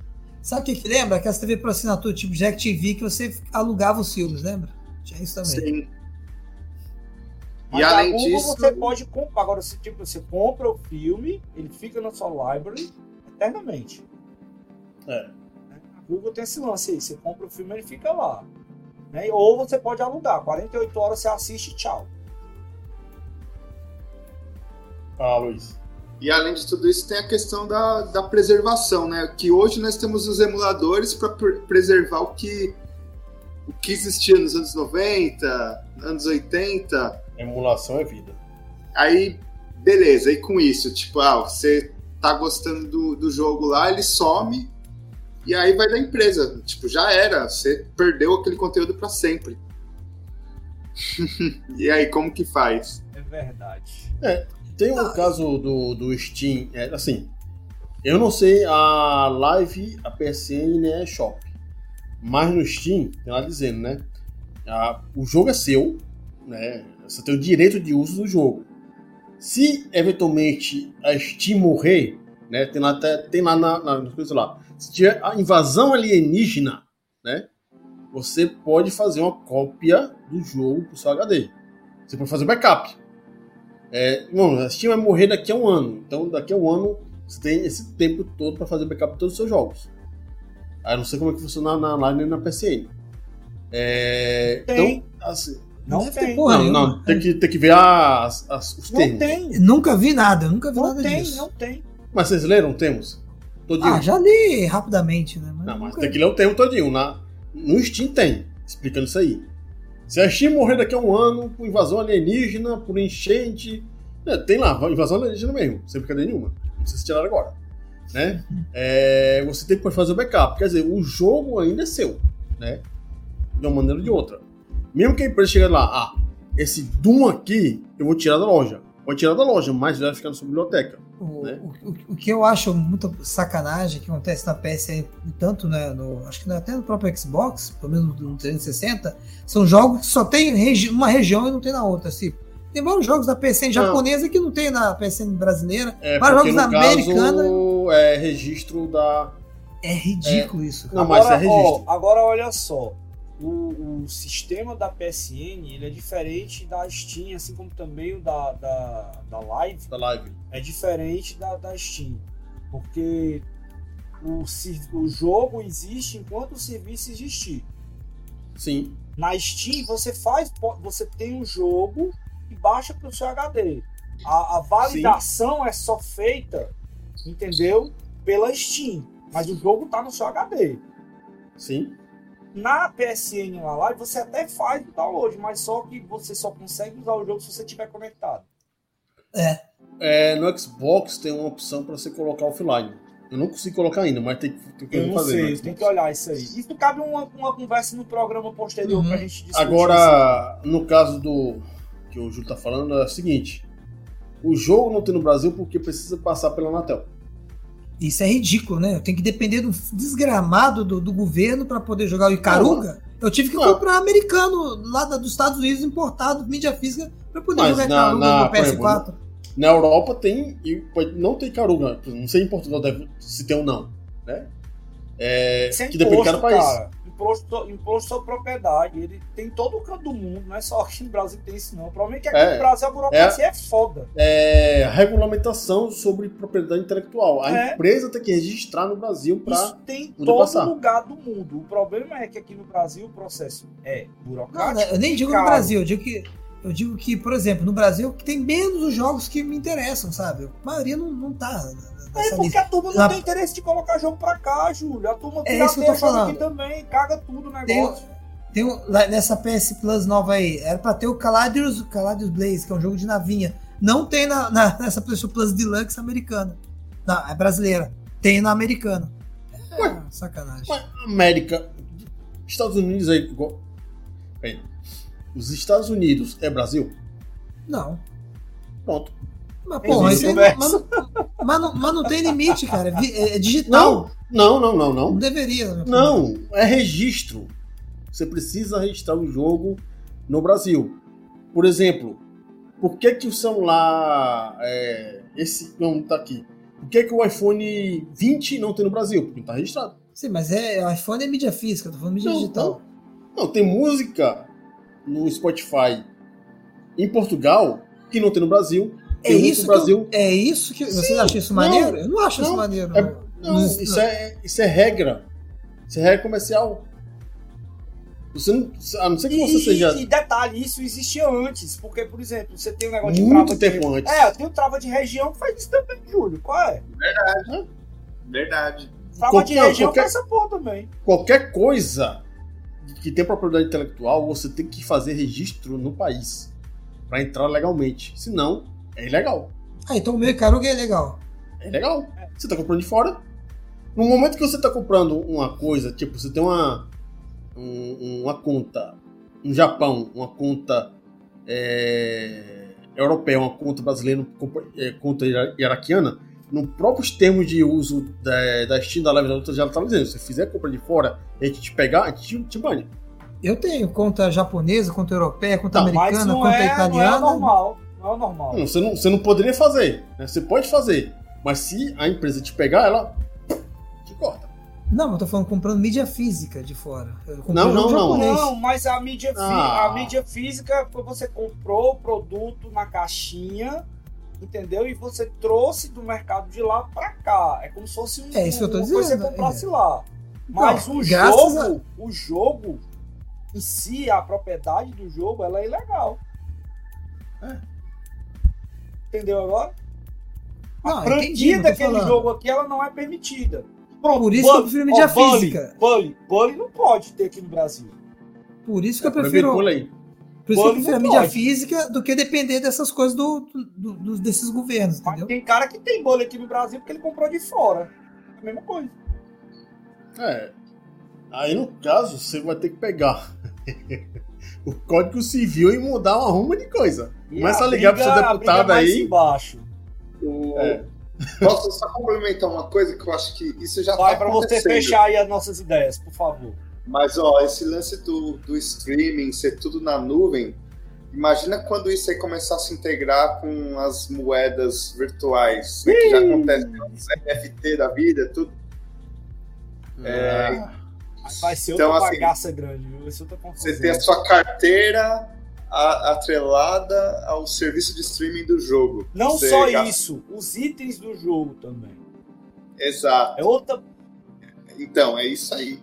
Sabe o que, que lembra? Aquelas TV por assinatura, tipo Jack TV, que você alugava os filmes, lembra? Tinha isso também. Sim. Mas e além Google disso. Você pode comprar. Agora, você, tipo, você compra o filme, ele fica na sua library eternamente. É. A Google tem esse lance aí. Você compra o filme, ele fica lá. Né? Ou você pode alugar. 48 horas você assiste tchau. Ah, Luiz. E além de tudo isso, tem a questão da, da preservação, né? Que hoje nós temos os emuladores para preservar o que, o que existia nos anos 90, anos 80. Emulação é vida. Aí, beleza, e com isso, tipo, ah, você tá gostando do, do jogo lá, ele some, e aí vai da empresa. Tipo, já era, você perdeu aquele conteúdo para sempre. e aí, como que faz? É verdade. É, tem um ah, caso do, do Steam, é, assim, eu não sei a Live, a PSN, né, Shop. Mas no Steam, tem lá dizendo, né? A, o jogo é seu, né? Você tem o direito de uso do jogo. Se eventualmente a Steam morrer, né? Tem lá, até, tem lá na, na coisa lá. Se tiver a invasão alienígena, né? Você pode fazer uma cópia do jogo pro seu HD. Você pode fazer backup. É, bom, a Steam vai morrer daqui a um ano. Então, daqui a um ano, você tem esse tempo todo para fazer backup de todos os seus jogos. Aí não sei como é que funciona na Line e na PCN. É, tem. Então, assim, não, não tem. Porra, não, não, tem que, tem que ver as, as, os termos. Não tem. Nunca vi nada, nunca vi não nada tem, disso. Não tem, Mas vocês leram termos? Todinho? Ah, já li rapidamente, né? Mas não, mas tem que ler o termo todinho. Na, no Steam tem, explicando isso aí. Se a Steam morrer daqui a um ano por invasão alienígena, por enchente. Né, tem lá, invasão alienígena mesmo, sem brincadeira nenhuma. Não sei se tiraram agora. Né? É, você tem que fazer o backup. Quer dizer, o jogo ainda é seu. Né? De uma maneira ou de outra. Mesmo que a empresa chegue lá, ah, esse Doom aqui eu vou tirar da loja. Vou tirar da loja, mas vai ficar na sua biblioteca. O, né? o, o, que eu acho muito sacanagem que acontece na PS, tanto né, no, acho que até no próprio Xbox, pelo menos no 360, são jogos que só tem regi uma região e não tem na outra. Assim, tem vários jogos da PSN japonesa não. que não tem na PSN brasileira, é, vários jogos da americana. É registro da. É ridículo é. isso. Não, agora, mas é registro. Ó, agora olha só o, o, sistema da PSN ele é diferente da Steam, assim como também o da, da, da Live. Da Live. É diferente da, da Steam. Porque o, o jogo existe enquanto o serviço existir. Sim. Na Steam você faz, você tem um jogo e baixa para o seu HD. A, a validação Sim. é só feita, entendeu? Pela Steam. Mas o jogo tá no seu HD. Sim. Na PSN lá Live você até faz o download, mas só que você só consegue usar o jogo se você estiver conectado. É. é. No Xbox tem uma opção para você colocar offline. Eu não consigo colocar ainda, mas tem, tem que fazer. Sei, tem que olhar isso aí. Isso cabe uma, uma conversa no programa posterior uhum. pra gente discutir. Agora, no caso do que o Júlio tá falando, é o seguinte: o jogo não tem no Brasil porque precisa passar pela Anatel. Isso é ridículo, né? Eu tenho que depender do desgramado do, do governo para poder jogar o Icaruga. Eu tive que comprar americano lá dos Estados Unidos importado, mídia física, para poder Mas jogar na, Icaruga na, no PS4. Na Europa tem, e não tem caruga. Não sei em Portugal deve, se tem ou não, né? É, Sem que depende de cada país. cara. Imposto, imposto sobre propriedade. Ele tem em todo o canto do mundo, não é só aqui no Brasil que tem isso, não. O problema é que aqui É. no Brasil a burocracia é, foda. É, regulamentação sobre propriedade intelectual. A É. empresa tem que registrar no Brasil para. Isso tem todo passar. lugar do mundo. O problema é que aqui no Brasil o processo é Não, burocrático. né, eu nem digo no caro. Brasil, eu digo que. Eu digo que, por exemplo, no Brasil que tem menos os jogos que me interessam, sabe? A maioria não, não tá É porque lista. a turma não tem interesse de colocar jogo pra cá, Júlio. A turma É isso que eu tô falando. aqui também, caga tudo o Tem, negócio. tem lá nessa PS Plus nova aí, era pra ter o Caladius, Caladius Blaze, que é um jogo de navinha. Não tem na, na- nessa PS Plus Deluxe americana. Não, é brasileira. Tem na americana. É, sacanagem. Mas América. Estados Unidos é igual. Peraí. Os Estados Unidos é Brasil? Não. Pronto. Mas, não, mas, não, mas, não, mas não tem limite, cara. É É, digital. Não, não, não, não, Não, não. deveria. né? Não, é registro. Você precisa registrar o jogo no Brasil. Por exemplo, por que, que o celular. é, esse não tá aqui. Por que, que o iPhone 20 não tem no Brasil? Porque não tá registrado. Sim, mas é, o iPhone é mídia física, tô falando mídia Não, digital. Não, tem música no Spotify em Portugal que não tem no Brasil. É muito isso, no Brasil. que eu, é isso que. Você Sim, acha isso não, maneiro? Eu não acho isso não, maneiro. é- não. Não, Isso- isso é, isso é regra. Isso é regra comercial. Você não, a não ser que você E, seja e detalhe, isso existia antes. Porque, por exemplo, você tem um negócio de muito trava tempo de... antes. É, tem o trava de região que faz isso também, Júlio. Qual é? Verdade. Trava Qual- de não, região qualquer- faz essa porra também. Qualquer coisa que tem propriedade intelectual, você tem que fazer registro no país para entrar legalmente. Senão, é ilegal. Ah, então o meu Icaruga é legal. É legal. Você tá comprando de fora. No momento que você tá comprando uma coisa, tipo, você tem uma um- uma conta no Japão, uma conta é, europeia, uma conta brasileira, uma é, conta ira- iraquiana, no próprios termos de uso da, da Steam, da Live da outra, já tá dizendo, se você fizer compra de fora e a gente te pegar, a gente te, te bane. Eu tenho conta japonesa, conta europeia, conta Não, americana, não conta é, não é italiana. normal. Não é normal. Não, você, não, você não poderia fazer, né? Você pode fazer, mas se a empresa te pegar, ela te corta. Não, eu tô falando comprando mídia física de fora. Não, não, não. Não, mas a mídia, Ah. a mídia física foi você comprou o produto na caixinha, entendeu? E você trouxe do mercado de lá pra cá. É como se fosse um, É isso que eu tô uma coisa que dizendo, você comprasse é. lá. Mas Não, o jogo, o jogo em si, a propriedade do jogo, ela é ilegal. É. Entendeu agora? Não, a entendi, franquia não tô daquele falando. jogo aqui, ela não é permitida. Pronto, Por isso que eu Bully, prefiro mídia Bully, física. Bully, Bully não pode ter aqui no Brasil. Por isso que eu Proibido prefiro, por isso que eu Bully prefiro a mídia pode. física do que depender dessas coisas do, do- do- desses governos, Mas entendeu? tem cara que tem Bully aqui no Brasil porque ele comprou de fora. É a mesma coisa. É. Aí no caso, você vai ter que pegar o Código Civil e mudar uma ruma de coisa. E Começa a briga- ligar pro seu briga deputado é mais aí. embaixo. O- É. Posso só complementar uma coisa que eu acho que isso já Vai tá pra você fechar aí as nossas ideias, por favor. Mas, ó, esse lance do, do streaming ser tudo na nuvem, imagina quando isso aí começar a se integrar com as moedas virtuais, né, que já acontece com os NFT da vida, tudo. É, Vai ser Então, outra assim, bagaça grande, viu? Vai ser outra confusão. Você tem a sua carteira a- atrelada ao serviço de streaming do jogo. Não Você só gasta- isso, os itens do jogo também. Exato. É outra. Então, é isso aí.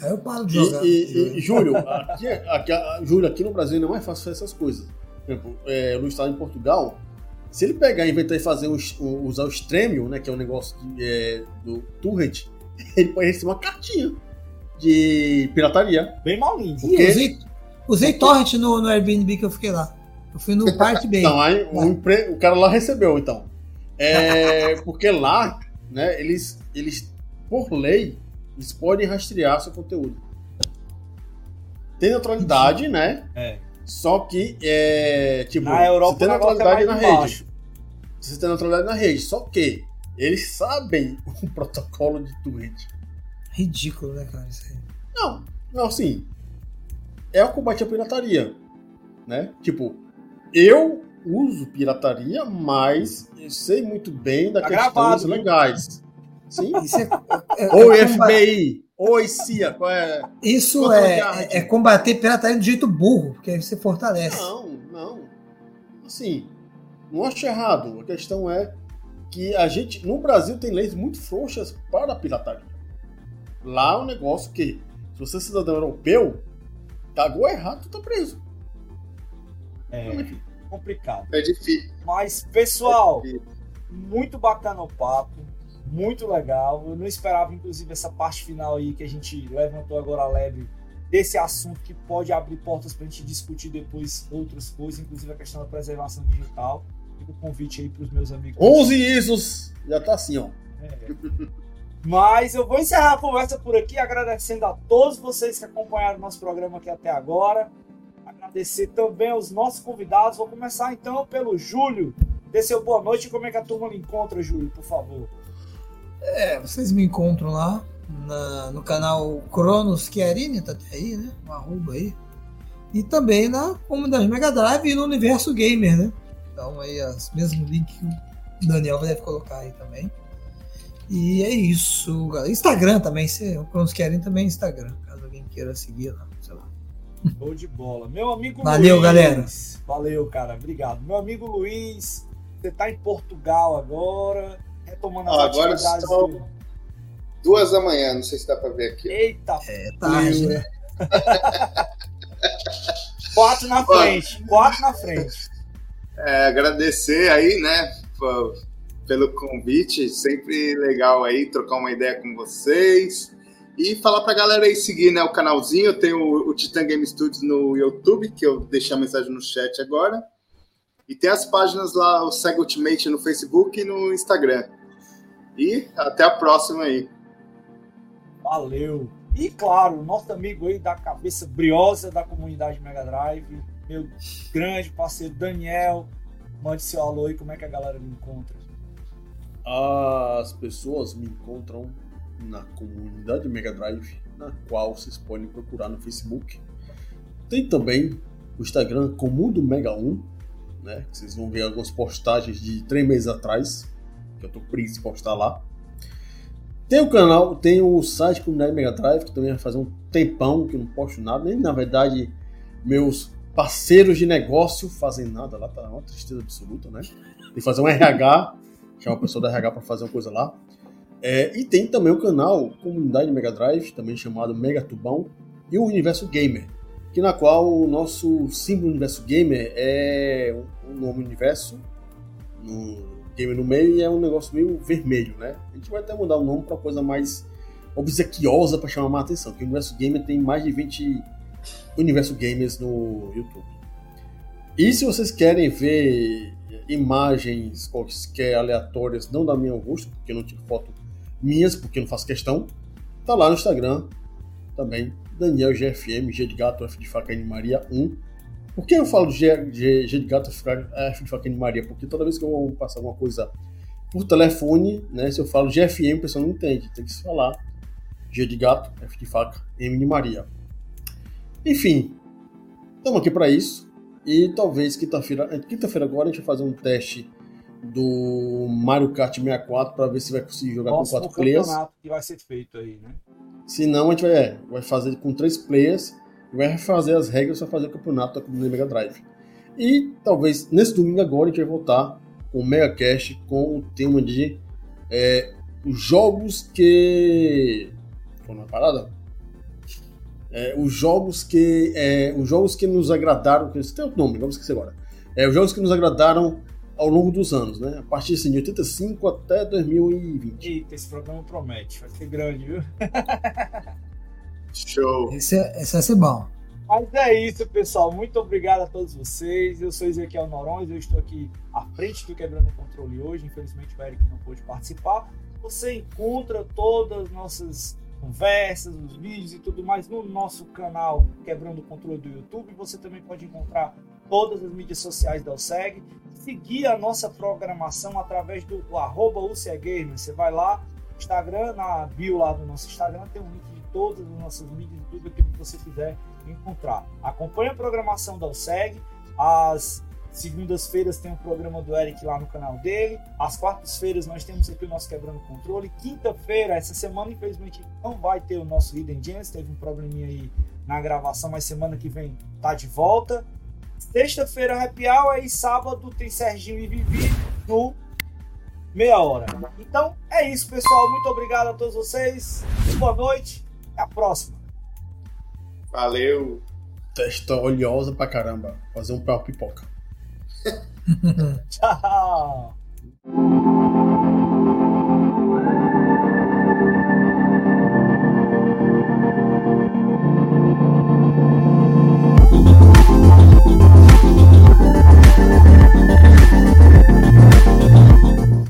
Aí eu paro de E, jogar. e- e, Júlio, aqui, aqui, Júlio, aqui no Brasil não é fácil fazer essas coisas. Por exemplo, é, no estado em Portugal, se ele pegar e inventar e fazer um, o- usar o Stremio, né, que é um negócio de, é, do Torrent, ele pode receber uma cartinha de pirataria. Bem malinho. Porque- usei, usei torrent no, no Airbnb que eu fiquei lá. Eu fui no Park Bay. Então, aí o, empre- o cara lá recebeu, então. É, porque lá, né, eles, eles, por lei, eles podem rastrear seu conteúdo. Tem neutralidade, né? É. Só que, é, tipo, Na Europa você tem é neutralidade mais na de rede. Você tem neutralidade na rede. Só que eles sabem o protocolo de torrent. Ridículo, né, cara? Isso aí. Não, não, assim. É o combate à pirataria. Né? Tipo, eu uso pirataria, mas eu sei muito bem da Tá questões gravado, legais. Sim. Isso é, é- Oi, é comba- FBI! Oi, CIA! Qual é? Isso é é, é combater pirataria do jeito burro, porque aí você fortalece. Não, não. Assim, não acho errado. A questão é que a gente, no Brasil, tem leis muito frouxas para a pirataria. Lá é um negócio que, se você é cidadão europeu, cagou errado, tu tá preso. É complicado. É difícil. Mas, pessoal, muito bacana o papo, muito legal. Eu não esperava, inclusive, essa parte final aí que a gente levantou agora leve desse assunto que pode abrir portas para a gente discutir depois outras coisas, inclusive a questão da preservação digital. Fica o convite aí para os meus amigos. 11 ISOs! Já tá assim, ó. É. Mas eu vou encerrar a conversa por aqui, agradecendo a todos vocês que acompanharam nosso programa aqui até agora. Agradecer também aos nossos convidados. Vou começar então pelo Júlio. Dê seu boa noite. Como é que a turma lhe encontra, Júlio, por favor? É, vocês me encontram lá na- no canal Cronos Chiarini, tá até aí, né? Um arroba aí. E também na comunidade Mega Drive e no Universo Gamer, né? Então aí os mesmos links que o Daniel deve colocar aí também. E é isso, galera. Instagram também, se Cronos Chiarini também é Instagram, caso alguém queira seguir lá, sei lá. Show de bola. Meu amigo Valeu, Luiz. galera. Valeu, cara. Obrigado. Meu amigo Luiz, você tá em Portugal agora, retomando as agora atividades são- do... Duas da manhã, não sei se dá pra ver aqui. Eita, É tarde, né? quatro na frente. Quatro na frente. É, agradecer aí, né, pelo convite. Sempre legal aí trocar uma ideia com vocês. E falar pra galera aí seguir né, o canalzinho. Eu tenho o, o Titan Game Studios no YouTube, que eu deixei a mensagem no chat agora. E tem as páginas lá, o Sega Ultimate no Facebook e no Instagram. E até a próxima aí. Valeu. E claro, nosso amigo aí da cabeça briosa da comunidade Mega Drive, meu grande parceiro Daniel. Mande seu alô aí, como é que a galera me encontra? As pessoas me encontram na comunidade Mega Drive, na qual vocês podem procurar no Facebook. Tem também o Instagram Comundo Mega 1, né? Vocês vão ver algumas postagens de três meses atrás, que eu tô de postar lá. Tem o canal, tem o site Comunidade Mega Drive, que também vai fazer um tempão que eu não posto nada, nem na verdade meus parceiros de negócio fazem nada lá, tá uma tristeza absoluta, né? Tem que fazer um RH, chamar uma pessoa da RH para fazer uma coisa lá. É, e tem também o canal Comunidade Mega Drive, também chamado Mega Tubão, e o Universo Gamer, que na qual o nosso símbolo Universo Gamer é o nome Universo, no Gamer no meio, e é um negócio meio vermelho, né? A gente vai até mudar o nome para coisa mais obsequiosa para chamar mais atenção, porque o Universo Gamer tem mais de 20 Universo Gamers no YouTube. E se vocês querem ver imagens quaisquer aleatórias, não da minha gosto, porque eu não tiro foto minhas, porque eu não faço questão, tá lá no Instagram também, Daniel GFM, G de Gato, F de Faca N Maria 1. Por que eu falo G, G, G de Gato, F de Faca N Maria? Porque toda vez que eu vou passar alguma coisa por telefone, né, se eu falo GFM, o pessoal não entende, tem que se falar G de Gato, F de Faca, M de Maria. Enfim, estamos aqui para isso. E talvez quinta-feira, quinta-feira agora a gente vai fazer um teste do Mario Kart 64 para ver se vai conseguir jogar Próximo com quatro players. que vai ser feito aí, né? Se não, a gente vai, é, vai fazer com três players e vai refazer as regras para fazer o campeonato da comunidade Mega Drive. E talvez nesse domingo agora a gente vai voltar com o Mega Cash com o tema de é, os jogos que. Foi uma parada? É, os jogos que. É, os jogos que nos agradaram. Que tem outro nome, vamos esquecer agora. É, os jogos que nos agradaram ao longo dos anos, né? A partir assim, de 85 até 2020. Eita, esse programa promete, vai ser grande, viu? Show. Esse, é, esse vai ser bom. Mas é isso, pessoal. Muito obrigado a todos vocês. Eu sou Ezequiel Norões, eu estou aqui à frente do Quebrando o Controle hoje. Infelizmente o Eric não pôde participar. Você encontra todas as nossas conversas, os vídeos e tudo mais no nosso canal Quebrando o Controle do YouTube. Você também pode encontrar todas as mídias sociais da OSEG. Seguir a nossa programação através do, do arroba. Você vai lá, Instagram, na bio lá do nosso Instagram, tem um link de todas as nossas mídias, tudo aquilo que você quiser encontrar. Acompanhe a programação da OSEG, as Segundas-feiras tem o programa do Eric lá no canal dele. Às quartas-feiras nós temos aqui o nosso Quebrando Controle. Quinta-feira, essa semana, infelizmente, não vai ter o nosso Hidden Gems. Teve um probleminha aí na gravação, mas semana que vem tá de volta. Sexta-feira, Happy Hour. E sábado tem Serginho e Vivi no Meia Hora. Então é isso, pessoal. Muito obrigado a todos vocês. Boa noite. Até a próxima. Valeu. Testa oleosa pra caramba. Fazer um pau pipoca. Tchau.